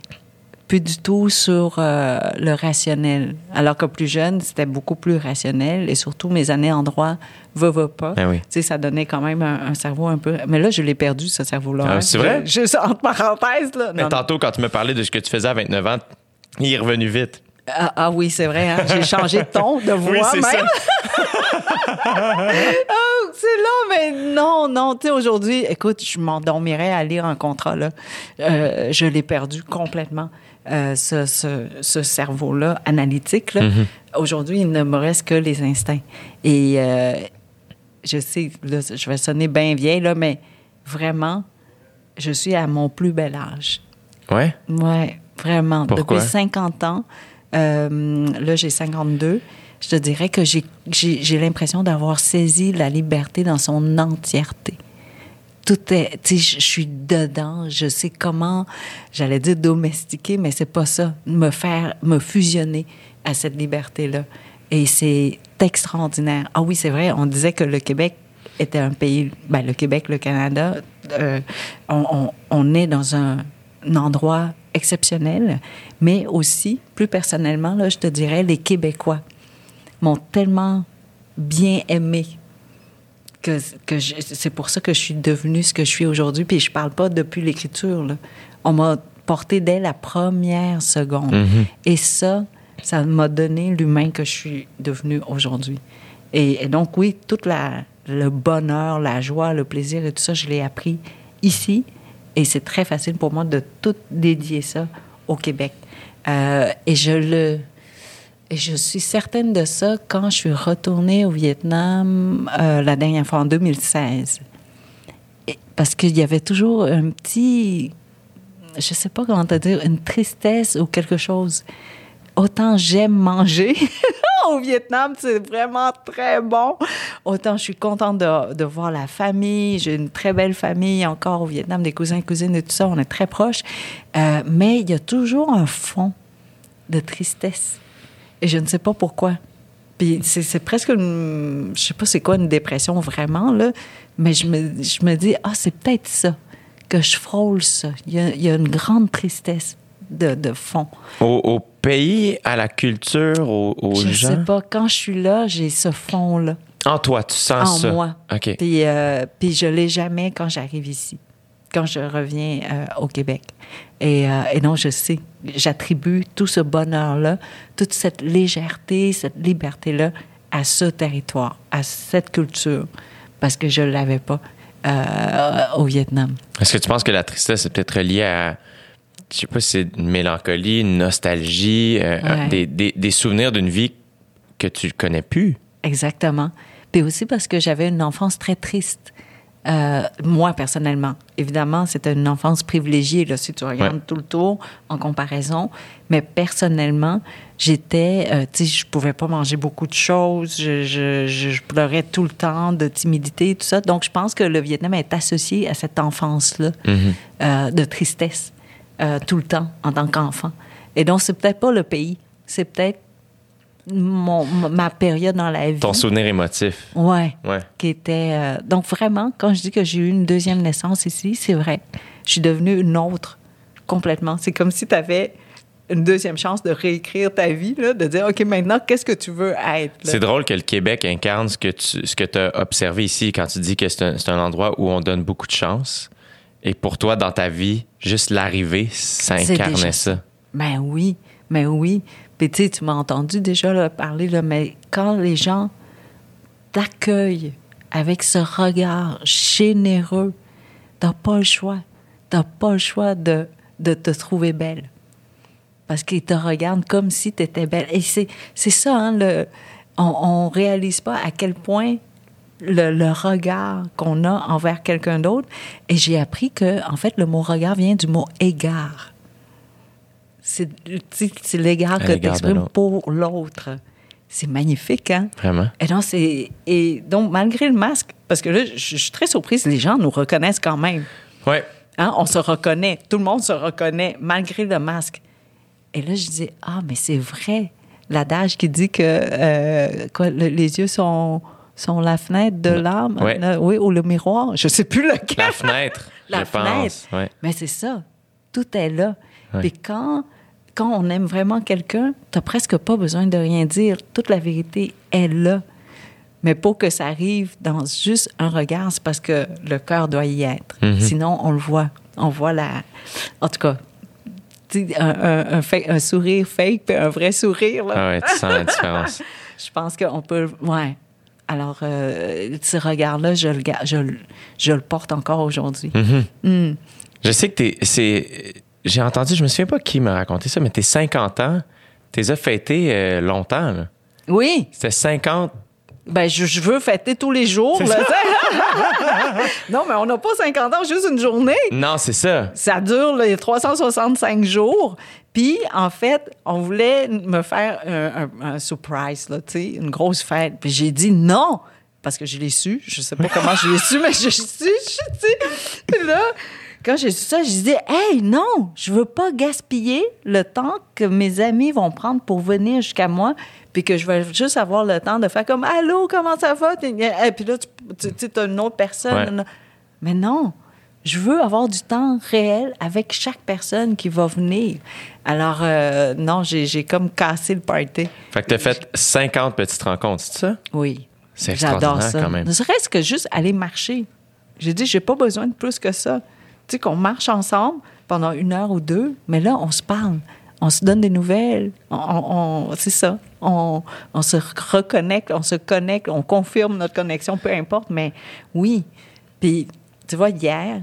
Plus du tout sur euh, le rationnel. Alors que plus jeune, c'était beaucoup plus rationnel et surtout mes années en droit, va, va pas. Ben oui. Tu sais, ça donnait quand même un, un cerveau un peu. Mais là, je l'ai perdu, ce cerveau-là. Ah, c'est vrai? Je- Juste entre parenthèses, là. Mais tantôt, quand tu me parlais de ce que tu faisais à 29 ans, il est revenu vite. Ah, ah oui, c'est vrai. hein. J'ai changé de ton, de [laughs] voix Oui, c'est même. ça. [laughs] Ah, c'est là, mais non, non. Tu sais, aujourd'hui, écoute, je m'endormirais à lire un contrat, là. Euh, je l'ai perdu complètement, euh, ce, ce- ce cerveau-là, analytique, là. Aujourd'hui, il ne me reste que les instincts. Et euh, je sais, là, je vais sonner bien vieille, là, mais vraiment, je suis à mon plus bel âge. Ouais? Ouais, vraiment. Pourquoi? Depuis 50 ans, euh, là, j'ai 52. Je te dirais que j'ai l'impression d'avoir saisi la liberté dans son entièreté. Tout est, tu sais, je suis dedans, je sais comment, j'allais dire domestiquer, mais c'est pas ça, me faire, me fusionner à cette liberté-là. Et c'est extraordinaire. Ah oui, c'est vrai, on disait que le Québec était un pays, ben, le Québec, le Canada, euh, on, est dans un, un endroit exceptionnel, mais aussi, plus personnellement, là, je te dirais, les Québécois m'ont tellement bien aimé que, c'est pour ça que je suis devenue ce que je suis aujourd'hui. Puis je parle pas depuis l'écriture. On m'a porté dès la première seconde. Et ça, ça m'a donné l'humain que je suis devenue aujourd'hui. Et, et donc, oui, tout le bonheur, la joie, le plaisir et tout ça, je l'ai appris ici. Et c'est très facile pour moi de tout dédier ça au Québec. Euh, et je le... Et je suis certaine de ça quand je suis retournée au Vietnam euh, la dernière fois en 2016. Et- parce qu'il y avait toujours un petit, je sais pas comment te dire, une tristesse ou quelque chose. Autant j'aime manger, [laughs] au Vietnam, c'est vraiment très bon. Autant je suis contente de, voir la famille. J'ai une très belle famille encore au Vietnam, des cousins, cousines et tout ça. On est très proches. Euh, mais il y a toujours un fond de tristesse. Et je ne sais pas pourquoi. Puis c'est c'est presque une. Je sais pas c'est quoi une dépression vraiment, là. Mais je me, je me dis, ah, c'est peut-être ça, que je frôle ça. Il y a, il y a une grande tristesse de, de fond. Au, au pays, à la culture, aux, aux je gens? sais pas, quand je suis là, j'ai ce fond-là En toi, tu sens en ça. moi. OK. Puis, euh, puis je l'ai jamais quand j'arrive ici, quand je reviens euh, au Québec. Et, euh, et non, je sais, j'attribue tout ce bonheur-là, toute cette légèreté, cette liberté-là à ce territoire, à cette culture, parce que je l'avais pas euh, au Vietnam. Est-ce que tu penses que la tristesse est peut-être reliée à, je sais pas si c'est une mélancolie, une nostalgie, euh, Ouais. des, des- des souvenirs d'une vie que tu connais plus? Exactement. Puis aussi parce que j'avais une enfance très triste. Euh, moi, personnellement. Évidemment, c'était une enfance privilégiée, là, si tu regardes Ouais. tout le tour en comparaison. Mais personnellement, j'étais, euh, tu sais, je pouvais pas manger beaucoup de choses. Je, je, je- je pleurais tout le temps de timidité, tout ça. Donc, je pense que le Vietnam est associé à cette enfance-là euh, de tristesse tout le temps en tant qu'enfant. Et donc, c'est peut-être pas le pays. C'est peut-être mon, ma période dans la vie. Ton souvenir émotif. Ouais. Ouais. Qui était. euh, donc, vraiment, quand je dis que j'ai eu une deuxième naissance ici, c'est vrai. Je suis devenue une autre complètement. C'est comme si tu avais une deuxième chance de réécrire ta vie, là, de dire, OK, maintenant, qu'est-ce que tu veux être? C'est drôle que le Québec incarne ce que tu ce que as observé ici quand tu dis que c'est un, un endroit où on donne beaucoup de chance. Et pour toi, dans ta vie, juste l'arrivée, ça incarnait déjà ça. Ben oui, mais oui. Puis tu m'as entendu déjà là, parler, là, mais quand les gens t'accueillent avec ce regard généreux, t'as pas le choix. T'as pas le choix de, te trouver belle. Parce qu'ils te regardent comme si tu étais belle. Et c'est ça, hein, on, on réalise pas à quel point le, le regard qu'on a envers quelqu'un d'autre. Et j'ai appris que, en fait, le mot regard vient du mot égard. C'est l'égard que tu exprimes pour l'autre. C'est magnifique, hein? Vraiment. Et donc, c'est. Et donc, malgré le masque, parce que là, je je suis très surprise, les gens nous reconnaissent quand même. Ouais. Hein, on se reconnaît. Tout le monde se reconnaît, malgré le masque. Et là, je disais, ah, mais c'est vrai. L'adage qui dit que euh, quoi, le- les yeux sont, sont la fenêtre de l'âme. Oui, ou le miroir. Je sais plus lequel. La fenêtre, [laughs] La je fenêtre. pense. Ouais. Mais c'est ça. Tout est là. Puis quand, quand on aime vraiment quelqu'un, t'as presque pas besoin de rien dire. Toute la vérité est là. Mais pour que ça arrive dans juste un regard, c'est parce que le cœur doit y être. Mhm. Sinon, on le voit. On voit la... En tout cas, un, un- un fa- un sourire fake puis un vrai sourire, là. Ah ouais, tu sens la différence. [laughs] Je pense qu'on peut. Ouais. Alors, euh, ce regard-là, je le, je, je le porte encore aujourd'hui. Mhm. Hmm. Je sais que t'es. c'est- J'ai entendu, je me souviens pas qui m'a raconté ça, mais t'es 50 ans. T'es as fêté euh, longtemps, là. Oui. C'était 50. Ben, je, je veux fêter tous les jours. là, [laughs] non, mais on n'a pas 50 ans, juste une journée. Non, c'est ça. Ça dure les 365 jours. Puis, en fait, on voulait me faire un, un- un surprise, là, une grosse fête. Puis j'ai dit non, parce que je l'ai su. Je sais pas comment je l'ai su, [laughs] mais je l'ai su, je- là, quand j'ai su ça, j'ai dit, hey, non, je veux pas gaspiller le temps que mes amis vont prendre pour venir jusqu'à moi, puis que je vais juste avoir le temps de faire comme, allô, comment ça va? Et puis là, tu tu- tu as une autre personne. Ouais. Mais non, je veux avoir du temps réel avec chaque personne qui va venir. Alors, euh, non, j'ai comme cassé le party. Fait que t'as fait 50 petites rencontres, c'est ça? Oui. C'est extraordinaire ça. quand même. Ne serait-ce que juste aller marcher. J'ai dit, j'ai pas besoin de plus que ça. Tu sais, qu'on marche ensemble pendant une heure ou deux, mais là, on se parle. On se donne des nouvelles. On, c'est ça. On, se reconnecte, on se connecte, on confirme notre connexion, peu importe, mais oui. Puis, tu vois, hier,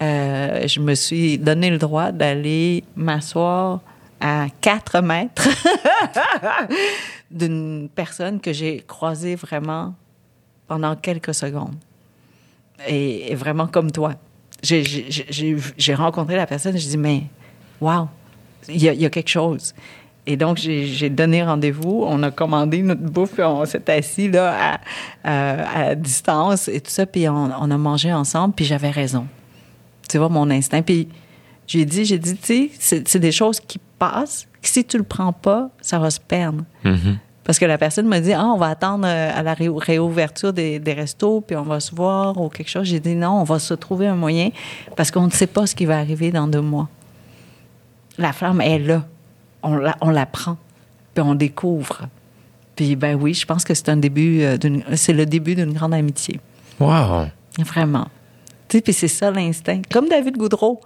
euh, je me suis donné le droit d'aller m'asseoir à 4 mètres [laughs] d'une personne que j'ai croisée vraiment pendant quelques secondes. Et vraiment comme toi. J'ai- rencontré la personne, j'ai dit, mais wow, il y, a- quelque chose. Et donc, j'ai donné rendez-vous. On a commandé notre bouffe, on s'est assis là à, distance et tout ça, puis on, a mangé ensemble, puis j'avais raison. Tu vois, mon instinct. Puis j'ai dit, j'ai dit, tu sais, c'est des choses qui passent. Si tu le prends pas, ça va se perdre. Mhm. Parce que la personne m'a dit, ah, on va attendre euh, à la ré- réouverture des, des restos, puis on va se voir ou quelque chose. J'ai dit, non, on va se trouver un moyen parce qu'on ne sait pas ce qui va arriver dans deux mois. La flamme est là. On la, on la prend, puis on découvre. Puis, ben oui, je pense que c'est un début, euh, c'est le début d'une grande amitié. Wow. Vraiment. Tu sais, puis c'est ça l'instinct. Comme David Goudreau.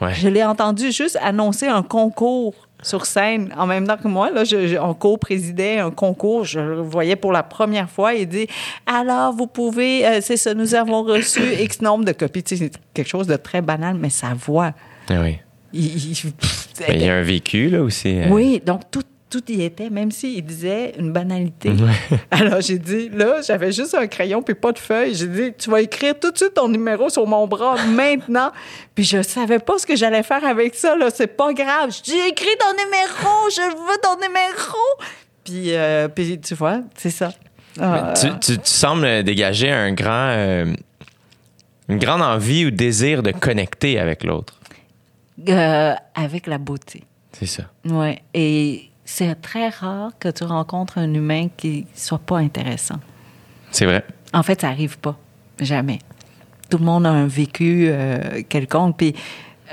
Ouais. Je l'ai entendu juste annoncer un concours sur scène en même temps que moi. Là, je, je- on co-présidait un concours. Je le voyais pour la première fois. Il dit Alors, vous pouvez, euh, c'est ça, nous avons reçu X nombre de copies. Tu sais, c'est quelque chose de très banal, mais sa voix. Ah oui. il- il- pff, Mais il y a un vécu, là, aussi. euh. oui, donc tout, tout y était, même s'il disait une banalité. [laughs] Alors j'ai dit, là, j'avais juste un crayon puis pas de feuille. J'ai dit, tu vas écrire tout de suite ton numéro sur mon bras [laughs] maintenant. Puis je savais pas ce que j'allais faire avec ça, là. C'est pas grave. J'ai écrit ton numéro, je veux ton numéro. Puis, euh, puis tu vois, c'est ça. Ah, Tu, tu- tu sembles dégager un grand, euh, une grande envie ou désir de connecter avec l'autre. euh, avec la beauté. C'est ça. Ouais. Et c'est très rare que tu rencontres un humain qui soit pas intéressant. C'est vrai. En fait, ça arrive pas. Jamais. Tout le monde a un vécu euh, quelconque. Puis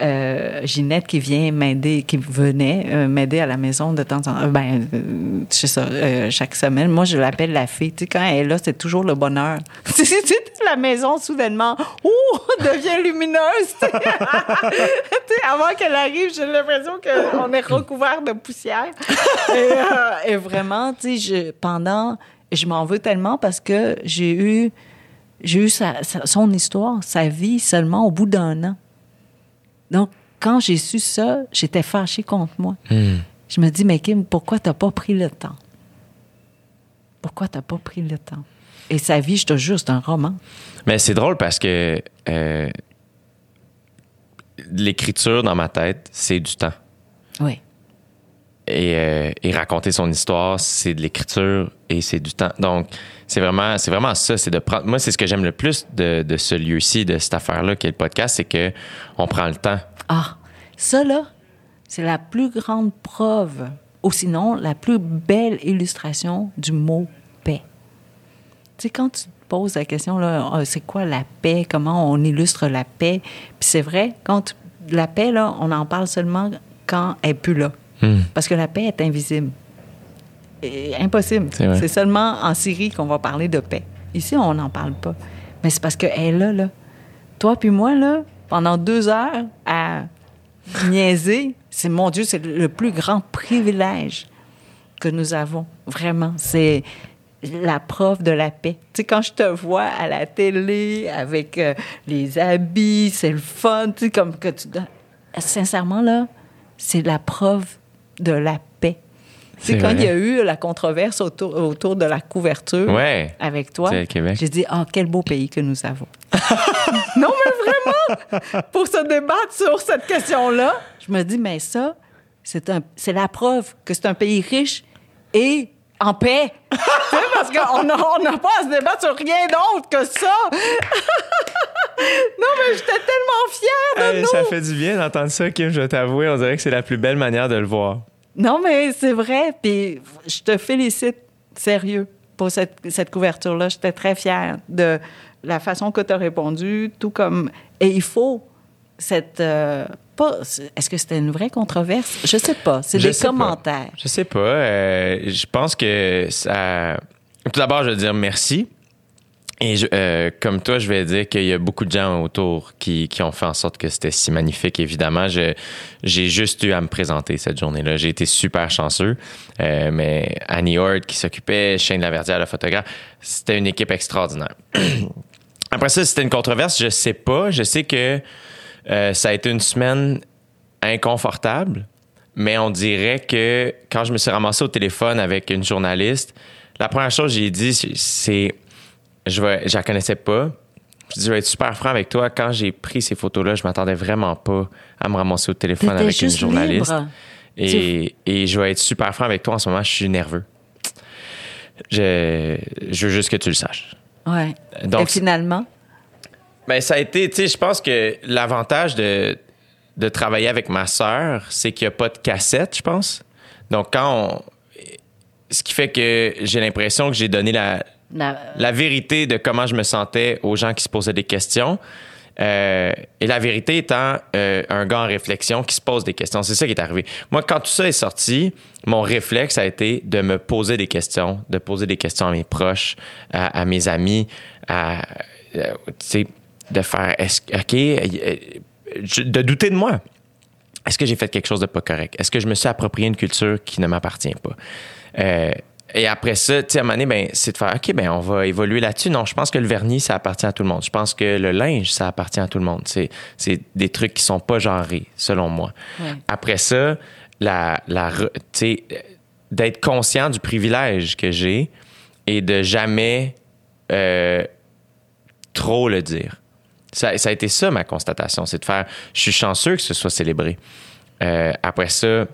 euh, Ginette qui vient m'aider, qui venait euh, m'aider à la maison de temps en temps, euh, ben, euh, c'est ça, euh, chaque semaine. Moi, je l'appelle la fée. Tu sais, quand elle est là, c'est toujours le bonheur. [laughs] Sais, sais, la maison, soudainement, ouh, [laughs] devient lumineuse. tu sais. [laughs] Sais, avant qu'elle arrive, j'ai l'impression qu'on est recouvert de poussière. Et, euh, vraiment, tu sais, je- pendant, je m'en veux tellement parce que j'ai eu, j'ai eu son histoire, sa vie seulement au bout d'un an. Donc, quand j'ai su ça, j'étais fâchée contre moi. Hmm. Je me dis, mais Kim, pourquoi t'as pas pris le temps? Pourquoi t'as pas pris le temps? Et sa vie, je te jure, c'est un roman. Mais c'est drôle parce que euh, l'écriture dans ma tête, c'est du temps. Oui. Et, euh, et raconter son histoire, c'est de l'écriture et c'est du temps. Donc, c'est vraiment, c'est vraiment ça. C'est de prendre. Moi, c'est ce que j'aime le plus de, de ce lieu-ci, de cette affaire-là, qui est le podcast, c'est que on prend le temps. Ah, ça là, c'est la plus grande preuve, ou sinon la plus belle illustration du mot paix. Tu sais, quand tu te poses la question, là, ah, c'est quoi la paix, comment on illustre la paix, puis c'est vrai, quand tu- la paix, là, on en parle seulement quand elle n'est plus là. Hmm. Parce que la paix est invisible. Impossible. C'est seulement en Syrie qu'on va parler de paix. Ici, on n'en parle pas. Mais c'est parce qu'elle est là, là. Toi puis moi, là, pendant deux heures à niaiser, c'est, mon Dieu, c'est le plus grand privilège que nous avons. Vraiment. C'est la preuve de la paix. Tu sais, quand je te vois à la télé avec euh, les habits, c'est le fun, tu sais, comme que tu... Sincèrement, là, c'est la preuve de la paix. C'est quand vrai. il y a eu la controverse autour, autour de la couverture Ouais. avec toi, j'ai dit, ah, quel beau pays que nous avons. [laughs] non, mais vraiment, pour se débattre sur cette question-là, je me dis, mais ça, c'est la preuve que c'est un pays riche et en paix. [laughs] parce qu'on n'a on n'a pas à se débattre sur rien d'autre que ça. [laughs] non, mais j'étais tellement fière de Hey, nous. ça fait du bien d'entendre ça, Kim, je vais t'avouer. On dirait que c'est la plus belle manière de le voir. Non, mais c'est vrai. Puis je te félicite, sérieux, pour cette, cette couverture-là. J'étais très fière de la façon que tu as répondu, tout comme. Et il faut cette. euh, pas, est-ce que c'était une vraie controverse? Je sais pas. C'est des sais pas. commentaires. Je sais pas. euh, je pense que ça. Tout d'abord, je veux dire merci. Et euh, comme toi, je vais dire qu'il y a beaucoup de gens autour qui, ont fait en sorte que c'était si magnifique, évidemment. J'ai juste eu à me présenter cette journée-là. J'ai été super chanceux. Euh, mais Annie Hort qui s'occupait, Shane Laverdière, le photographe, c'était une équipe extraordinaire. [clears throat] Après ça, c'était une controverse, je sais pas. Je sais que euh, ça a été une semaine inconfortable, mais on dirait que quand je me suis ramassé au téléphone avec une journaliste, la première chose que j'ai dit, c'est je vais, je la connaissais pas. Je dis, je vais être super franc avec toi. Quand j'ai pris ces photos-là, je m'attendais vraiment pas à me ramasser au téléphone T'étais avec une journaliste. libre. Et, et je vais être super franc avec toi en ce moment, je suis nerveux. Je, je veux juste que tu le saches. Ouais. Donc, Et finalement, Ben, ça a été, tu sais, je pense que l'avantage de, de travailler avec ma sœur, c'est qu'il n'y a pas de cassette, je pense. Donc, quand on. Ce qui fait que j'ai l'impression que j'ai donné la, la- vérité de comment je me sentais aux gens qui se posaient des questions. Euh, et la vérité étant euh, un gars en réflexion qui se pose des questions. C'est ça qui est arrivé. Moi, quand tout ça est sorti, mon réflexe a été de me poser des questions, de poser des questions à mes proches, à, mes amis, à, euh, de faire, OK, de douter de moi. Est-ce que j'ai fait quelque chose de pas correct? Est-ce que je me suis approprié une culture qui ne m'appartient pas? Et après ça, tu sais, à un moment donné, ben, c'est de faire, OK, ben, on va évoluer là-dessus. Non, je pense que le vernis, ça appartient à tout le monde. Je pense que le linge, ça appartient à tout le monde. C'est, c'est des trucs qui sont pas genrés, selon moi. Ouais. Après ça, la, la, re- tu sais, d'être conscient du privilège que j'ai et de jamais euh, trop le dire. Ça, ça a été ça ma constatation, c'est de faire, je suis chanceux que ce soit célébré. Euh, après ça,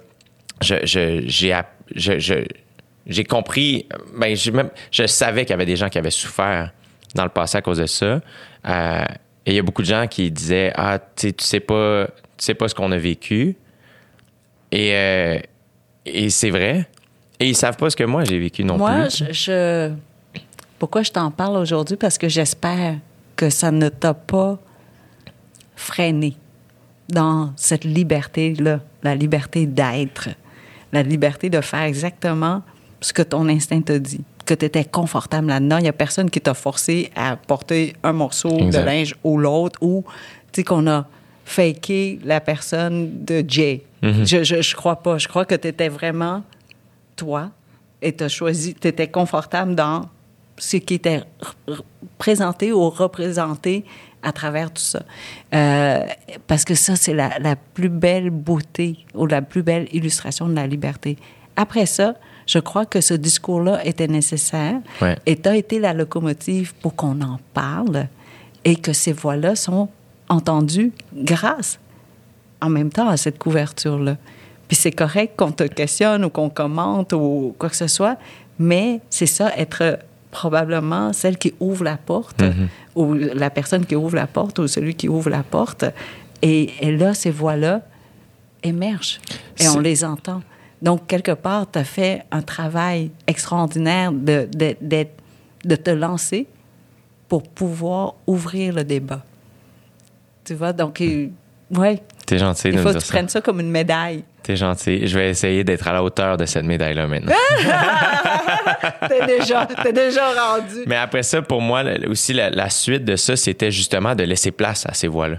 je, je- j'ai, je- j'ai compris, ben, même, je savais qu'il y avait des gens qui avaient souffert dans le passé à cause de ça. Euh, et il y a beaucoup de gens qui disaient, ah, tu sais, pas, tu sais pas ce qu'on a vécu. Et, euh, et c'est vrai. Et ils savent pas ce que moi j'ai vécu non moi, plus. je, je- Pourquoi je t'en parle aujourd'hui? Parce que j'espère que ça ne t'a pas freiné dans cette liberté-là, la liberté d'être, la liberté de faire exactement ce que ton instinct te dit, que tu étais confortable là-dedans. Il n'y a personne qui t'a forcé à porter un morceau Exact. de linge ou l'autre, ou tu sais qu'on a faké la personne de Jay. Mhm. Je, je, je crois pas. Je crois que tu étais vraiment toi et tu as choisi, tu étais confortable dans ce qui était présenté ou représenté à travers tout ça. Euh, parce que ça, c'est la, la plus belle beauté ou la plus belle illustration de la liberté. Après ça, je crois que ce discours-là était nécessaire Ouais. et tu as été la locomotive pour qu'on en parle et que ces voix-là sont entendues grâce en même temps à cette couverture-là. Puis c'est correct qu'on te questionne ou qu'on commente ou quoi que ce soit, mais c'est ça, être probablement celle qui ouvre la porte ou la personne qui ouvre la porte ou celui qui ouvre la porte. Et, et là, ces voix-là émergent et on les entend. Donc, quelque part, tu as fait un travail extraordinaire de, de, d'être- de te lancer pour pouvoir ouvrir le débat. Tu vois, donc, ouais, T'es gentil de il faut que tu ça. prennes ça comme une médaille. T'es gentil. Je vais essayer d'être à la hauteur de cette médaille-là maintenant. [laughs] T'es déjà, t'es déjà rendu. Mais après ça, pour moi, aussi, la, la suite de ça, c'était justement de laisser place à ces voix-là.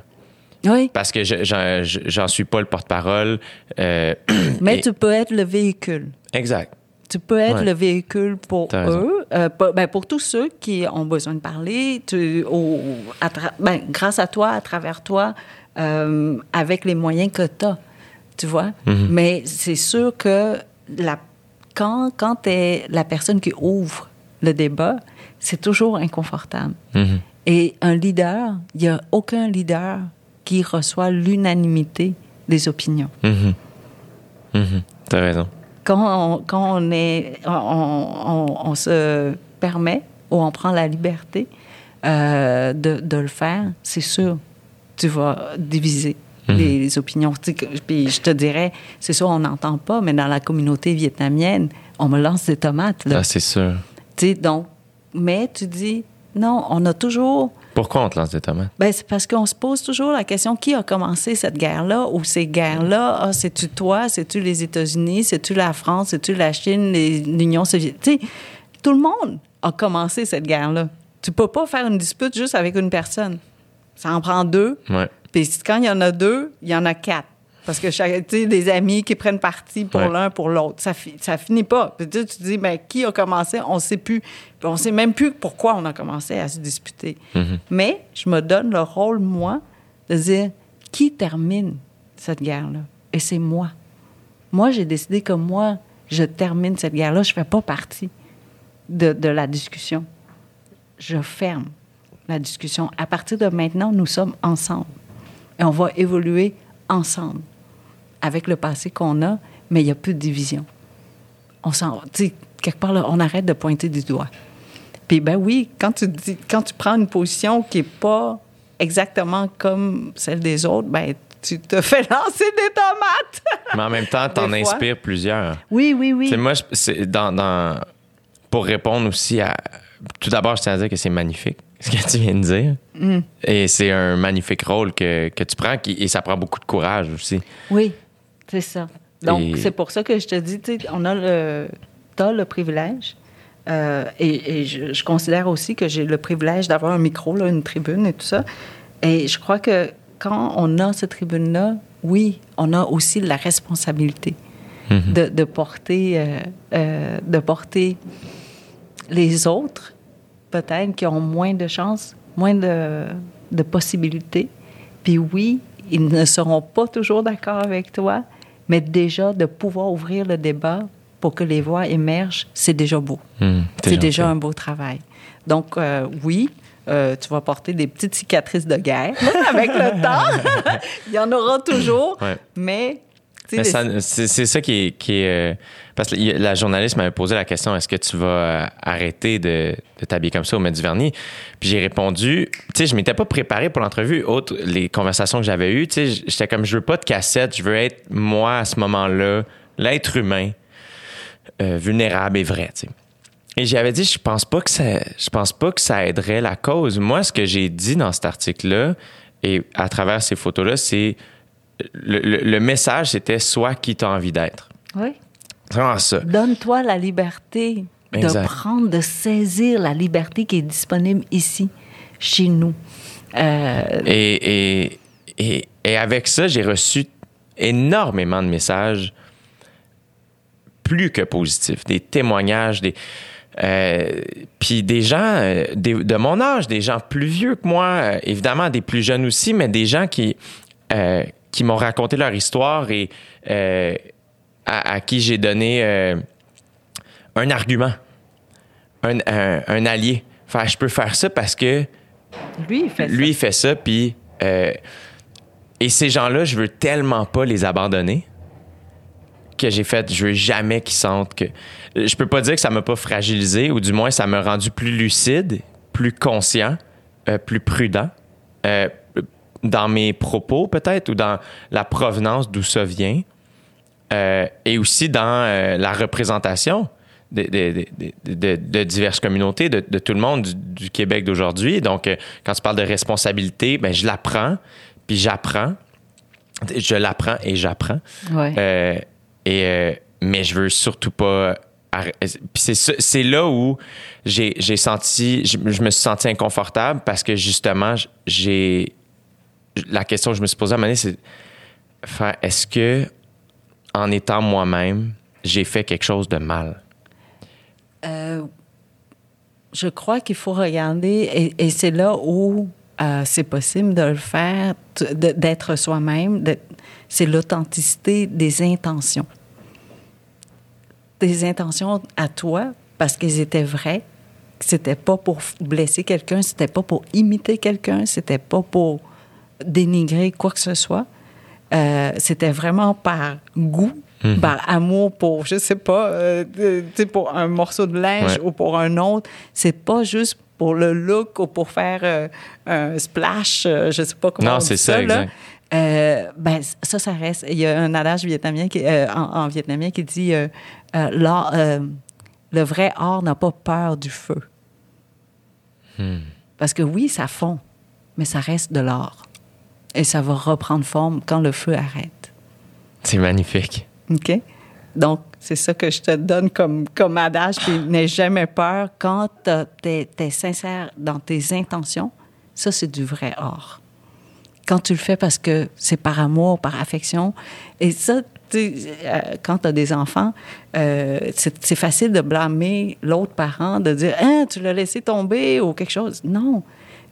Oui, Parce que je- j'en j'en suis pas le porte-parole. euh, [clears throat] mais et- tu peux être le véhicule. Exact. Tu peux être Ouais. le véhicule pour eux, euh, ben, pour tous ceux qui ont besoin de parler, tu, au- à tra- ben, grâce à toi, à travers toi, euh, avec les moyens que tu as, tu vois. Mm-hmm. Mais c'est sûr que la, quand, quand tu es la personne qui ouvre le débat, c'est toujours inconfortable. Mhm. Et un leader, il n'y a aucun leader qui reçoit l'unanimité des opinions Mhm. Mhm. T'as raison. quand on, quand on est, on, on- on se permet ou on prend la liberté euh, de, de le faire, c'est sûr, tu vas diviser Mhm. les, les opinions. Puis je te dirais, c'est sûr, on n'entend pas, mais dans la communauté vietnamienne, on me lance des tomates. Là. Ah, c'est sûr. Tu donc, mais tu dis, non, on a toujours Pourquoi on te lance des tomates? ben, c'est parce qu'on se pose toujours la question qui a commencé cette guerre-là? Ou ces guerres-là? Ah, c'est-tu toi, c'est-tu les États-Unis, c'est-tu la France, c'est-tu la Chine, l'Union soviétique? Tout le monde a commencé cette guerre-là. Tu peux pas faire une dispute juste avec une personne. Ça en prend deux. Ouais. Puis quand il y en a deux, il y en a quatre. Parce que tu des amis qui prennent parti pour Ouais. l'un, pour l'autre. Ça, fi- ça finit pas. Tu, te dis, ben, qui a commencé? On sait plus. On sait même plus pourquoi on a commencé à se disputer. Mais je me donne le rôle, moi, de dire, qui termine cette guerre-là? Et c'est moi. Moi, j'ai décidé que moi, je termine cette guerre-là. Je fais pas partie de, de la discussion. Je ferme la discussion. À partir de maintenant, nous sommes ensemble. Et on va évoluer ensemble avec le passé qu'on a, mais il n'y a plus de division. On s'en, quelque part, là, on arrête de pointer du doigt. Puis ben oui, quand tu dis, quand tu prends une position qui est pas exactement comme celle des autres, ben tu te [laughs] fais lancer des tomates. Mais en même temps, t'en inspires plusieurs. Oui, oui, oui. Tu sais, moi, c'est dans, dans- pour répondre aussi à. Tout d'abord, je tiens à dire que c'est magnifique, [laughs] ce que tu viens de dire. Mm. Et c'est un magnifique rôle que, que tu prends qui- et ça prend beaucoup de courage aussi. Oui, c'est ça. Donc, Et- c'est pour ça que je te dis, tu on a le, t'as le privilège. euh, et et je, je considère aussi que j'ai le privilège d'avoir un micro, là, une tribune et tout ça. Et je crois que quand on a cette tribune-là, oui, on a aussi la responsabilité de, de porter, euh, euh, de porter les autres, peut-être, qui ont moins de chances, moins de, de possibilités. Puis oui, ils ne seront pas toujours d'accord avec toi, mais déjà de pouvoir ouvrir le débat pour que les voix émergent, c'est déjà beau. Hum, C'est déjà un beau travail. Donc, euh, oui, euh, tu vas porter des petites cicatrices de guerre là, [laughs] avec le temps. [laughs] Il y en aura toujours, Ouais. mais... c'est ça qui est. qui est, euh, parce que la journaliste m'avait posé la question est-ce que tu vas euh, arrêter de, de t'habiller comme ça au Met du Vernis? Puis j'ai répondu tu sais, je m'étais pas préparé pour l'entrevue, autre les conversations que j'avais eues. Tu sais, j'étais comme je veux pas de cassette, je veux être moi à ce moment-là, l'être humain, euh, vulnérable et vrai. tu sais. Et j'avais dit, je pense pas que ça, je pense pas que ça aiderait la cause. Moi, ce que j'ai dit dans cet article-là et à travers ces photos-là, c'est le, le- le message, c'était sois qui t'as envie d'être. Oui. C'est vraiment ça. Donne-toi la liberté Exact. de prendre, de saisir la liberté qui est disponible ici, chez nous. Euh, Et, et, et, et avec ça, j'ai reçu énormément de messages plus que positifs, des témoignages, des euh, puis des gens euh, des- de mon âge, des gens plus vieux que moi, évidemment des plus jeunes aussi, mais des gens qui euh, qui m'ont raconté leur histoire et euh, à, à qui j'ai donné euh, un argument, un, un, un allié. Enfin, je peux faire ça parce que lui, il fait lui, il ça. fait ça, puis. euh, et ces gens-là, je veux tellement pas les abandonner que j'ai fait, je veux jamais qu'ils sentent que. Je peux pas dire que ça m'a pas fragilisé, ou du moins, ça m'a rendu plus lucide, plus conscient, euh, plus prudent euh, dans mes propos, peut-être, ou dans la provenance d'où ça vient, euh, et aussi dans euh, la représentation de, de- de- de- diverses communautés, de, tout le monde du, du Québec d'aujourd'hui. Donc, euh, quand tu parles de responsabilité, ben, je l'apprends, puis j'apprends. Je l'apprends et j'apprends. Ouais. Et, mais je veux surtout pas. c'est là où j'ai j'ai senti, je, je me suis senti inconfortable parce que justement, j'ai. La question que je me suis posée à un c'est est-ce que, en étant moi-même, j'ai fait quelque chose de mal? Euh, je crois qu'il faut regarder, et, c'est là où euh, c'est possible de le faire, d'être soi-même. C'est l'authenticité des intentions. Des intentions à toi, parce qu'elles étaient vraies. C'était pas pour blesser quelqu'un, c'était pas pour imiter quelqu'un, c'était pas pour dénigrer quoi que ce soit. Euh, c'était vraiment par goût, par amour pour, je sais pas, euh, pour un morceau de linge Ouais. ou pour un autre. C'est pas juste pour le look ou pour faire euh, un splash, euh, je sais pas comment Non, on dit c'est ça, là. ben, ça, ça reste. Il y a un adage vietnamien qui, en, en vietnamien qui dit le vrai art n'a pas peur du feu. Parce que oui, ça fond, mais ça reste de l'art. Et ça va reprendre forme quand le feu arrête. C'est magnifique. OK? Donc, c'est ça que je te donne comme, comme adage. Puis n'aie jamais peur. Quand tu es, sincère dans tes intentions, ça, c'est du vrai art. Quand tu le fais parce que c'est par amour, par affection. Et ça, euh, quand tu as des enfants, euh, c'est c'est facile de blâmer l'autre parent, de dire hein, tu l'as laissé tomber ou quelque chose. Non.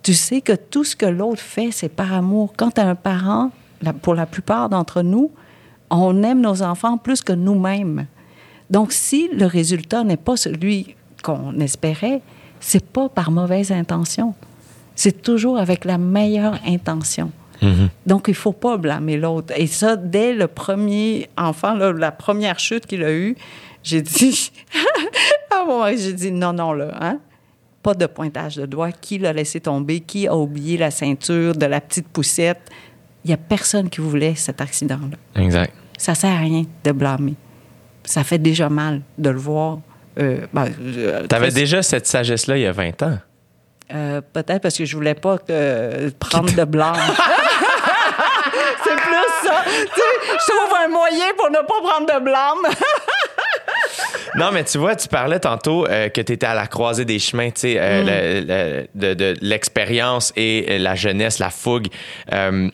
Tu sais que tout ce que l'autre fait, c'est par amour. Quand tu as un parent, la- pour la plupart d'entre nous, on aime nos enfants plus que nous-mêmes. Donc, si le résultat n'est pas celui qu'on espérait, c'est pas par mauvaise intention. C'est toujours avec la meilleure intention. Donc, il faut pas blâmer l'autre. Et ça, dès le premier enfant, là, la première chute qu'il a eue, j'ai dit, [laughs] mon mari, j'ai dit, non, non, là, hein? Pas de pointage de doigt. Qui l'a laissé tomber? Qui a oublié la ceinture de la petite poussette? Il y a personne qui voulait cet accident-là. Exact. Ça sert à rien de blâmer. Ça fait déjà mal de le voir. Euh, ben, euh, T'avais déjà cette sagesse-là il y a 20 ans. euh, Peut-être parce que je voulais pas euh, prendre de blâme. [laughs] C'est plus ça. Tu sais, je trouve un moyen pour ne pas prendre de blâme. [laughs] Non, mais tu vois, tu parlais tantôt euh, que tu étais à la croisée des chemins, tu sais, euh, le- le- de, de l'expérience et euh, la jeunesse, la fougue. Euh,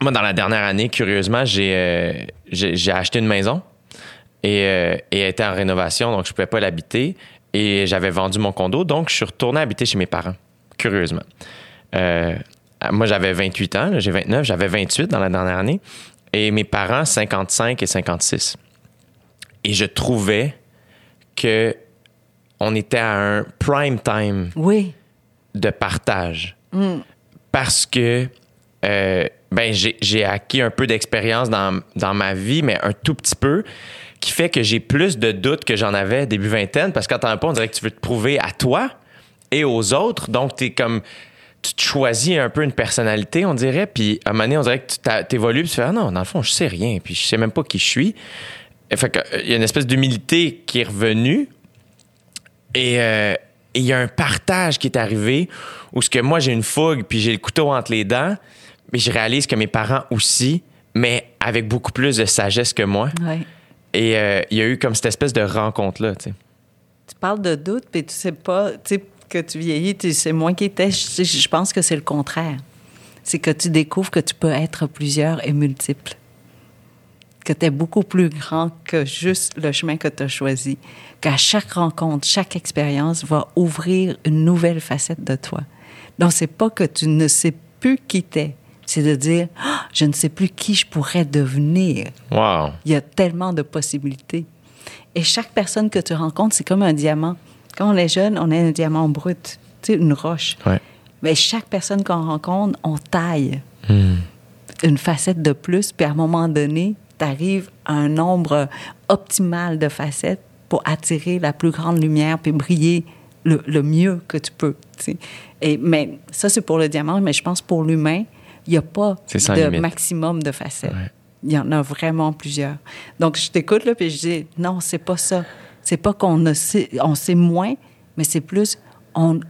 moi, dans la dernière année, curieusement, j'ai acheté une maison et, et elle était en rénovation, donc je pouvais pas l'habiter. Et j'avais vendu mon condo, donc je suis retourné habiter chez mes parents, curieusement. Moi, j'avais 28 ans, j'ai 29, j'avais 28 dans la dernière année. Et mes parents, 55 et 56. Et je trouvais que on était à un prime time Oui. de partage. Parce que euh, ben, j'ai acquis un peu d'expérience dans, dans ma vie, mais un tout petit peu, qui fait que j'ai plus de doutes que j'en avais début vingtaine, parce que quand t'en as pas, on dirait que tu veux te prouver à toi et aux autres. Donc, t'es comme. Tu te choisis un peu une personnalité, on dirait, puis à un moment donné, on dirait que tu t'évolues, puis tu fais Ah non, dans le fond, je sais rien, puis je sais même pas qui je suis. Fait euh, il y a une espèce d'humilité qui est revenue, et euh, et il y a un partage qui est arrivé où ce que moi j'ai une fougue puis j'ai le couteau entre les dents, mais je réalise que mes parents aussi, mais avec beaucoup plus de sagesse que moi. Ouais. Et euh, il y a eu comme cette espèce de rencontre là, tu sais. Tu parles de doute, puis tu sais pas, tu sais, que tu vieillis, tu sais moins qui était. Je, je pense que c'est le contraire. C'est que tu découvres que tu peux être plusieurs et multiples. Que tu es beaucoup plus grand que juste le chemin que tu as choisi. Qu'à chaque rencontre, chaque expérience va ouvrir une nouvelle facette de toi. Donc, c'est pas que tu ne sais plus qui t'es. C'est de dire, Ah, je ne sais plus qui je pourrais devenir. Wow. Il y a tellement de possibilités. Et chaque personne que tu rencontres, c'est comme un diamant. Quand on est jeune, on est un diamant brut, tu sais, une roche. Ouais. Mais chaque personne qu'on rencontre, on taille une facette de plus, puis à un moment donné, tu arrives à un nombre optimal de facettes pour attirer la plus grande lumière, puis briller le, le mieux que tu peux. Et, mais ça, c'est pour le diamant, mais je pense pour l'humain, il n'y a pas de limite. maximum de facettes. Ouais. Il y en a vraiment plusieurs. Donc, je t'écoute, là, puis je dis, non, c'est pas ça. C'est pas qu'on sait, on sait moins, mais c'est plus, on,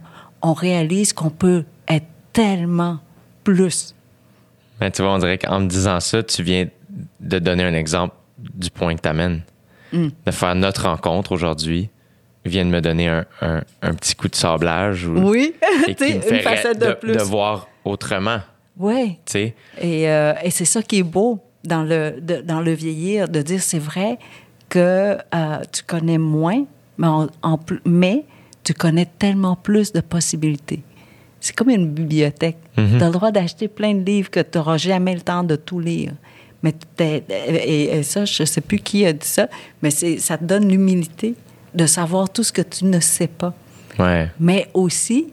on réalise qu'on peut être tellement plus. Mais tu vois, on dirait qu'en me disant ça, tu viens de donner un exemple du point que tu amènes. De faire notre rencontre aujourd'hui vient de me donner un, un- un petit coup de sablage. ou- Oui, et qui [laughs] me fait une facette de, de, plus. de voir autrement. Oui. Et, euh, et c'est ça qui est beau dans le, de- dans le vieillir, de dire c'est vrai que euh, tu connais moins, mais, en- en plus- mais tu connais tellement plus de possibilités. C'est comme une bibliothèque. Tu as le droit d'acheter plein de livres que tu n'auras jamais le temps de tout lire. Mais et, et ça, je ne sais plus qui a dit ça, mais ça te donne l'humilité de savoir tout ce que tu ne sais pas ouais. mais aussi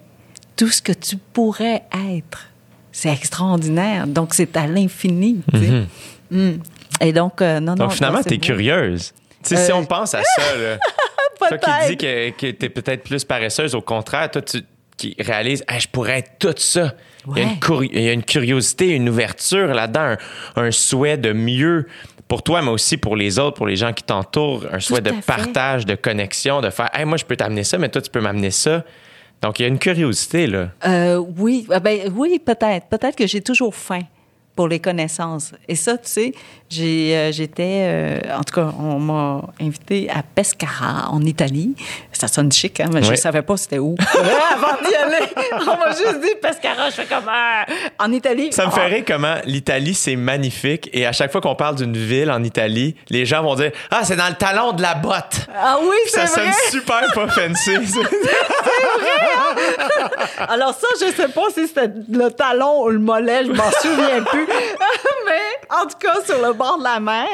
tout ce que tu pourrais être. C'est extraordinaire. Donc, c'est à l'infini. sais. Mm. Et donc, euh, non, non. Donc finalement, tu es beau. curieuse. Sais, si Euh, on pense à ça, là, [laughs] toi qui dis que, que tu es peut-être plus paresseuse, au contraire, toi, tu qui réalises, Hey, je pourrais être tout ça. Il, y a une il y a une curiosité, une ouverture là-dedans, un, un souhait de mieux pour toi, mais aussi pour les autres, pour les gens qui t'entourent, un souhait de fait. partage, de connexion, de faire, hey, moi, je peux t'amener ça, mais toi, tu peux m'amener ça. Donc, il y a une curiosité, là. Euh, oui, ah ben, oui, peut-être. Peut-être que j'ai toujours faim pour les connaissances. Et ça, tu sais, euh, j'étais, euh, en tout cas, on m'a invité à Pescara, en Italie. Ça sonne chic, hein, mais je ne savais pas c'était où. [laughs] Avant d'y aller, on m'a juste dit Pescara. Je fais comme, ah, en Italie. Ça me Ah, fait rire comment l'Italie, c'est magnifique. Et à chaque fois qu'on parle d'une ville en Italie, les gens vont dire Ah, c'est dans le talon de la botte. Ah oui, Ça c'est vrai. sonne super pas fancy. [laughs] [laughs] Alors ça, je sais pas si c'était le talon ou le mollet, je m'en souviens plus. [laughs] Mais en tout cas, sur le bord de la mer.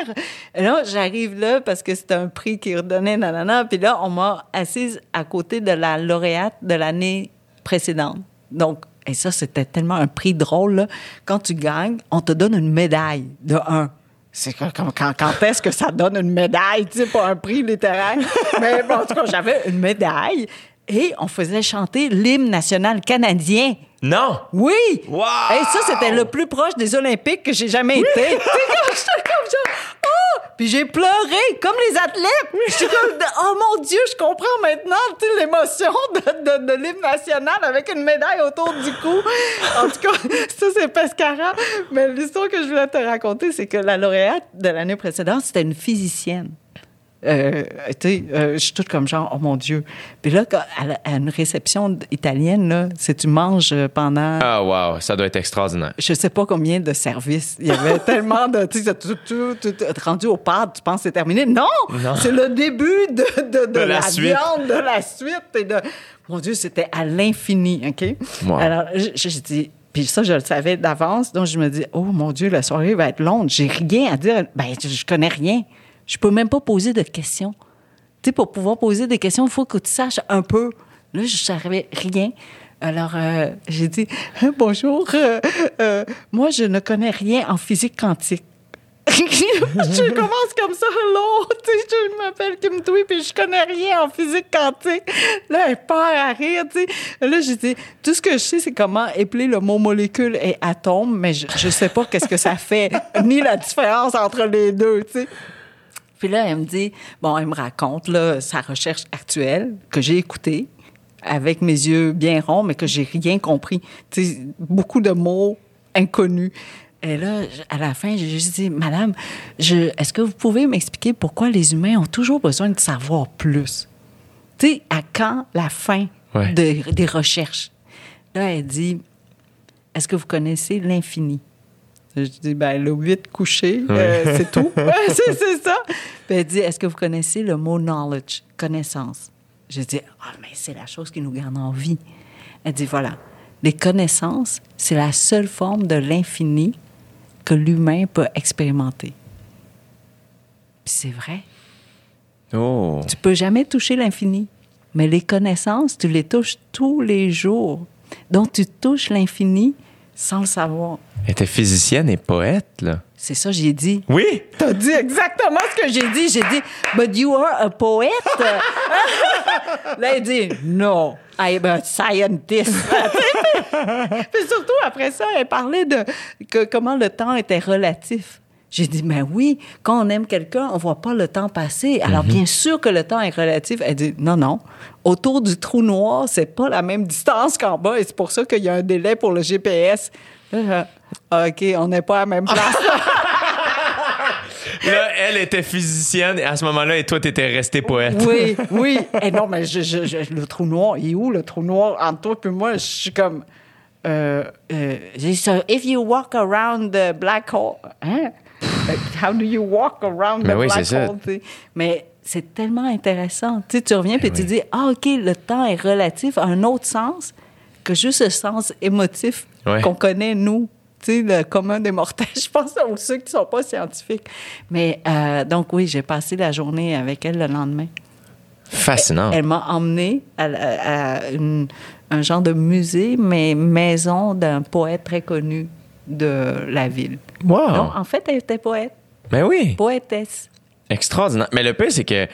Là, j'arrive là parce que c'était un prix qui redonnait, nanana. Puis là, on m'a assise à côté de la lauréate de l'année précédente. Donc, Et ça, c'était tellement un prix drôle. là. Quand tu gagnes, on te donne une médaille de un. C'est comme- quand, quand est-ce que ça donne une médaille, tu sais, pas un prix littéraire. Mais bon, en tout cas, j'avais une médaille et on faisait chanter l'hymne national canadien. Non! Oui! Wow! Et ça, c'était le plus proche des Olympiques que j'ai jamais été. [laughs] Comme comme ça. Oh! Puis j'ai pleuré, comme les athlètes. Je oh mon Dieu, je comprends maintenant l'émotion de, de, de l'hymne national avec une médaille autour du cou. En tout cas, [laughs] ça, c'est Pescara. Mais l'histoire que je voulais te raconter, c'est que la lauréate de l'année précédente, c'était une physicienne. Euh, euh, je suis toute comme genre, oh mon Dieu. Puis là, quand- à, une réception italienne, là, c'est tu manges pendant Ah, wow, ça doit être extraordinaire. je sais pas combien de services. Il y avait [laughs] tellement de. Tu sais, tout, tout, tout, rendu au pad, tu penses que c'est terminé? Non! C'est le début de, de, de De la la, suite. viande, de la suite. Et de... Mon Dieu, c'était à l'infini, OK? Wow. Alors, je dis. Puis ça, je le savais d'avance. Donc, je me dis, oh mon Dieu, la soirée va être longue. J'ai rien à dire. Ben, je, je connais rien. Je peux même pas poser de questions. Tu sais, pour pouvoir poser des questions, il faut que tu saches un peu. Là, je savais rien. Alors, euh, j'ai dit, [laughs] bonjour, euh, euh, moi, je ne connais rien en physique quantique. [laughs] je commence comme ça, hello, tu sais, je m'appelle Kim Tui, puis je connais rien en physique quantique. Là, elle part à rire, tu sais. Là, j'ai dit, tout ce que je sais, c'est comment épeler le mot molécule et atome, mais je, je sais pas qu'est-ce que ça fait, [laughs] ni la différence entre les deux, tu sais. Puis là, elle me dit, bon, elle me raconte là, sa recherche actuelle que j'ai écoutée avec mes yeux bien ronds, mais que j'ai rien compris. Tu sais, beaucoup de mots inconnus. Et là, à la fin, j'ai juste dit, Madame, je, est-ce que vous pouvez m'expliquer pourquoi les humains ont toujours besoin de savoir plus? Tu sais, à quand la fin Ouais. de- des recherches? Là, elle dit, est-ce que vous connaissez l'infini? Je dis, ben, le 8 couché, euh, c'est tout. [laughs] c'est, c'est ça. Puis elle dit, est-ce que vous connaissez le mot knowledge, connaissance? Je dis, ah, mais c'est la chose qui nous garde en vie. Elle dit, voilà, les connaissances, c'est la seule forme de l'infini que l'humain peut expérimenter. Puis c'est vrai. Oh. Tu peux jamais toucher l'infini. Mais les connaissances, tu les touches tous les jours. Donc, tu touches l'infini sans le savoir. Elle était physicienne et poète, là. C'est ça, j'ai dit. Oui! T'as dit exactement ce que j'ai dit. J'ai dit, but you are a poet. [laughs] Là, il dit, no, I am a scientist. [laughs] Puis surtout, après ça, elle parlait de que, comment le temps était relatif. J'ai dit, mais oui, quand on aime quelqu'un, on voit pas le temps passer. Alors, bien sûr que le temps est relatif. Elle dit, non, non. Autour du trou noir, c'est pas la même distance qu'en bas et c'est pour ça qu'il y a un délai pour le GPS. Là, je- OK, on n'est pas à la même place. [laughs] Là, elle était physicienne à ce moment-là et toi, t'étais resté poète. Oui, oui. [laughs] Et non, mais je, je- je- le trou noir, il est où le trou noir? Entre toi et moi? Je suis comme. Euh, euh, j'ai dit, so if you walk around the black hole. Hein? How do you walk around the Mais oui, black c'est ça. hole? tu sais? Mais c'est tellement intéressant. Tu sais, tu reviens puis tu dis, ah, OK, le temps est relatif à un autre sens que juste le sens émotif Ouais. qu'on connaît, nous. Tu sais, le commun des mortels. [laughs] Je pense aux ceux qui ne sont pas scientifiques. Mais euh, donc, oui, j'ai passé la journée avec elle le lendemain. Fascinant. Elle m'a emmenée à, à- à une- un genre de musée, mais maison d'un poète très connu de la ville. Wow! Non, en fait, elle était poète, Mais oui! poétesse. Extraordinaire. Mais le pire, c'est que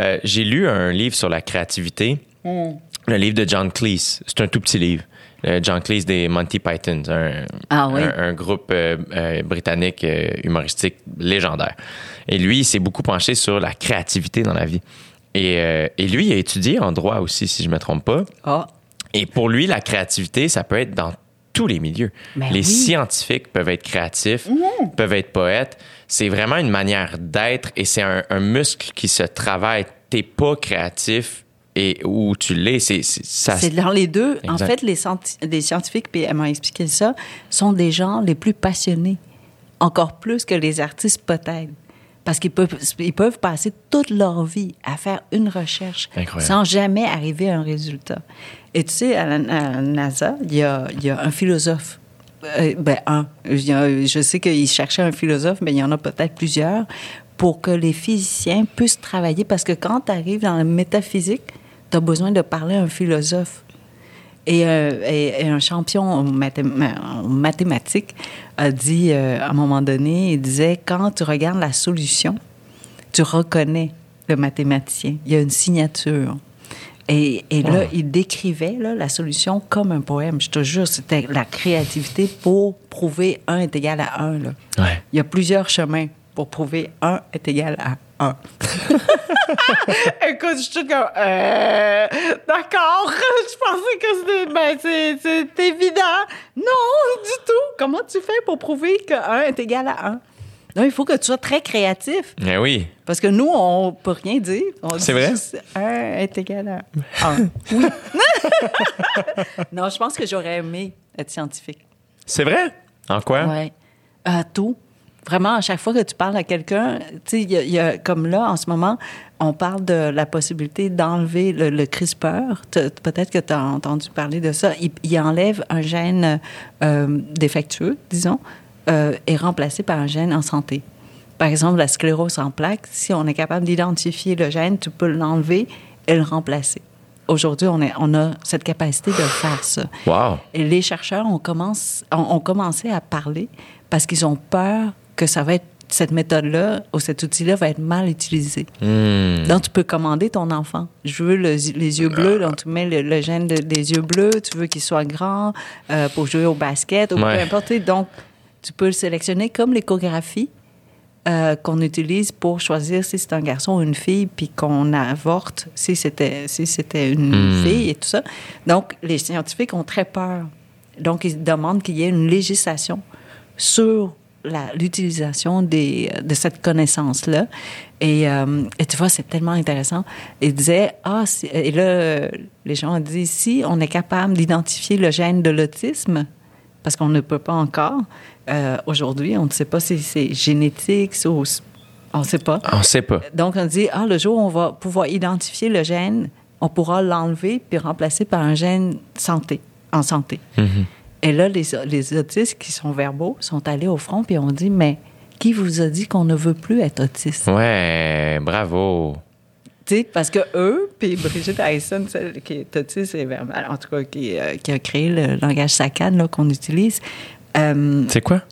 euh, j'ai lu un livre sur la créativité, le livre de John Cleese. C'est un tout petit livre. Euh, John Cleese des Monty Python, un, Ah oui. un, un groupe euh, euh, britannique euh, humoristique légendaire. Et lui, il s'est beaucoup penché sur la créativité dans la vie. Et, et lui, il a étudié en droit aussi, si je me trompe pas. Ah, Et pour lui, la créativité, ça peut être dans tous les milieux. Ben les oui. scientifiques peuvent être créatifs, peuvent être poètes. C'est vraiment une manière d'être et c'est un, un muscle qui se travaille. T'es pas créatif et où tu l'es, c'est c'est- ça. c'est dans les deux. En fait, les, les scientifiques, puis elle m'a expliqué ça, sont des gens les plus passionnés, encore plus que les artistes peut-être. Parce qu'ils peuvent, ils peuvent passer toute leur vie à faire une recherche Incroyable. sans jamais arriver à un résultat. Et tu sais, à la, à la NASA, il y a, il y a un philosophe. Euh, ben, un. Je sais qu'il cherchait un philosophe, mais il y en a peut-être plusieurs pour que les physiciens puissent travailler. Parce que quand tu arrives dans la métaphysique, tu as besoin de parler à un philosophe. Et, euh, et- et un champion en, mathém- en mathématiques a dit, euh, à un moment donné, il disait, quand tu regardes la solution, tu reconnais le mathématicien. Il y a une signature. Et, et là, il décrivait là, la solution comme un poème. Je te jure, c'était la créativité pour prouver 1 est égal à 1. Là. Ouais. Il y a plusieurs chemins pour prouver 1 est égal à 1. [laughs] Écoute, je suis comme, euh, d'accord, [laughs] je pensais que c'était, ben, c'est, c'est évident. Non, du tout. Comment tu fais pour prouver que 1 est égal à 1? Non, il faut que tu sois très créatif. Eh oui. Parce que nous, on peut rien dire. On C'est dit vrai? juste 1 est égal à 1. [laughs] Oui. non, je pense que j'aurais aimé être scientifique. C'est vrai? En quoi? Ouais. Euh, tout. Vraiment, à chaque fois que tu parles à quelqu'un, tu sais, il y a- il y, a comme là, en ce moment, on parle de la possibilité d'enlever le, le CRISPR. Peut-être que tu as entendu parler de ça. Il, il enlève un gène euh, défectueux, disons, euh, et remplacé par un gène en santé. Par exemple, la sclérose en plaques, si on est capable d'identifier le gène, tu peux l'enlever et le remplacer. Aujourd'hui, on, on a cette capacité de faire ça. Wow. Et les chercheurs ont, commencé, ont, ont commencé à parler parce qu'ils ont peur que ça va être cette méthode-là ou cet outil-là va être mal utilisé. Hmm. Donc, tu peux commander ton enfant. Je veux le- les yeux bleus, donc tu mets le, le gène de- des yeux bleus, tu veux qu'il soit grand euh, pour jouer au basket ou Ouais. peu importe. Donc, tu peux le sélectionner comme l'échographie euh, qu'on utilise pour choisir si c'est un garçon ou une fille, puis qu'on avorte si c'était si c'était une Hmm. fille et tout ça. Donc, les scientifiques ont très peur. Donc, ils demandent qu'il y ait une législation sur l'utilisation de cette connaissance-là. Et, euh, et tu vois, c'est tellement intéressant. Ils disaient, ah, si- et là, euh, les gens ont dit, si on est capable d'identifier le gène de l'autisme, parce qu'on ne peut pas encore, euh, aujourd'hui, on ne sait pas si c'est génétique ou on ne sait pas. On sait pas. Donc, on dit, ah, le jour où on va pouvoir identifier le gène, on pourra l'enlever puis remplacer par un gène santé, en santé. Mhm. Et là, les, les autistes qui sont verbaux sont allés au front puis ont dit, mais qui vous a dit qu'on ne veut plus être autiste? Ouais, bravo. Tu sais, parce que eux, puis Brigitte Harrison, celle qui est autiste et verbale, en tout cas, qui, euh, qui a créé le langage SACAN qu'on utilise, euh, C'est quoi?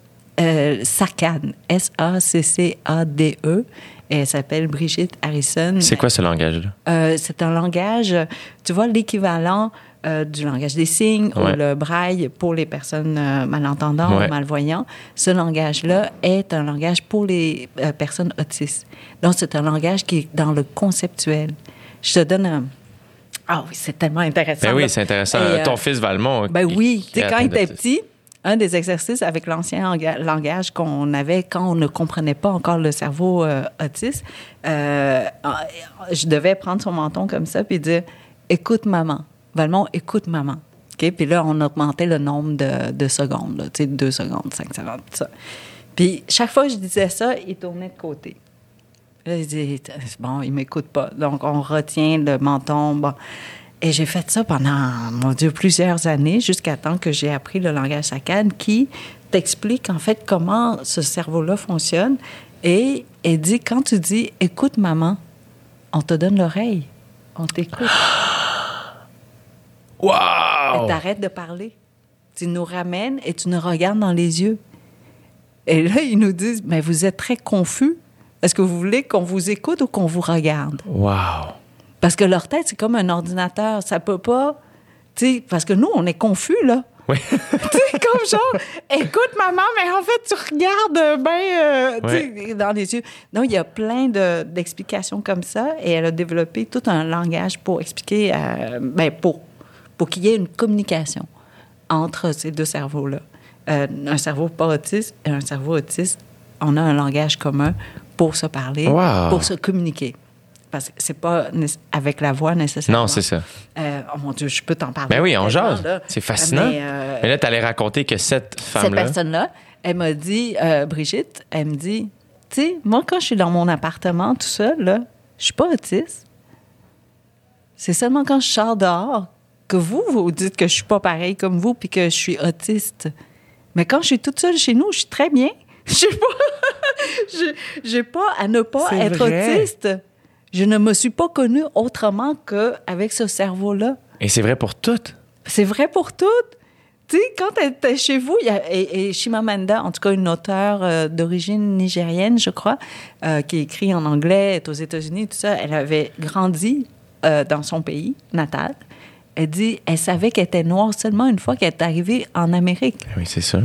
euh, SACAN, S-A-C-C-A-D-E, et elle s'appelle Brigitte Harrison. C'est quoi ce langage-là? Euh, c'est un langage, tu vois, l'équivalent euh, du langage des signes Ouais. ou le braille pour les personnes euh, malentendantes Ouais. ou malvoyantes. Ce langage-là est un langage pour les euh, personnes autistes. Donc, c'est un langage qui est dans le conceptuel. Je te donne un... Ah oui, c'est tellement intéressant. Ben oui, c'est intéressant. Et, euh, Ton fils Valmont. ben oui, tu sais, quand il était petit. un des exercices avec l'ancien langa- langage qu'on avait quand on ne comprenait pas encore le cerveau euh, autiste, euh, je devais prendre son menton comme ça puis dire Écoute maman. Valmont, écoute maman. OK? Puis là, on augmentait le nombre de, de secondes, tu sais, deux secondes, cinq secondes, tout ça. Puis chaque fois que je disais ça, il tournait de côté. Là, il dit, bon, il m'écoute pas. Donc, on retient le menton. Bon. Et j'ai fait ça pendant, mon Dieu, plusieurs années, jusqu'à temps que j'ai appris le langage saccade qui t'explique, en fait, comment ce cerveau-là fonctionne. Et elle dit, quand tu dis « écoute, maman », on te donne l'oreille. On t'écoute. [gasps] Wow! t'arrêtes de parler. Tu nous ramènes et tu nous regardes dans les yeux. Et là, ils nous disent, mais vous êtes très confus. Est-ce que vous voulez qu'on vous écoute ou qu'on vous regarde? Wow! Parce que leur tête, c'est comme un ordinateur. Ça peut pas... Parce que nous, on est confus, là. Oui. [laughs] tu sais, comme genre, écoute, maman, mais en fait, tu regardes bien sais, dans les yeux. Donc, il y a plein de- d'explications comme ça. Et elle a développé tout un langage pour expliquer, euh, ben, pour, pour qu'il y ait une communication entre ces deux cerveaux-là. Euh, un cerveau pas autiste et un cerveau autiste, on a un langage commun pour se parler, Wow. pour se communiquer. Parce que c'est pas avec la voix nécessairement. Non, c'est ça. Euh, oh mon Dieu, je peux t'en parler. Ben oui, on jase. C'est fascinant. Mais, euh, Mais là, tu allais raconter que cette cette femme-là. personne-là, elle m'a dit, euh, Brigitte, elle me dit, tu sais, moi, quand je suis dans mon appartement tout seul, là, je suis pas autiste. C'est seulement quand je sors dehors que vous, vous dites que je suis pas pareil comme vous puis que je suis autiste. Mais quand je suis toute seule chez nous, je suis très bien. [laughs] Je sais pas. [laughs] Je- J'ai pas à ne pas être vrai. autiste. Je ne me suis pas connue autrement qu'avec ce cerveau-là. Et c'est vrai pour toutes. C'est vrai pour toutes. Tu sais, quand tu es chez vous, il y a, et, et Chimamanda, en tout cas une auteure euh, d'origine nigérienne, je crois, euh, qui écrit en anglais, est aux États-Unis, tout ça, elle avait grandi euh, dans son pays natal. Elle dit, elle savait qu'elle était noire seulement une fois qu'elle est arrivée en Amérique. Oui, c'est ça.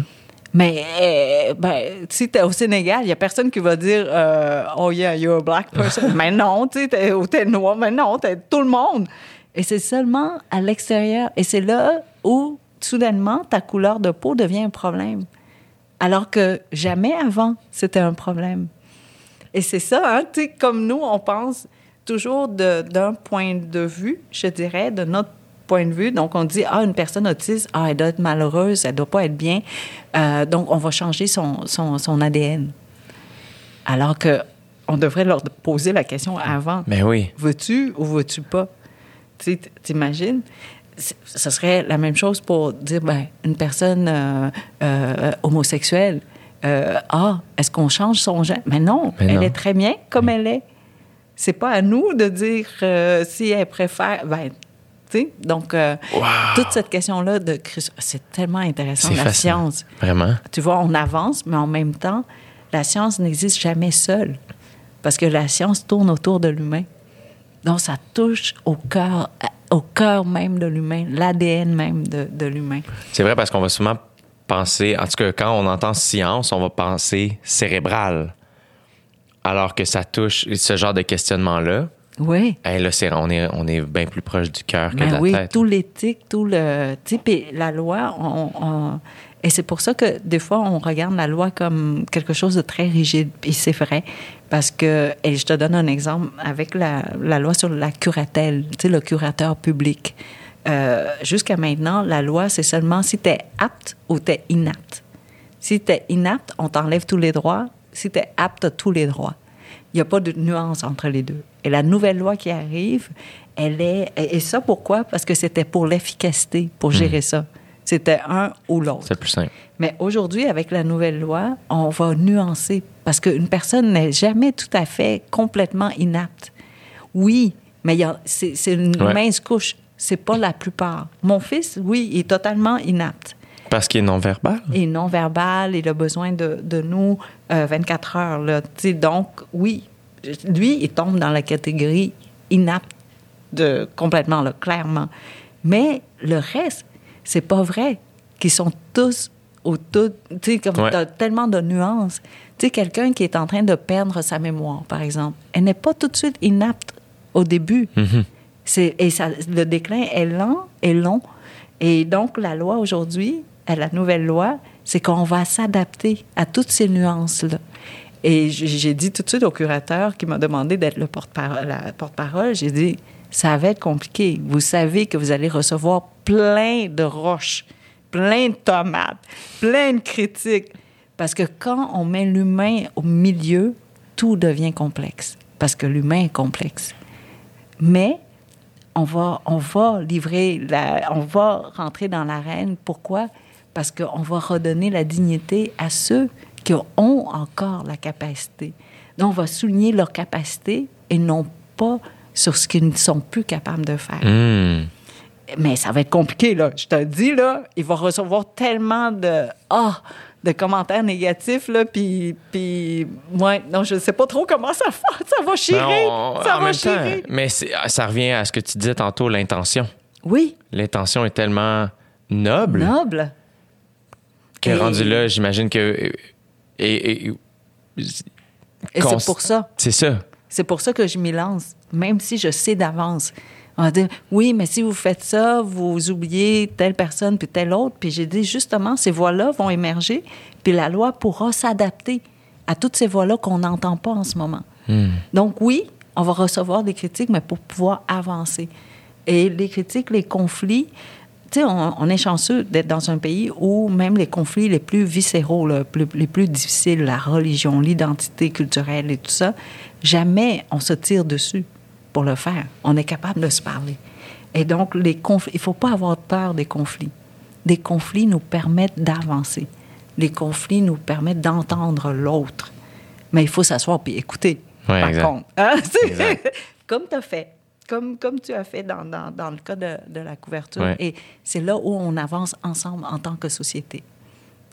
Mais euh, ben, si t'es au Sénégal, il y a personne qui va dire euh, Oh yeah, you're a black person. [laughs] mais non, tu sais, ou t'es noir. Mais non, t'es tout le monde. Et c'est seulement à l'extérieur. Et c'est là où, soudainement, ta couleur de peau devient un problème. Alors que jamais avant, c'était un problème. Et c'est ça, hein, tu sais, comme nous, on pense toujours d'un point de vue, je dirais, de notre point de vue. Donc, on dit, ah, une personne autiste, ah, elle doit être malheureuse, elle doit pas être bien. Euh, donc, on va changer son, son, son ADN. Alors que on devrait leur poser la question avant. Mais oui. Veux-tu ou veux-tu pas? Tu t'imagines? Ce serait la même chose pour dire, ben, une personne euh, euh, homosexuelle, ah, est-ce qu'on change son genre? Mais non, Mais elle est très bien comme elle est. C'est pas à nous de dire euh, si elle préfère. Ben, donc, euh, toute cette question-là de Christ- c'est tellement intéressant, C'est la fascinant. science. Vraiment. Tu vois, on avance, mais en même temps, la science n'existe jamais seule. Parce que la science tourne autour de l'humain. Donc, ça touche au cœur, au cœur même de l'humain, l'ADN même de, de l'humain. C'est vrai parce qu'on va souvent penser, en tout cas, quand on entend science, on va penser cérébral. Alors que ça touche ce genre de questionnement-là. Oui. Hey, là, c'est- on est, on est bien plus proche du cœur que de Ben la oui, tête. tout l'éthique, tout le. Tu sais, puis la loi, on, on- et c'est pour ça que des fois, on regarde la loi comme quelque chose de très rigide. Et c'est vrai. Parce que, et je te donne un exemple avec la, la loi sur la curatelle, tu sais, le curateur public. Euh, Jusqu'à maintenant, la loi, c'est seulement si tu es apte ou tu es inapte. Si tu es inapte, on t'enlève tous les droits. Si tu es apte, tous les droits. Il n'y a pas de nuance entre les deux. Et la nouvelle loi qui arrive, elle est. Et ça, pourquoi? Parce que c'était pour l'efficacité, pour gérer ça. C'était un ou l'autre. C'est plus simple. Mais aujourd'hui, avec la nouvelle loi, on va nuancer parce qu'une personne n'est jamais tout à fait complètement inapte. Oui, mais il y a- c'est une Ouais. mince couche. C'est pas la plupart. Mon fils, oui, il est totalement inapte Parce qu'il est non-verbal. et non-verbal, il a besoin de, de nous euh, 24 heures. Là. Donc, oui, lui, il tombe dans la catégorie inapte de, complètement, là, clairement. Mais le reste, c'est pas vrai qu'ils sont tous au tout. Tu sais, comme Ouais. t'as tellement de nuances. Tu sais, quelqu'un qui est en train de perdre sa mémoire, par exemple, elle n'est pas tout de suite inapte au début. C'est- Et ça, le déclin est lent et long. Et donc, la loi aujourd'hui, la nouvelle loi, c'est qu'on va s'adapter à toutes ces nuances-là. Et j'ai dit tout de suite au curateur qui m'a demandé d'être le porte-parole, la porte-parole, j'ai dit, ça va être compliqué. Vous savez que vous allez recevoir plein de roches, plein de tomates, plein de critiques. Parce que quand on met l'humain au milieu, tout devient complexe. Parce que l'humain est complexe. Mais on va, on va livrer, la, on va rentrer dans l'arène. Pourquoi? Parce qu'on va redonner la dignité à ceux qui ont encore la capacité. Donc, on va souligner leur capacité et non pas sur ce qu'ils ne sont plus capables de faire. Hmm. Mais ça va être compliqué, là. Je te dis, là, il va recevoir tellement de... Ah! de commentaires négatifs, là, puis... Puis... Ouais, non, je sais pas trop comment ça va. Ça va chirer. Mais on- ça en va même temps, mais c'est- ça revient à ce que tu disais tantôt, l'intention. Oui, L'intention est tellement noble noble. que Et- rendu là, j'imagine que. Et, et- Et Cons- c'est pour ça. c'est ça. C'est pour ça que je m'y lance, même si je sais d'avance. On va dire, oui, mais si vous faites ça, vous oubliez telle personne puis telle autre. Puis j'ai dit, justement, ces voix-là vont émerger, puis la loi pourra s'adapter à toutes ces voix-là qu'on n'entend pas en ce moment. Donc oui, on va recevoir des critiques, mais pour pouvoir avancer. Et les critiques, les conflits, tu sais, on, on est chanceux d'être dans un pays où même les conflits les plus viscéraux, plus- les plus difficiles, la religion, l'identité culturelle et tout ça, jamais on se tire dessus pour le faire. On est capable de se parler. Et donc, les conflits, il ne faut pas avoir peur des conflits. Des conflits nous permettent d'avancer. Les conflits nous permettent d'entendre l'autre. Mais il faut s'asseoir puis écouter. Ouais, par exact. contre. [laughs] Hein? Exact. Comme tu as fait. Comme, comme tu as fait dans, dans, dans le cas de, de la couverture. Ouais. Et c'est là où on avance ensemble en tant que société.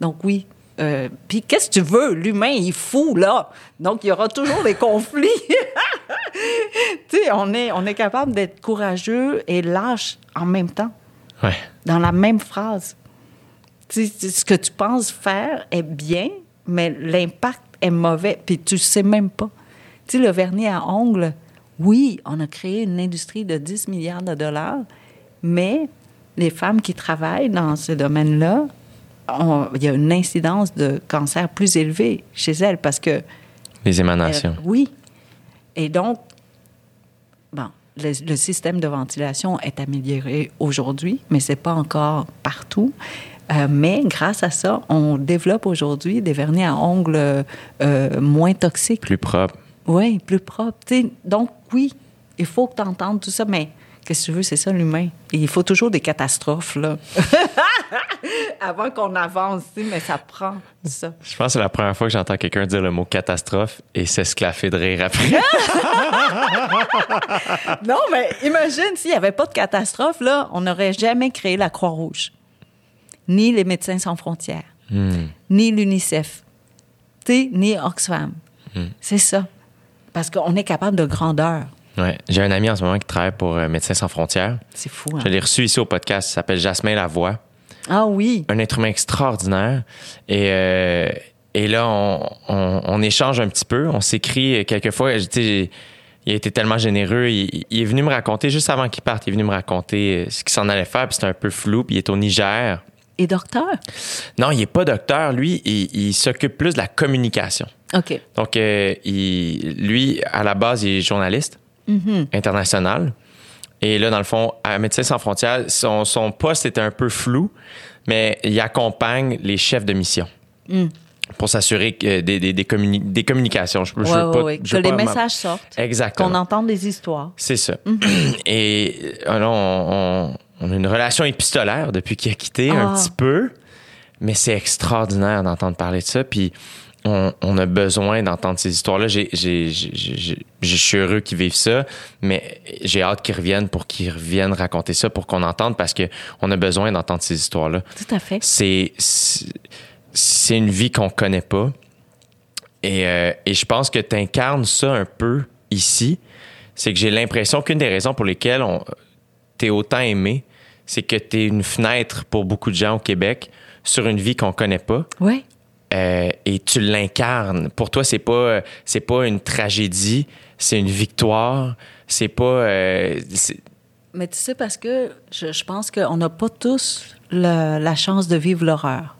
Donc oui. Euh, Puis qu'est-ce que tu veux? L'humain, il fou, là. Donc, il y aura toujours des conflits. [laughs] tu sais, on est, on est capable d'être courageux et lâche en même temps, Ouais. dans la même phrase. Tu sais, ce que tu penses faire est bien, mais l'impact est mauvais, puis tu sais même pas. Tu sais, le vernis à ongles, oui, on a créé une industrie de 10 milliards de dollars, mais les femmes qui travaillent dans ce domaine-là, il y a une incidence de cancer plus élevée chez elles parce que Les émanations. euh, oui. Et donc, bon, le, le système de ventilation est amélioré aujourd'hui, mais c'est pas encore partout. Euh, mais grâce à ça, on développe aujourd'hui des vernis à ongles euh, moins toxiques. Plus propre. Oui, plus sais. Donc, oui, il faut que tu entendes tout ça, mais qu'est-ce que tu veux, c'est ça l'humain. Et il faut toujours des catastrophes, là. [laughs] Avant qu'on avance, mais ça prend ça. Je pense que c'est la première fois que j'entends quelqu'un dire le mot catastrophe et s'esclaffer de rire après. [laughs] Non, mais imagine s'il n'y avait pas de catastrophe, là, on n'aurait jamais créé la Croix-Rouge, ni les Médecins sans frontières, Hmm. ni l'UNICEF, ni Oxfam. C'est ça. Parce qu'on est capable de grandeur. Ouais. J'ai un ami en ce moment qui travaille pour euh, Médecins sans frontières. C'est fou, hein? Je l'ai reçu ici au podcast. Il s'appelle Jasmin Lavoie. Ah oui. un être humain extraordinaire. Et, euh, et là, on, on- on échange un petit peu. On s'écrit quelquefois. Tu sais, Il a été tellement généreux. Il, il est venu me raconter, juste avant qu'il parte, il est venu me raconter euh, ce qu'il s'en allait faire. Puis c'était un peu flou. Puis il est au Niger. Et docteur? Non, il n'est pas docteur. Lui, il, il s'occupe plus de la communication. OK. Donc, euh, il, lui, à la base, il est journaliste international. Et là, dans le fond, à Médecins sans frontières, son, son poste était un peu flou, mais il accompagne les chefs de mission pour s'assurer des, des, des, communi- des communications. Je, je Oui, veux pas- je Que veux les pas messages sortent. Exactement. Qu'on entende des histoires. C'est ça. Et euh, là, on, on- on a une relation épistolaire depuis qu'il a quitté un Ah. petit peu, mais c'est extraordinaire d'entendre parler de ça. Puis on, on a besoin d'entendre ces histoires-là. J'ai- j'ai- j'ai- j'ai- j'ai- Je suis heureux qu'ils vivent ça, mais j'ai hâte qu'ils reviennent pour qu'ils reviennent raconter ça, pour qu'on entende, parce qu'on a besoin d'entendre ces histoires-là. Tout à fait. C'est c'est- c'est une vie qu'on connaît pas. Et, euh, et je pense que tu incarnes ça un peu ici. C'est que j'ai l'impression qu'une des raisons pour lesquelles on t'es autant aimé, c'est que tu es une fenêtre pour beaucoup de gens au Québec sur une vie qu'on connaît pas. Oui. Euh, et tu l'incarnes. Pour toi, c'est pas c'est pas une tragédie, c'est une victoire. C'est pas euh, Mais tu sais, parce que je, je pense qu'on n'a pas tous le- la chance de vivre l'horreur.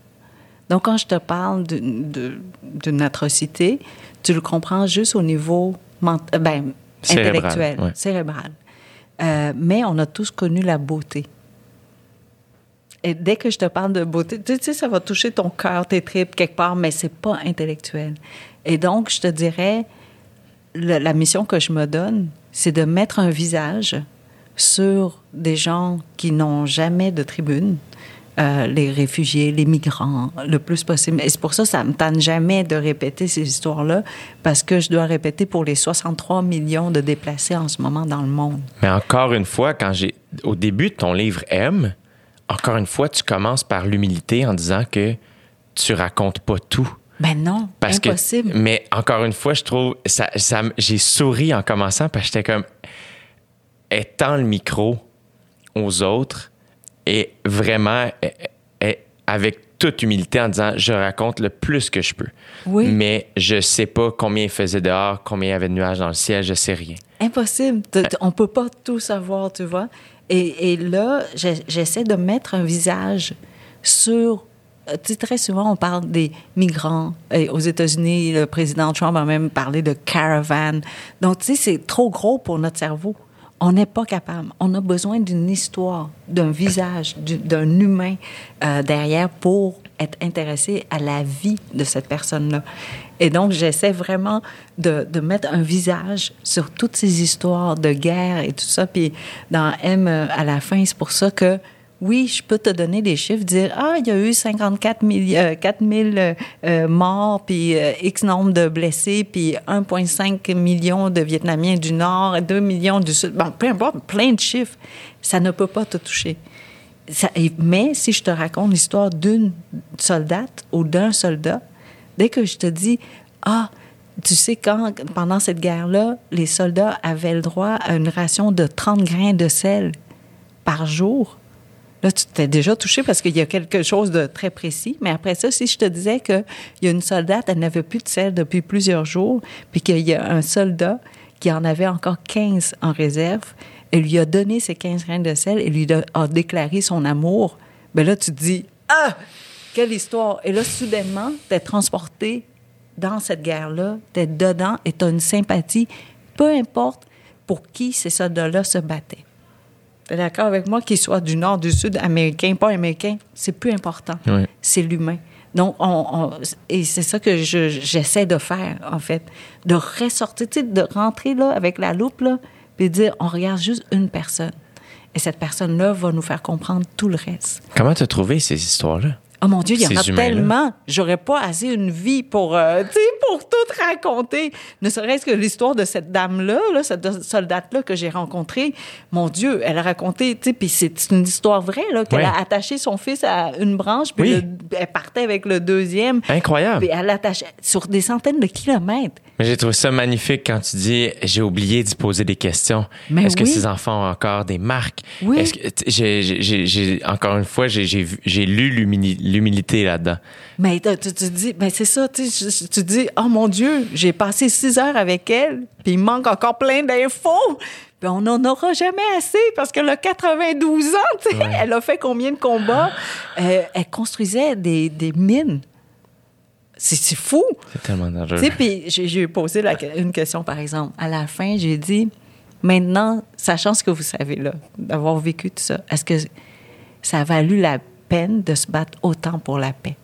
Donc, quand je te parle d'une atrocité, tu le comprends juste au niveau ben, Cérébral, intellectuel, ouais. cérébral. Euh, mais on a tous connu la beauté. Et dès que je te parle de beauté, tu sais, ça va toucher ton cœur, tes tripes quelque part, mais c'est pas intellectuel. Et donc, je te dirais, la mission que je me donne, c'est de mettre un visage sur des gens qui n'ont jamais de tribune, euh, les réfugiés, les migrants, le plus possible. Et c'est pour ça que ça me tente jamais de répéter ces histoires-là, parce que je dois répéter pour les 63 millions de déplacés en ce moment dans le monde. Mais encore une fois, quand j'ai au début de ton livre M, encore une fois, tu commences par l'humilité en disant que tu racontes pas tout. Ben non, Parce impossible. que, mais encore une fois, je trouve, ça, ça j'ai souri en commençant parce que j'étais comme, étends le micro aux autres et vraiment avec toute humilité en disant, je raconte le plus que je peux. Oui. Mais je sais pas combien il faisait dehors, combien il y avait de nuages dans le ciel, je sais rien. Impossible. On peut pas tout savoir, tu vois. Et, et là, j'essaie de mettre un visage sur. euh, Tu sais, très souvent, on parle des migrants. Et aux États-Unis, le président Trump a même parlé de caravan. Donc, tu sais, c'est trop gros pour notre cerveau. On n'est pas capable. On a besoin d'une histoire, d'un visage, du- d'un humain euh, derrière pour être intéressé à la vie de cette personne-là. Et donc, j'essaie vraiment de, de mettre un visage sur toutes ces histoires de guerre et tout ça. Puis dans M, euh, à la fin, c'est pour ça que oui, je peux te donner des chiffres, dire ah il y a eu 54 000, euh, 4 000 euh, euh, morts, puis X nombre de blessés, puis 1,5 million de Vietnamiens du Nord, 2 millions du Sud. Bon, peu importe, plein de chiffres. Ça ne peut pas te toucher. Mais si je te raconte l'histoire d'une soldate ou d'un soldat, dès que je te dis ah tu sais, quand, pendant cette guerre-là, les soldats avaient le droit à une ration de 30 grains de sel par jour. Là, tu t'es déjà touché parce qu'il y a quelque chose de très précis. Mais après ça, si je te disais qu'il y a une soldate, elle n'avait plus de sel depuis plusieurs jours, puis qu'il y a un soldat qui en avait encore 15 en réserve, elle lui a donné ces 15 grains de sel et lui a, a déclaré son amour, ben là, tu te dis Ah, quelle histoire! Et là, soudainement, t'es transporté dans cette guerre-là, t'es dedans et t'as une sympathie, peu importe pour qui ces soldats-là se battaient. D'accord avec moi qu'ils soient du nord, du sud, américain, pas américain, c'est plus important. C'est l'humain. Donc, on, on- et c'est ça que je- j'essaie de faire, en fait, de ressortir, tu de rentrer là avec la loupe, là, puis dire, on regarde juste une personne. Et cette personne-là va nous faire comprendre tout le reste. Comment t'as trouvé ces histoires-là? Oh mon Dieu, il y en a tellement. J'aurais pas assez une vie pour, euh, pour tout raconter. Ne serait-ce que l'histoire de cette dame-là, là, cette soldate-là que j'ai rencontrée. Mon Dieu, elle a raconté, puis c'est une histoire vraie, là, qu'elle Ouais. a attaché son fils à une branche, puis Oui. elle partait avec le deuxième. Incroyable. Puis elle l'attachait sur des centaines de kilomètres. Mais j'ai trouvé ça magnifique quand tu dis j'ai oublié d'y poser des questions. Est-ce que ces enfants ont encore des marques? Oui. Est-ce que j'ai, encore une fois j'ai, lu l'humili- l'humilité là-dedans. Mais tu, tu te dis, ben c'est ça, tu, tu te dis, oh mon Dieu, j'ai passé six heures avec elle, puis il manque encore plein d'infos. Puis on n'en aura jamais assez parce qu'elle a 92 ans, tu sais. Elle a fait combien de combats? [laughs] Euh, elle construisait des, des mines. C'est fou. C'est tellement dangereux. Tu sais, puis j'ai j'ai posé la- une question, par exemple. À la fin, j'ai dit, maintenant, sachant ce que vous savez, là, d'avoir vécu tout ça, est-ce que ça a valu la peine de se battre autant pour la paix?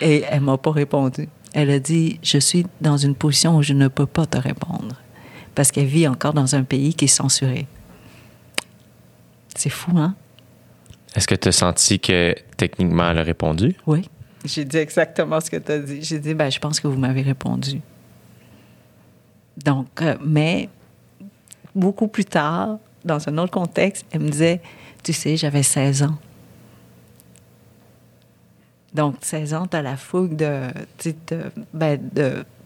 Et elle m'a pas répondu. Elle a dit, je suis dans une position où je ne peux pas te répondre. Parce qu'elle vit encore dans un pays qui est censuré. C'est fou, hein? Est-ce que tu as senti que techniquement elle a répondu? Oui. J'ai dit exactement ce que tu as dit. J'ai dit, ben, je pense que vous m'avez répondu. Donc, euh, mais beaucoup plus tard, dans un autre contexte, elle me disait, tu sais, j'avais 16 ans. Donc, 16 ans, tu as la fougue de, de, ben,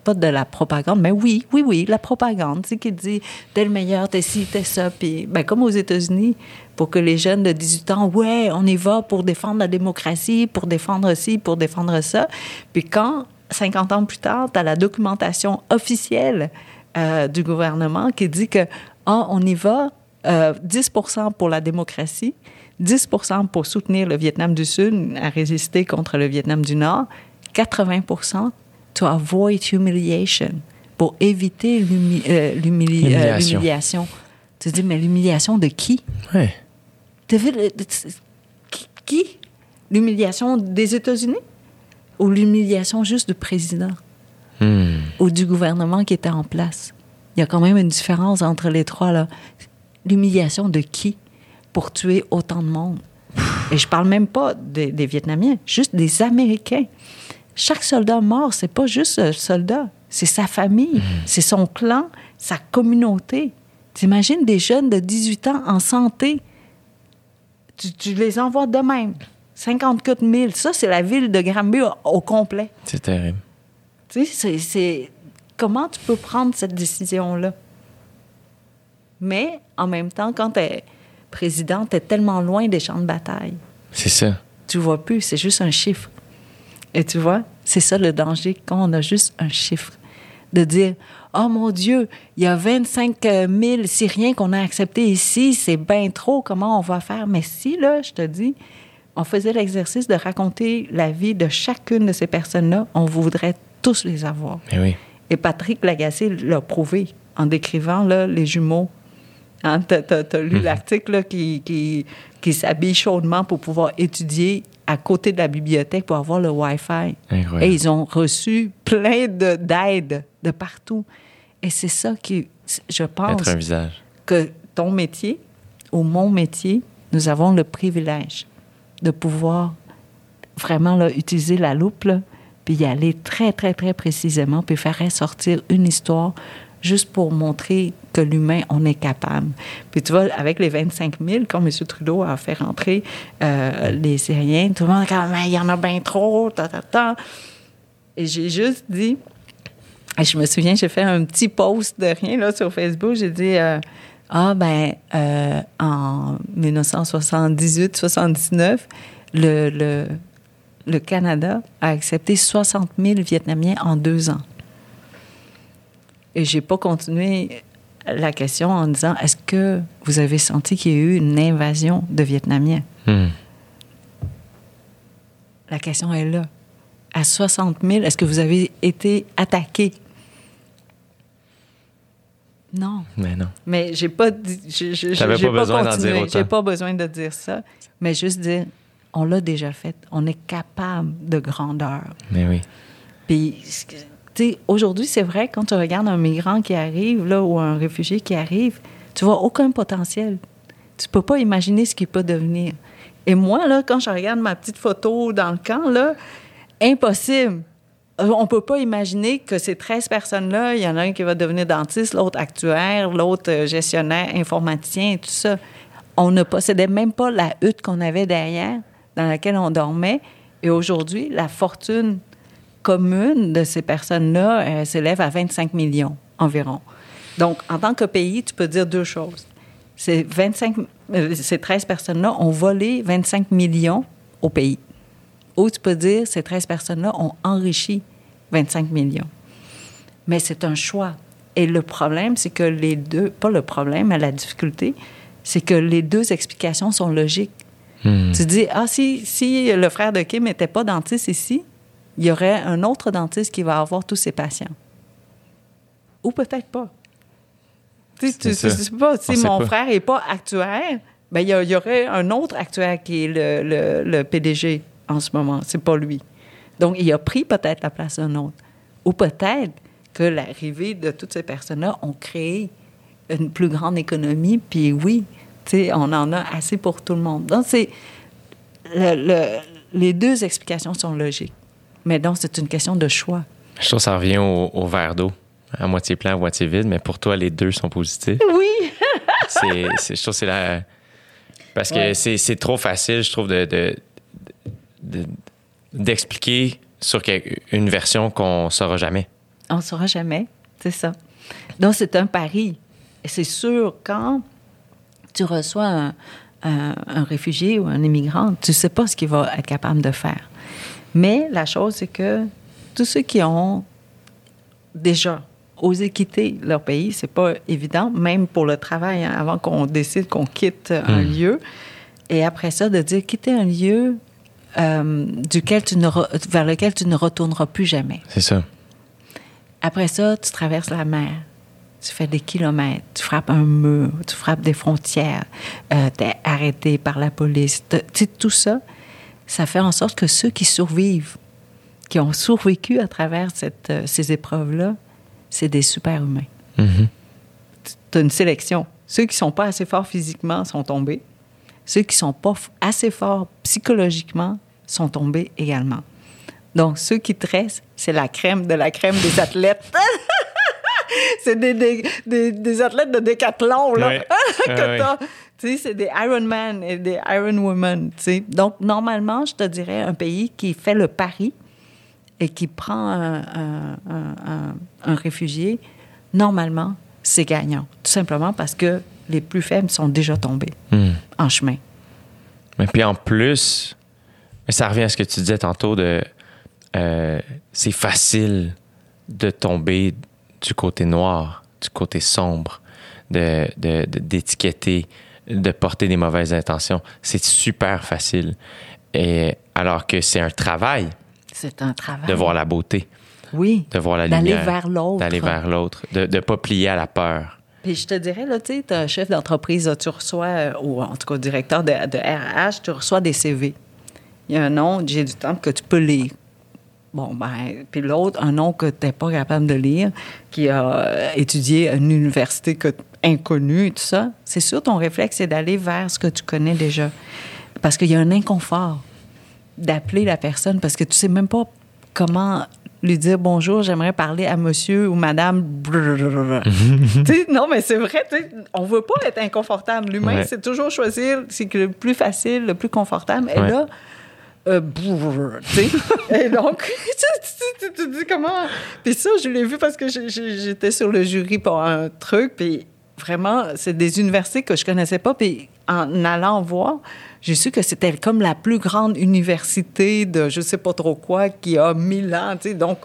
pas de la propagande, mais oui, oui, oui, la propagande, tu sais, qui dit, t'es le meilleur, t'es ci, t'es ça, puis, ben, comme aux États-Unis, pour que les jeunes de 18 ans, ouais, on y va pour défendre la démocratie, pour défendre ci, pour défendre ça. Puis quand, 50 ans plus tard, tu as la documentation officielle euh, du gouvernement qui dit que, ah, on y va, euh, 10% pour la démocratie, 10% pour soutenir le Vietnam du Sud à résister contre le Vietnam du Nord, 80% to avoid humiliation, pour éviter euh, euh, L'humiliation. Tu te dis, mais l'humiliation de qui? Qui- qui? L'humiliation des États-Unis? Ou l'humiliation juste du président? Hmm. Ou du gouvernement qui était en place? Il y a quand même une différence entre les trois, là. L'humiliation de qui pour tuer autant de monde? Et je parle même pas des, des Vietnamiens, juste des Américains. Chaque soldat mort, c'est pas juste un soldat, c'est sa famille, c'est son clan, sa communauté. T'imagines des jeunes de 18 ans en santé, tu, tu les envoies de même. 54 000, ça, c'est la ville de Granby au, au complet. C'est terrible. Tu sais, c'est- c'est... Comment tu peux prendre cette décision-là? Mais, en même temps, quand tu es président, tu es tellement loin des champs de bataille. C'est ça. Tu vois plus, c'est juste un chiffre. Et tu vois, c'est ça le danger quand on a juste un chiffre. De dire, oh mon Dieu, il y a 25 000 Syriens qu'on a acceptés ici, c'est bien trop, comment on va faire? Mais si, là, je te dis, on faisait l'exercice de raconter la vie de chacune de ces personnes-là, on voudrait tous les avoir. Mais oui. Et Patrick Lagacé l'a prouvé en décrivant là, les jumeaux. Hein, t'as- t'as lu l'article là, qui, qui, qui s'habille chaudement pour pouvoir étudier à côté de la bibliothèque pour avoir le Wi-Fi. Incroyable. Et ils ont reçu plein de, d'aide de partout. Et c'est ça qui, je pense, Être un visage. que ton métier ou mon métier nous avons le privilège de pouvoir vraiment là, utiliser la loupe, là, puis y aller très, très, très précisément, puis faire ressortir une histoire juste pour montrer que l'humain, on est capable. Puis tu vois, avec les 25 000, quand M. Trudeau a fait rentrer euh, les Syriens, tout le monde a dit il y en a bien trop, ta, ta, ta. Et j'ai juste dit, je me souviens, j'ai fait un petit post de rien là, sur Facebook, j'ai dit euh, Ah, ben, euh, en 1978-79, le, le, le Canada a accepté 60 000 Vietnamiens en deux ans. Et j'ai pas continué la question en disant est-ce que vous avez senti qu'il y a eu une invasion de Vietnamiens? Hmm. La question est là. À 60 000, est-ce que vous avez été attaqué? Non. Mais non. Mais j'ai pas dit, j'ai pas besoin d'en dire. J'ai pas besoin de dire ça, mais juste dire on l'a déjà fait. On est capable de grandeur. Mais oui. Puis, aujourd'hui, c'est vrai, quand tu regardes un migrant qui arrive, là, ou un réfugié qui arrive, tu vois aucun potentiel. Tu peux pas imaginer ce qu'il peut devenir. Et moi, là, quand je regarde ma petite photo dans le camp, là, impossible. Euh, On peut pas imaginer que ces 13 personnes-là, il y en a un qui va devenir dentiste, l'autre actuaire, l'autre euh, gestionnaire, informaticien, tout ça. On ne possédait même pas la hutte qu'on avait derrière, dans laquelle on dormait. Et aujourd'hui, la fortune commune de ces personnes-là euh, s'élève à 25 millions environ. Donc, en tant que pays, tu peux dire deux choses. Ces, 25, euh, ces 13 personnes-là ont volé 25 millions au pays. Ou tu peux dire ces 13 personnes-là ont enrichi 25 millions. Mais c'est un choix. Et le problème, c'est que les deux, pas le problème, mais la difficulté, c'est que les deux explications sont logiques. Hmm. Tu dis, ah, si, si le frère de Kim n'était pas dentiste ici, il y aurait un autre dentiste qui va avoir tous ses patients. Ou peut-être pas. Tu sais, tu C'est tu ça. sais pas, si mon pas. frère n'est pas actuaire, ben, il y, aurait un autre actuaire qui est le, le- le PDG en ce moment. C'est pas lui. Donc, il a pris peut-être la place d'un autre. Ou peut-être que l'arrivée de toutes ces personnes-là ont créé une plus grande économie, puis oui, tu sais, on en a assez pour tout le monde. Donc, c'est... le- le- les deux explications sont logiques. Mais donc, c'est une question de choix. Je trouve que ça revient au, au verre d'eau, à moitié plein, à moitié vide, mais pour toi, les deux sont positifs. Oui! [laughs] je trouve que c'est la. Parce que Ouais. c'est, c'est trop facile, je trouve, de, de- de- d'expliquer sur une version qu'on saura jamais. On ne saura jamais, c'est ça. Donc, c'est un pari. C'est sûr, quand tu reçois un, un- un réfugié ou un immigrant, tu ne sais pas ce qu'il va être capable de faire. Mais la chose, c'est que tous ceux qui ont déjà osé quitter leur pays, c'est pas évident, même pour le travail, hein, avant qu'on décide qu'on quitte un Mm. lieu. Et après ça, de dire quitter un lieu euh, duquel tu ne re- vers lequel tu ne retourneras plus jamais. C'est ça. Après ça, tu traverses la mer. Tu fais des kilomètres, tu frappes un mur, tu frappes des frontières, euh, tu es arrêté par la police. Tu sais, tout ça, ça fait en sorte que ceux qui survivent, qui ont survécu à travers cette, euh, ces épreuves-là, c'est des super-humains. Mhm. Tu as une sélection. Ceux qui sont pas assez forts physiquement sont tombés. Ceux qui sont pas assez forts psychologiquement sont tombés également. Donc, ceux qui te restent, c'est la crème de la crème des athlètes. [laughs] c'est des, des, des, des athlètes de décathlon, là, Ouais. [laughs] que. Tu sais, c'est des Ironman et des Ironwomen, tu sais. Donc, normalement, je te dirais un pays qui fait le pari et qui prend un, un- un- un- un réfugié, normalement, c'est gagnant. Tout simplement parce que les plus faibles sont déjà tombés Hmm. en chemin. Mais puis en plus, ça revient à ce que tu disais tantôt de euh, c'est facile de tomber du côté noir, du côté sombre, de, de- de- d'étiqueter, de porter des mauvaises intentions. C'est super facile. Et alors que c'est un travail C'est un travail. de voir la beauté, Oui. de voir la D'aller lumière, vers l'autre. d'aller vers l'autre, de ne pas plier à la peur. Puis je te dirais, là, tu sais, un chef d'entreprise, tu reçois, euh, ou en tout cas directeur de, de RH, tu reçois des CV. Il y a un nom, j'ai du temps que tu peux lire. Bon, ben, puis l'autre, un nom que tu n'es pas capable de lire, qui a euh, étudié à une université que, inconnu, tout ça, c'est sûr, ton réflexe, c'est d'aller vers ce que tu connais déjà. Parce qu'il y a un inconfort d'appeler la personne parce que tu sais même pas comment lui dire bonjour, j'aimerais parler à monsieur ou madame. [laughs] Non, mais c'est vrai, on veut pas être inconfortable. L'humain, Ouais. c'est toujours choisir c'est que le plus facile, le plus confortable. Et Ouais. là, euh, brrr. [laughs] Et donc, [laughs] tu, te dis comment? Puis ça, je l'ai vu parce que j'étais sur le jury pour un truc, puis vraiment, c'est des universités que je connaissais pas, puis en allant voir, j'ai su que c'était comme la plus grande université de je sais pas trop quoi qui a mille ans, tu sais, donc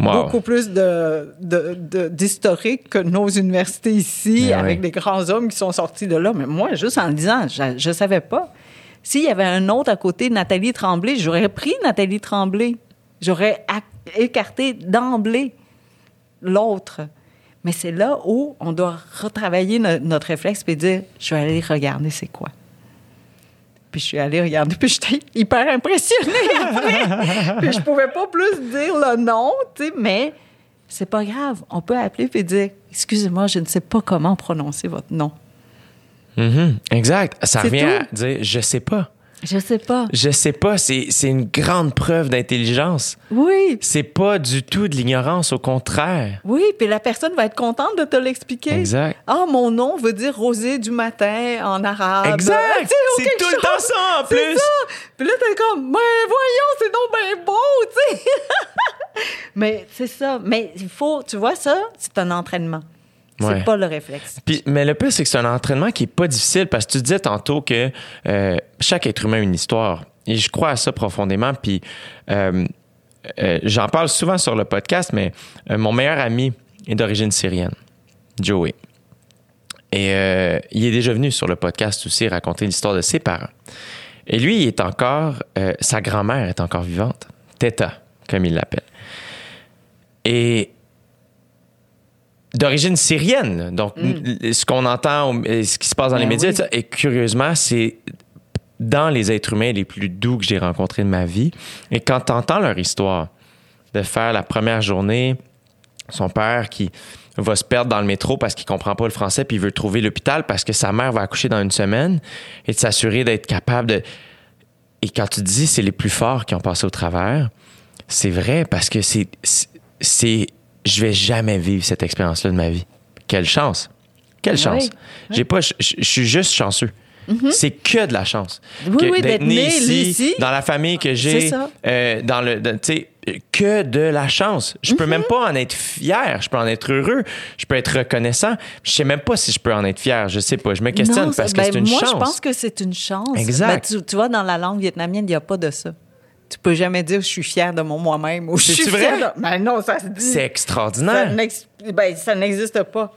Wow. beaucoup plus de, de- de- d'historique que nos universités ici, Mais avec oui. des grands hommes qui sont sortis de là. Mais moi, juste en le disant, je, je savais pas. S'il y avait un autre à côté, Nathalie Tremblay, j'aurais pris Nathalie Tremblay. J'aurais écarté d'emblée l'autre. Mais c'est là où on doit retravailler no- notre réflexe et dire, je vais aller regarder c'est quoi. Puis je suis allée regarder, puis j'étais hyper impressionnée [laughs] après. puis je pouvais pas plus dire le nom, tu sais, mais c'est pas grave. On peut appeler puis dire, excusez-moi, je ne sais pas comment prononcer votre nom. Mhm, Exact. Ça revient à dire je sais pas. Je sais pas. Je sais pas. C'est c'est une grande preuve d'intelligence. Oui, C'est pas du tout de l'ignorance, au contraire. oui, puis la personne va être contente de te l'expliquer. Exact. Ah, mon nom veut dire rosée du matin en arabe. Exact. Ou C'est tout le temps ça, en C'est plus. ça. Puis là, t'es comme, mais voyons, c'est donc bien beau, tu sais. [laughs] mais c'est ça. Mais il faut, tu vois, ça, c'est un entraînement. Ouais. C'est pas le réflexe. Puis, mais le pire, c'est que c'est un entraînement qui est pas difficile parce que tu disais tantôt que euh, chaque être humain a une histoire. Et je crois à ça profondément. Puis euh, euh, j'en parle souvent sur le podcast, mais mon meilleur ami est d'origine syrienne, Joey. Et il est déjà venu sur le podcast aussi raconter l'histoire de ses parents. Et lui, il est encore, sa grand-mère est encore vivante, Teta, comme il l'appelle. Et d'origine syrienne. Donc, n- ce qu'on entend, ce qui se passe dans les Ben médias, oui. tout ça, et curieusement, c'est dans les êtres humains les plus doux que j'ai rencontrés de ma vie. Et quand tu entends leur histoire, de faire la première journée, son père qui va se perdre dans le métro parce qu'il comprend pas le français puis il veut trouver l'hôpital parce que sa mère va accoucher dans une semaine et de s'assurer d'être capable de et quand tu dis c'est les plus forts qui ont passé au travers c'est vrai parce que c'est- c'est je vais jamais vivre cette expérience là de ma vie quelle chance quelle Oui, chance oui. j'ai pas je suis juste chanceux c'est que de la chance Oui, oui, d'être né ici. dans la famille que j'ai C'est ça. euh, dans le tu sais que de la chance. Je Mhm. peux même pas en être fier, je peux en être heureux, je peux être reconnaissant. Je sais même pas si je peux en être fier, je sais pas, je me questionne Non, parce que ben, c'est une moi, chance. je pense que c'est une chance. Exact. Ben, tu, tu vois, dans la langue vietnamienne, il n'y a pas de ça. Tu peux jamais dire je suis fier de mon moi-même ou je suis vrai? de... Ben non, ça se dit. C'est Ça extraordinaire. n'ex- ben, ça n'existe pas.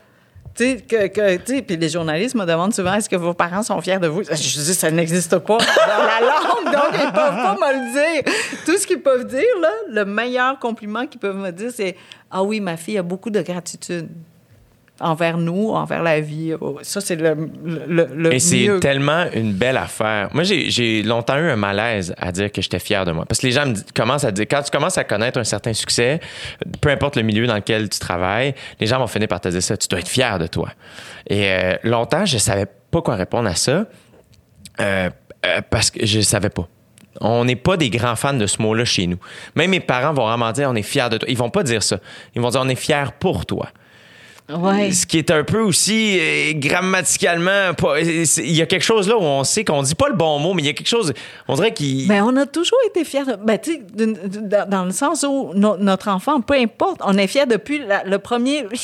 Tu sais, que, que, tu sais, puis les journalistes me demandent souvent est-ce que vos parents sont fiers de vous? Je dis ça n'existe pas dans la langue, donc ils peuvent pas me le dire. Tout ce qu'ils peuvent dire, là, le meilleur compliment qu'ils peuvent me dire, c'est Ah oui, ma fille a beaucoup de gratitude envers nous, envers la vie. Oh, Ça, c'est le, le, le Et c'est tellement une belle affaire. Moi, j'ai- longtemps eu un malaise à dire que j'étais fier de moi. Parce que les gens me commencent à dire, quand tu commences à connaître un certain succès, peu importe le milieu dans lequel tu travailles, les gens vont finir par te dire ça. Tu dois être fier de toi. Et euh, longtemps, je savais pas quoi répondre à ça euh, euh, parce que je savais pas. On n'est pas des grands fans de ce mot-là chez nous. Même mes parents vont vraiment dire on est fier de toi. Ils vont pas dire ça. Ils vont dire on est fier pour toi. Ouais. Ce qui est un peu aussi euh, grammaticalement, euh, il y a quelque chose là où on sait qu'on dit pas le bon mot, mais il y a quelque chose, on dirait qu'il. Ben, on a toujours été fiers. De, ben, tu sais, dans, le sens où no- notre enfant, peu importe, on est fiers depuis la- le premier, [laughs] tu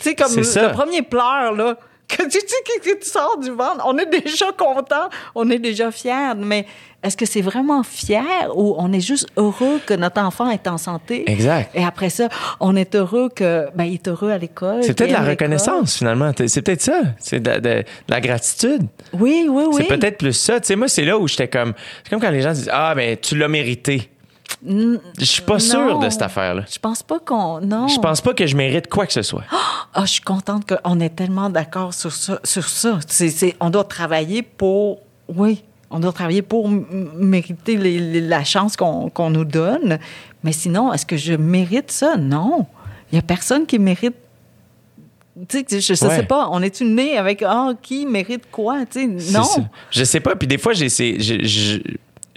sais, comme le, premier pleur, là. Que tu, tu, que, que tu sors du ventre, on est déjà content, on est déjà fiers. Mais est-ce que c'est vraiment fier ou on est juste heureux que notre enfant est en santé? Exact. Et après ça, on est heureux que, ben, il est heureux à l'école. C'est peut-être la reconnaissance finalement. C'est peut-être ça. C'est de, de- de la gratitude. Oui, oui, oui. C'est peut-être plus ça. Tu sais, moi, c'est là où j'étais comme. C'est comme quand les gens disent Ah, ben, tu l'as mérité. Je suis pas sûr Non. de cette affaire-là. Je pense pas qu'on. Non. Je pense pas que je mérite quoi que ce soit. [gasps] Ah, je suis contente qu'on est tellement d'accord sur ça. Sur ça. C'est, c'est- on doit travailler pour. Oui, on doit travailler pour mériter les- les- la chance qu'on, nous donne. Mais sinon, est-ce que je mérite ça? Non. Il n'y a personne qui mérite Tu sais, je, je Ouais. sais pas, on est-tu né avec ah qui mérite quoi, tu sais, C'est non. ça. Je sais pas. Puis des fois, j'ai ces,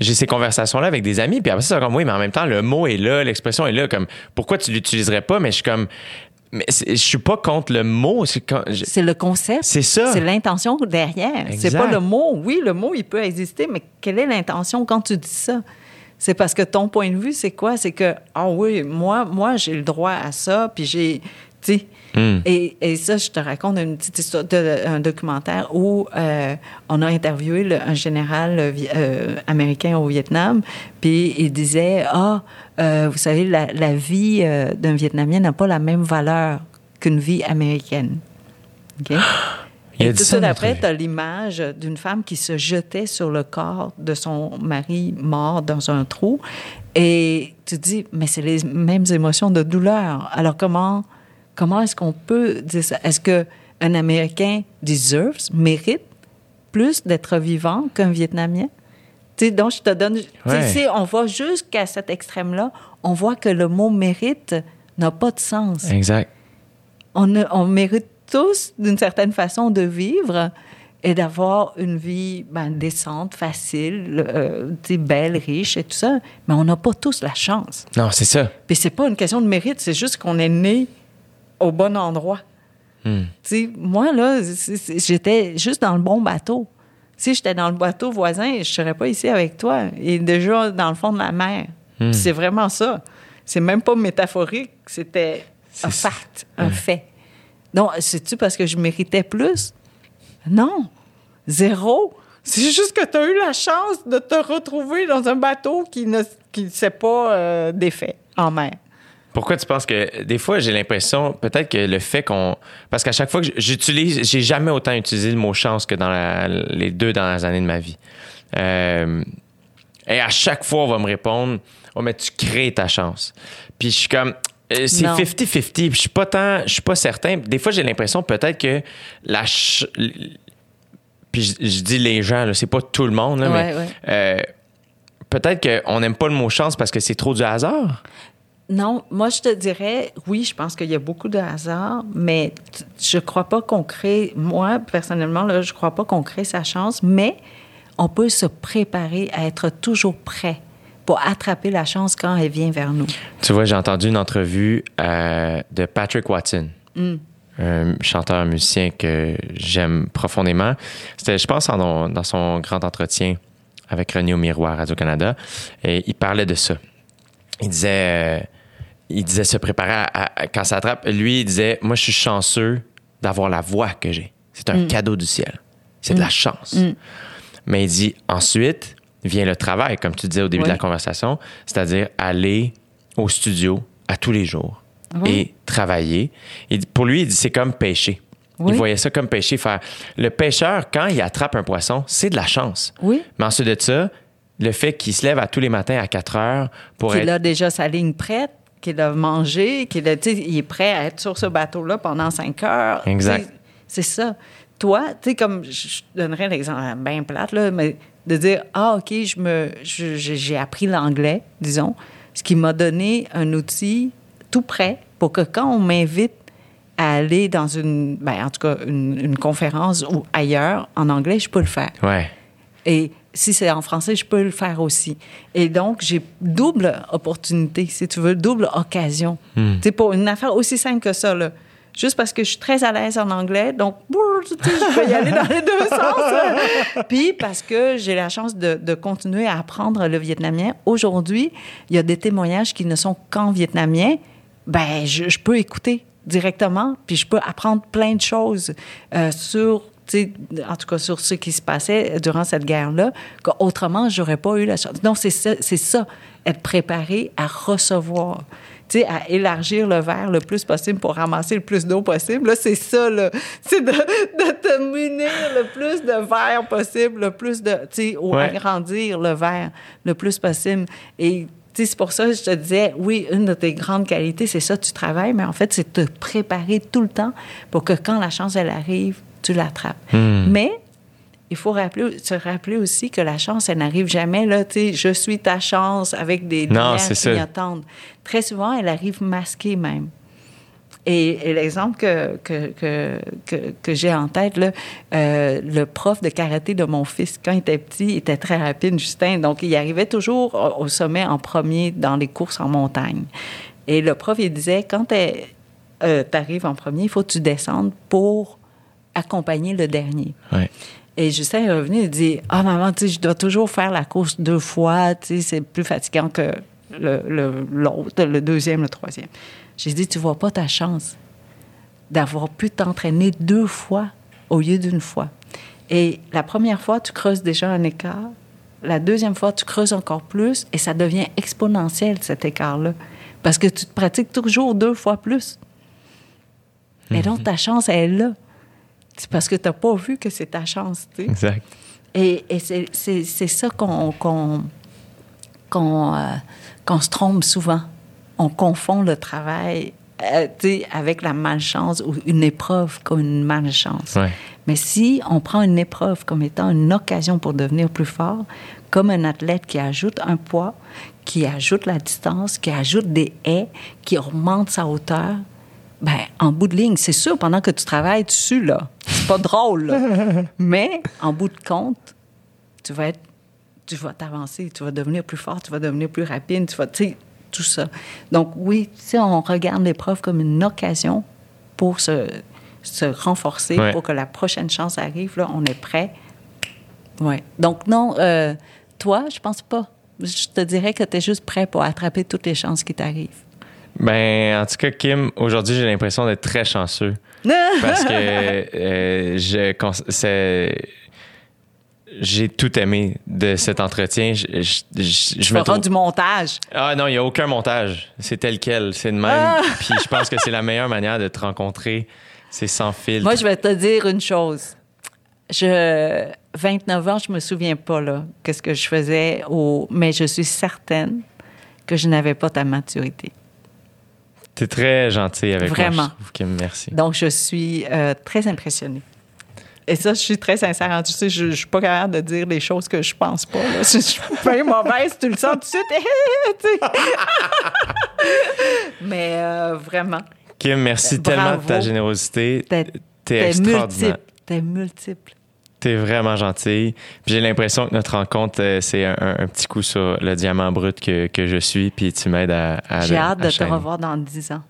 ces conversations-là avec des amis. Puis après c'est comme oui, mais en même temps, le mot est là, l'expression est là. Comme pourquoi tu l'utiliserais pas? Mais je suis comme, mais je suis pas contre le mot. C'est je- le concept. C'est ça. C'est l'intention derrière. C'est pas le mot. Oui, le mot, il peut exister, mais quelle est l'intention quand tu dis ça? C'est parce que ton point de vue, c'est quoi? C'est que, ah oui, moi, moi j'ai le droit à ça, puis j'ai. Sais. Hmm. Et, et ça, je te raconte une petite histoire, de- un documentaire où euh, on a interviewé le- un général euh, euh, américain au Vietnam, puis il disait Ah, euh, vous savez, la, la vie d'un Vietnamien n'a pas la même valeur qu'une vie américaine. [gasps] Il Et tout ça après, tu as l'image d'une femme qui se jetait sur le corps de son mari mort dans un trou. Et tu te dis, mais c'est les mêmes émotions de douleur. Alors comment, comment est-ce qu'on peut dire ça? Est-ce qu'un Américain deserves, mérite plus d'être vivant qu'un Vietnamien? Tu sais, donc, je te donne... tu sais, Ouais. si on va jusqu'à cet extrême-là, on voit que le mot mérite n'a pas de sens Exact. on, mérite tous, d'une certaine façon, de vivre et d'avoir une vie ben, décente, facile, euh, belle, riche et tout ça. Mais on n'a pas tous la chance. Non, c'est ça. Puis c'est pas une question de mérite, c'est juste qu'on est né au bon endroit. Sais, moi, là, j'étais juste dans le bon bateau. Si j'étais dans le bateau voisin, je serais pas ici avec toi. Et déjà dans le fond de la mer. Hmm. C'est vraiment ça. C'est même pas métaphorique, c'était un fact, un fait. Donc, c'est-tu parce que je méritais plus? Non. Zéro. C'est juste que tu as eu la chance de te retrouver dans un bateau qui ne qui s'est pas euh, défait en mer. Pourquoi tu penses que des fois j'ai l'impression peut-être que le fait qu'on parce qu'à chaque fois que j'utilise j'ai jamais autant utilisé le mot chance que dans la- les deux dernières années de ma vie Euh, et à chaque fois on va me répondre oh mais tu crées ta chance puis je suis comme euh, c'est Non. 50-50 puis je suis pas tant je suis pas certain des fois j'ai l'impression peut-être que la ch- puis je, je dis les gens c'est pas tout le monde là, mais ouais. euh, peut-être qu'on n'aime pas le mot chance parce que c'est trop du hasard Non, moi je te dirais, oui, je pense qu'il y a beaucoup de hasard, mais je crois pas qu'on crée, moi personnellement, là, je crois pas qu'on crée sa chance, mais on peut se préparer à être toujours prêt pour attraper la chance quand elle vient vers nous. Tu vois, j'ai entendu une entrevue euh, de Patrick Watson, un chanteur musicien que j'aime profondément. C'était, je pense, en- dans son grand entretien avec René au Miroir Radio-Canada. Et il parlait de ça. Il disait, euh, il disait se préparer à, à- quand ça attrape. Lui, il disait Moi, je suis chanceux d'avoir la voix que j'ai. C'est un cadeau du ciel. C'est de la chance. Mais il dit ensuite vient le travail, comme tu disais au début Oui. de la conversation, c'est-à-dire aller au studio à tous les jours Oui. et travailler. Et pour lui, il dit c'est comme pêcher. Oui. Il voyait ça comme pêcher. Faire... Le pêcheur, quand il attrape un poisson, c'est de la chance. Oui. Mais ensuite de ça, le fait qu'il se lève à tous les matins à 4 heures pour Qu'il être. a déjà sa ligne prête, qu'il a mangé, qu'il a, il est prêt à être sur ce bateau-là pendant cinq heures. Exact. C'est ça. Toi, tu sais, comme je donnerais l'exemple bien plate, là, mais de dire Ah, OK, je me, j'ai appris l'anglais, disons, ce qui m'a donné un outil tout prêt pour que quand on m'invite à aller dans une, ben, en tout cas, une, une conférence ou ailleurs en anglais, je peux le faire. Ouais. Et si c'est en français, je peux le faire aussi. Et donc, j'ai double opportunité, si tu veux, double occasion. Hmm. C'est pour une affaire aussi simple que ça, là. Juste parce que je suis très à l'aise en anglais, donc [laughs] je peux y aller dans les deux sens. [laughs] Puis parce que j'ai la chance de, de continuer à apprendre le vietnamien. Aujourd'hui, il y a des témoignages qui ne sont qu'en vietnamien. Ben, je, je peux écouter directement, puis je peux apprendre plein de choses euh, sur en tout cas sur ce qui se passait durant cette guerre-là, qu'autrement, j'aurais pas eu la chance. Donc, c'est ça, être préparé à recevoir, à élargir le verre le plus possible pour ramasser le plus d'eau possible. Là, c'est ça. C'est de, de te munir le plus de verre possible, le plus de, tu sais, ou Ouais. agrandir le verre le plus possible. Et c'est pour ça que je te disais, oui, une de tes grandes qualités, c'est ça, tu travailles, mais en fait, c'est te préparer tout le temps pour que quand la chance, elle arrive, tu l'attrapes. Mais il faut rappeler, se rappeler aussi que la chance, elle n'arrive jamais, là, tu sais, je suis ta chance avec des lumières clignotantes. Très souvent, elle arrive masquée même. Et, et l'exemple que, que, que, que, que j'ai en tête, là, euh, le prof de karaté de mon fils, quand il était petit, il était très rapide, Justin. Donc, il arrivait toujours au au sommet en premier dans les courses en montagne. Et le prof, il disait, quand tu arrives en premier, il faut que tu descendes pour accompagner le dernier. Ouais. Et Justin est revenu, il dit Ah, maman, tu sais, je dois toujours faire la course deux fois, tu sais, c'est plus fatigant que le- le- l'autre, le, deuxième, le troisième. J'ai dit Tu vois pas ta chance d'avoir pu t'entraîner deux fois au lieu d'une fois. Et la première fois, tu creuses déjà un écart. La deuxième fois, tu creuses encore plus et ça devient exponentiel, cet écart-là. Parce que tu te pratiques toujours deux fois plus. Et donc, ta chance, elle est là. C'est parce que tu n'as pas vu que c'est ta chance, tu sais. Exact. Et, et c'est, ça qu'on, qu'on, qu'on, euh, se trompe souvent. On confond le travail euh, avec la malchance ou une épreuve comme une malchance. Ouais. Mais si on prend une épreuve comme étant une occasion pour devenir plus fort, comme un athlète qui ajoute un poids, qui ajoute la distance, qui ajoute des haies, qui augmente sa hauteur, ben, en bout de ligne, c'est sûr, pendant que tu travailles dessus, là, c'est pas drôle, là. [laughs] Mais, en bout de compte, tu vas être, tu vas t'avancer, tu vas devenir plus fort, tu vas devenir plus rapide, tu vas, tu sais, tout ça. Donc, oui, si on regarde l'épreuve comme une occasion pour se, se renforcer, Ouais. pour que la prochaine chance arrive, là, on est prêt. Ouais. Donc, non, euh, toi, je pense pas. Je te dirais que tu es juste prêt pour attraper toutes les chances qui t'arrivent. Ben, en tout cas, Kim, aujourd'hui, j'ai l'impression d'être très chanceux. [laughs] Parce que euh, je, j'ai tout aimé de cet entretien. Je, je, je- je Tu me trouve- du montage. Ah non, il n'y a aucun montage. C'est tel quel. C'est de même. Ah! [laughs] Puis je pense que c'est la meilleure manière de te rencontrer. C'est sans filtre. Moi, je vais te dire une chose. Je, 29 ans, je me souviens pas, là, qu'est-ce que je faisais, au, mais je suis certaine que je n'avais pas ta maturité. T'es très gentil avec Vraiment. moi. Kim. Merci. Donc, je suis euh, très impressionnée. Et ça, je suis très sincère. Tu sais, je, je suis pas capable de dire les choses que je pense pas. là. Je, [laughs] je suis bien mauvaise, tu le sens tout de suite. [laughs] [laughs] Mais euh, vraiment, Kim, merci Bravo. tellement de ta générosité. t'es extraordinaire. multiple. T'es multiple. T'es vraiment gentil. Puis j'ai l'impression que notre rencontre, euh, c'est un, un- un petit coup sur le diamant brut que, que je suis. Puis tu m'aides à, à J'ai hâte à de te revoir dans 10 ans.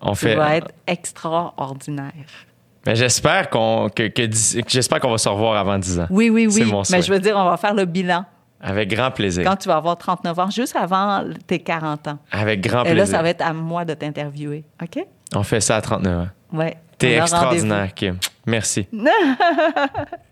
On Tu fait. vas être extraordinaire. Mais j'espère qu'on que, que d'ici- que j'espère qu'on va se revoir avant 10 ans. Oui, oui, oui. mon souhait. Mais je veux dire, on va faire le bilan Avec grand plaisir. quand tu vas avoir 39 ans, juste avant tes 40 ans. Avec grand Et plaisir. là, ça va être à moi de t'interviewer. OK? On fait ça à 39 ans. Ouais. T'es extraordinaire, Kim. Merci. [laughs]